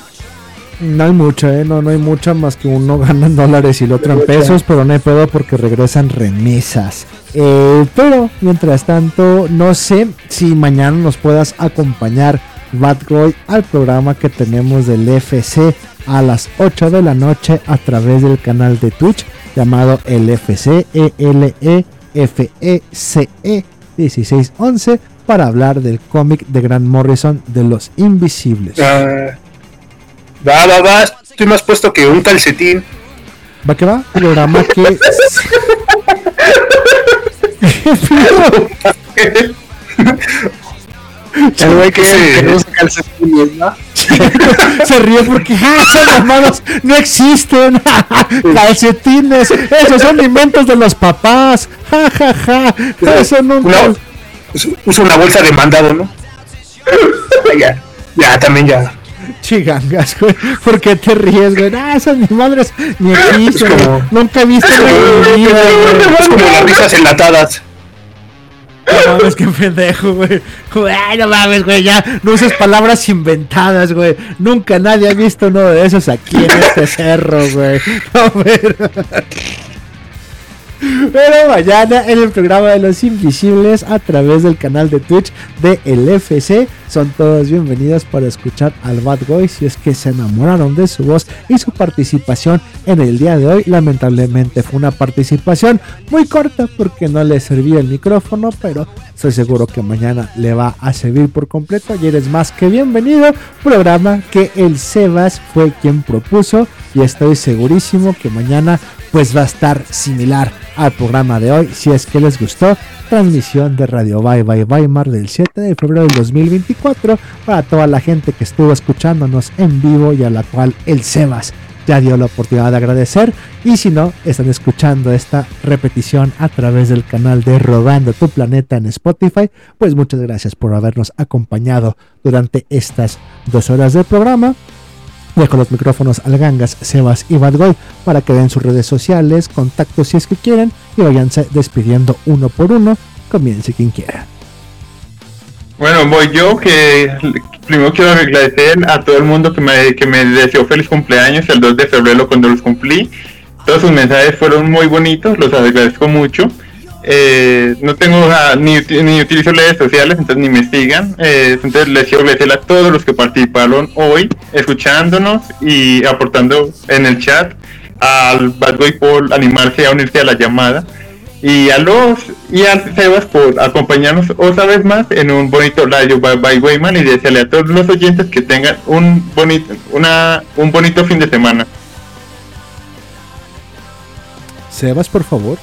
No hay mucha, ¿eh? No, no hay mucha más que uno gana en dólares y el otro en pesos, pero no hay pedo porque regresan remesas. Eh, pero, mientras tanto, no sé si mañana nos puedas acompañar, Bad Boy, al programa que tenemos del FC a las 8 de la noche a través del canal de Twitch llamado el FC ELE FECE 1611 para hablar del cómic de Grant Morrison de los Invisibles. Ah, va, va, va. Estoy más puesto que un calcetín. ¿Va que va? Programa que. El güey que, Sí. que no usa calcetines, ¿no? Se ríe porque ¡ah, esas mamadas no existen. Calcetines, esos son inventos de los papás. Ja, ja, ja. Eso nunca. No, usa una bolsa de mandado, ¿no? ya, ya, también ya. Chigangas, güey. ¿Por qué te ríes, güey? Ah, esas mis madres ni existen. Es como- güey. Nunca he visto una vida. Es como las risas enlatadas. No mames, qué pendejo, güey. Güey, Ay, no mames, güey, ya no uses palabras inventadas, güey. Nunca nadie ha visto uno de esos aquí en este cerro, güey. No, pero... Pero mañana en el programa de los invisibles a través del canal de Twitch de el FC son todos bienvenidos para escuchar al Bad Boy si es que se enamoraron de su voz y su participación en el día de hoy. Lamentablemente fue una participación muy corta porque no le servía el micrófono, pero estoy seguro que mañana le va a servir por completo y eres más que bienvenido. Programa que el Sebas fue quien propuso y estoy segurísimo que mañana pues va a estar similar al programa de hoy si es que les gustó. Transmisión de Radio Bye Bye Weimar del 7 de febrero del 2024 para toda la gente que estuvo escuchándonos en vivo y a la cual el Sebas ya dio la oportunidad de agradecer. Y si no, están escuchando esta repetición a través del canal de Rodando tu Planeta en Spotify, pues muchas gracias por habernos acompañado durante estas dos horas del programa. Dejo los micrófonos al Gangas, Sebas y Badgoy para que den sus redes sociales, contactos si es que quieren y váyanse despidiendo uno por uno. Comience quien quiera. Bueno, voy yo que primero quiero agradecer a todo el mundo que me, que me deseó feliz cumpleaños el 2 de febrero cuando los cumplí. Todos sus mensajes fueron muy bonitos, los agradezco mucho. Eh, no tengo ni, ni utilizo redes sociales, entonces ni me sigan. Eh, entonces les quiero agradecer a todos los que participaron hoy, escuchándonos y aportando en el chat. Al Bad Boy por animarse a unirse a la llamada y a los y a Sebas por acompañarnos otra vez más en un bonito radio by, by Wayman y desearle a todos los oyentes que tengan un bonito una un bonito fin de semana. Sebas, por favor.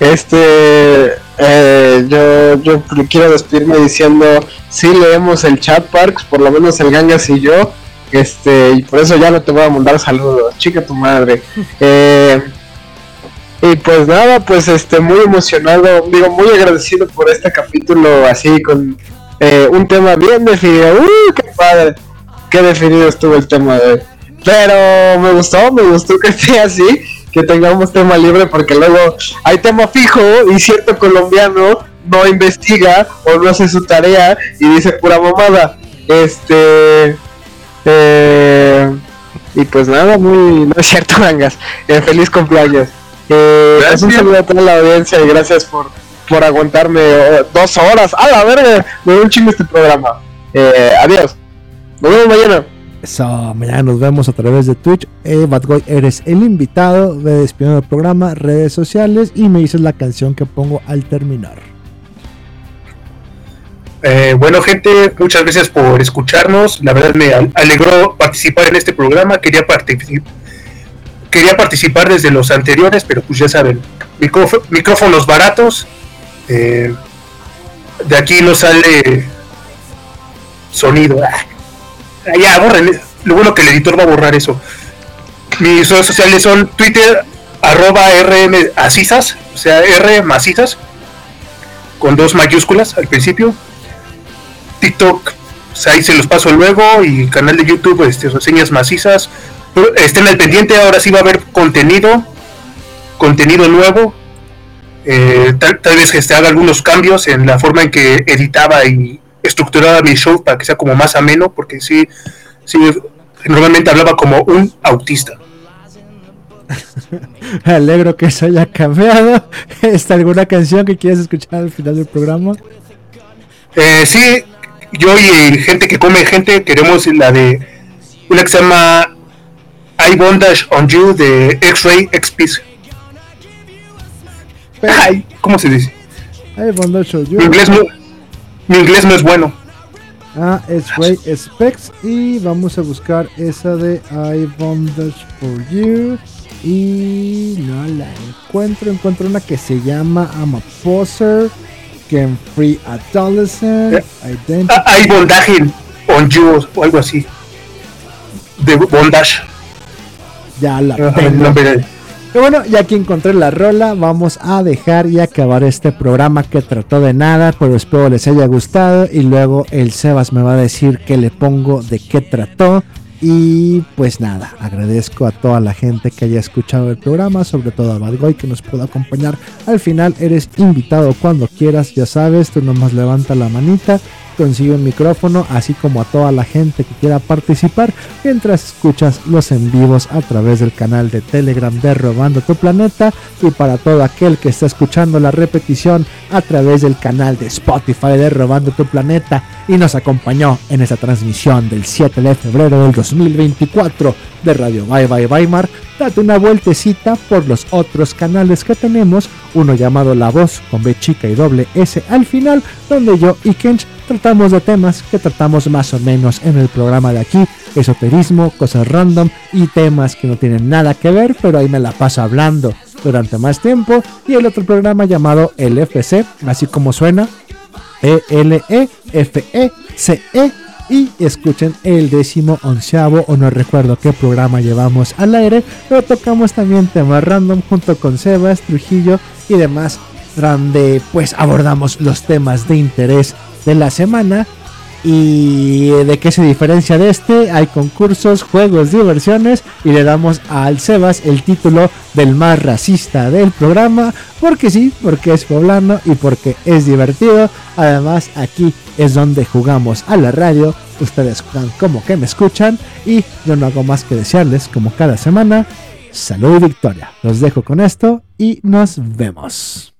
Este, eh, yo, yo quiero despedirme diciendo, sí leemos el chat Parks, por lo menos el Gangas y yo, este, y por eso ya no te voy a mandar saludos, chica tu madre. Eh, y pues nada, pues este, muy emocionado, digo, muy agradecido por este capítulo así con, eh, un tema bien definido. ¡Uy, qué padre! Qué definido estuvo el tema de hoy. Pero me gustó, me gustó que esté así, que tengamos tema libre, porque luego hay tema fijo y cierto colombiano no investiga o no hace su tarea y dice pura mamada. Este. Eh, y pues nada, muy. No es cierto, Gangas. Eh, feliz cumpleaños. Eh, pues un saludo a toda la audiencia y gracias por, por aguantarme eh, dos horas. A la verga, me dio un chingo este programa. Eh, adiós. Nos vemos mañana. Mañana nos vemos a través de Twitch. Eh, eres el invitado. Ve despidiendo el programa, redes sociales y me dices la canción que pongo al terminar. Eh, bueno, gente, muchas gracias por escucharnos. La verdad me al- alegró participar en este programa. Quería participar. Quería participar desde los anteriores, pero pues ya saben, micrófo- micrófonos baratos. eh, de aquí no sale sonido. Ah, ya, borren. Lo bueno que el editor va a borrar eso. Mis redes sociales son Twitter, arroba RM asisas, o sea, R macizas, con dos mayúsculas al principio. TikTok, pues, ahí se los paso luego, y canal de YouTube, este, reseñas macizas. Pero Estén al pendiente, ahora sí va a haber contenido, contenido nuevo. Eh, tal, tal vez este, haga algunos cambios en la forma en que editaba y estructuraba mi show para que sea como más ameno, porque sí, sí normalmente hablaba como un autista. Me alegro que eso haya cambiado. ¿Está alguna canción que quieras escuchar al final del programa? Eh, sí, yo y gente que come gente queremos la de una que se llama I Bondage on You de X-Ray X-Piece. Ay, ¿cómo se dice? Hey, Bondage Show You. Inglés mi inglés no es bueno. Ah, es Ray Specs. Y vamos a buscar esa de I Bondage for You. Y no la encuentro. Encuentro una que se llama I'm a Poser. Can Free Adolescent. Eh, Identity. Ah, Hay bondage on you o algo así. De bondage. Ya la tengo. Pero bueno, ya que encontré la rola, vamos a dejar y acabar este programa que trató de nada, pero espero les haya gustado y luego el Sebas me va a decir qué le pongo, de qué trató. Y pues nada, agradezco a toda la gente que haya escuchado el programa, sobre todo a Badgoy que nos pudo acompañar. Al final eres invitado cuando quieras, ya sabes, tú nomás levanta la manita, consigue un micrófono, así como a toda la gente que quiera participar mientras escuchas los en vivos a través del canal de Telegram de Robando tu Planeta. Y para todo aquel que está escuchando la repetición a través del canal de Spotify de Robando tu Planeta y nos acompañó en esta transmisión del 7 de febrero del 2024 de Radio Bye Bye Weimar, date una vueltecita por los otros canales que tenemos, uno llamado La Voz con B chica y doble S al final, donde yo y Kench tratamos de temas que tratamos más o menos en el programa de aquí, esoterismo, cosas random y temas que no tienen nada que ver, pero ahí me la paso hablando durante más tiempo, y el otro programa llamado LFC, así como suena, E E-L-E-F-E-C-E y escuchen el décimo onceavo o no recuerdo qué programa llevamos al aire, pero tocamos también temas random junto con Sebas, Trujillo y demás, donde pues abordamos los temas de interés de la semana y de qué se diferencia de este, hay concursos, juegos, diversiones y le damos al Sebas el título del más racista del programa, porque sí, porque es poblano y porque es divertido. Además, aquí es donde jugamos a la radio, ustedes juegan como que me escuchan y yo no hago más que desearles como cada semana salud y victoria. Los dejo con esto y nos vemos.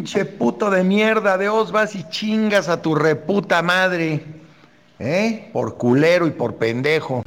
Pinche puto de mierda, de os vas y chingas a tu reputa madre. ¿Eh? Por culero y por pendejo.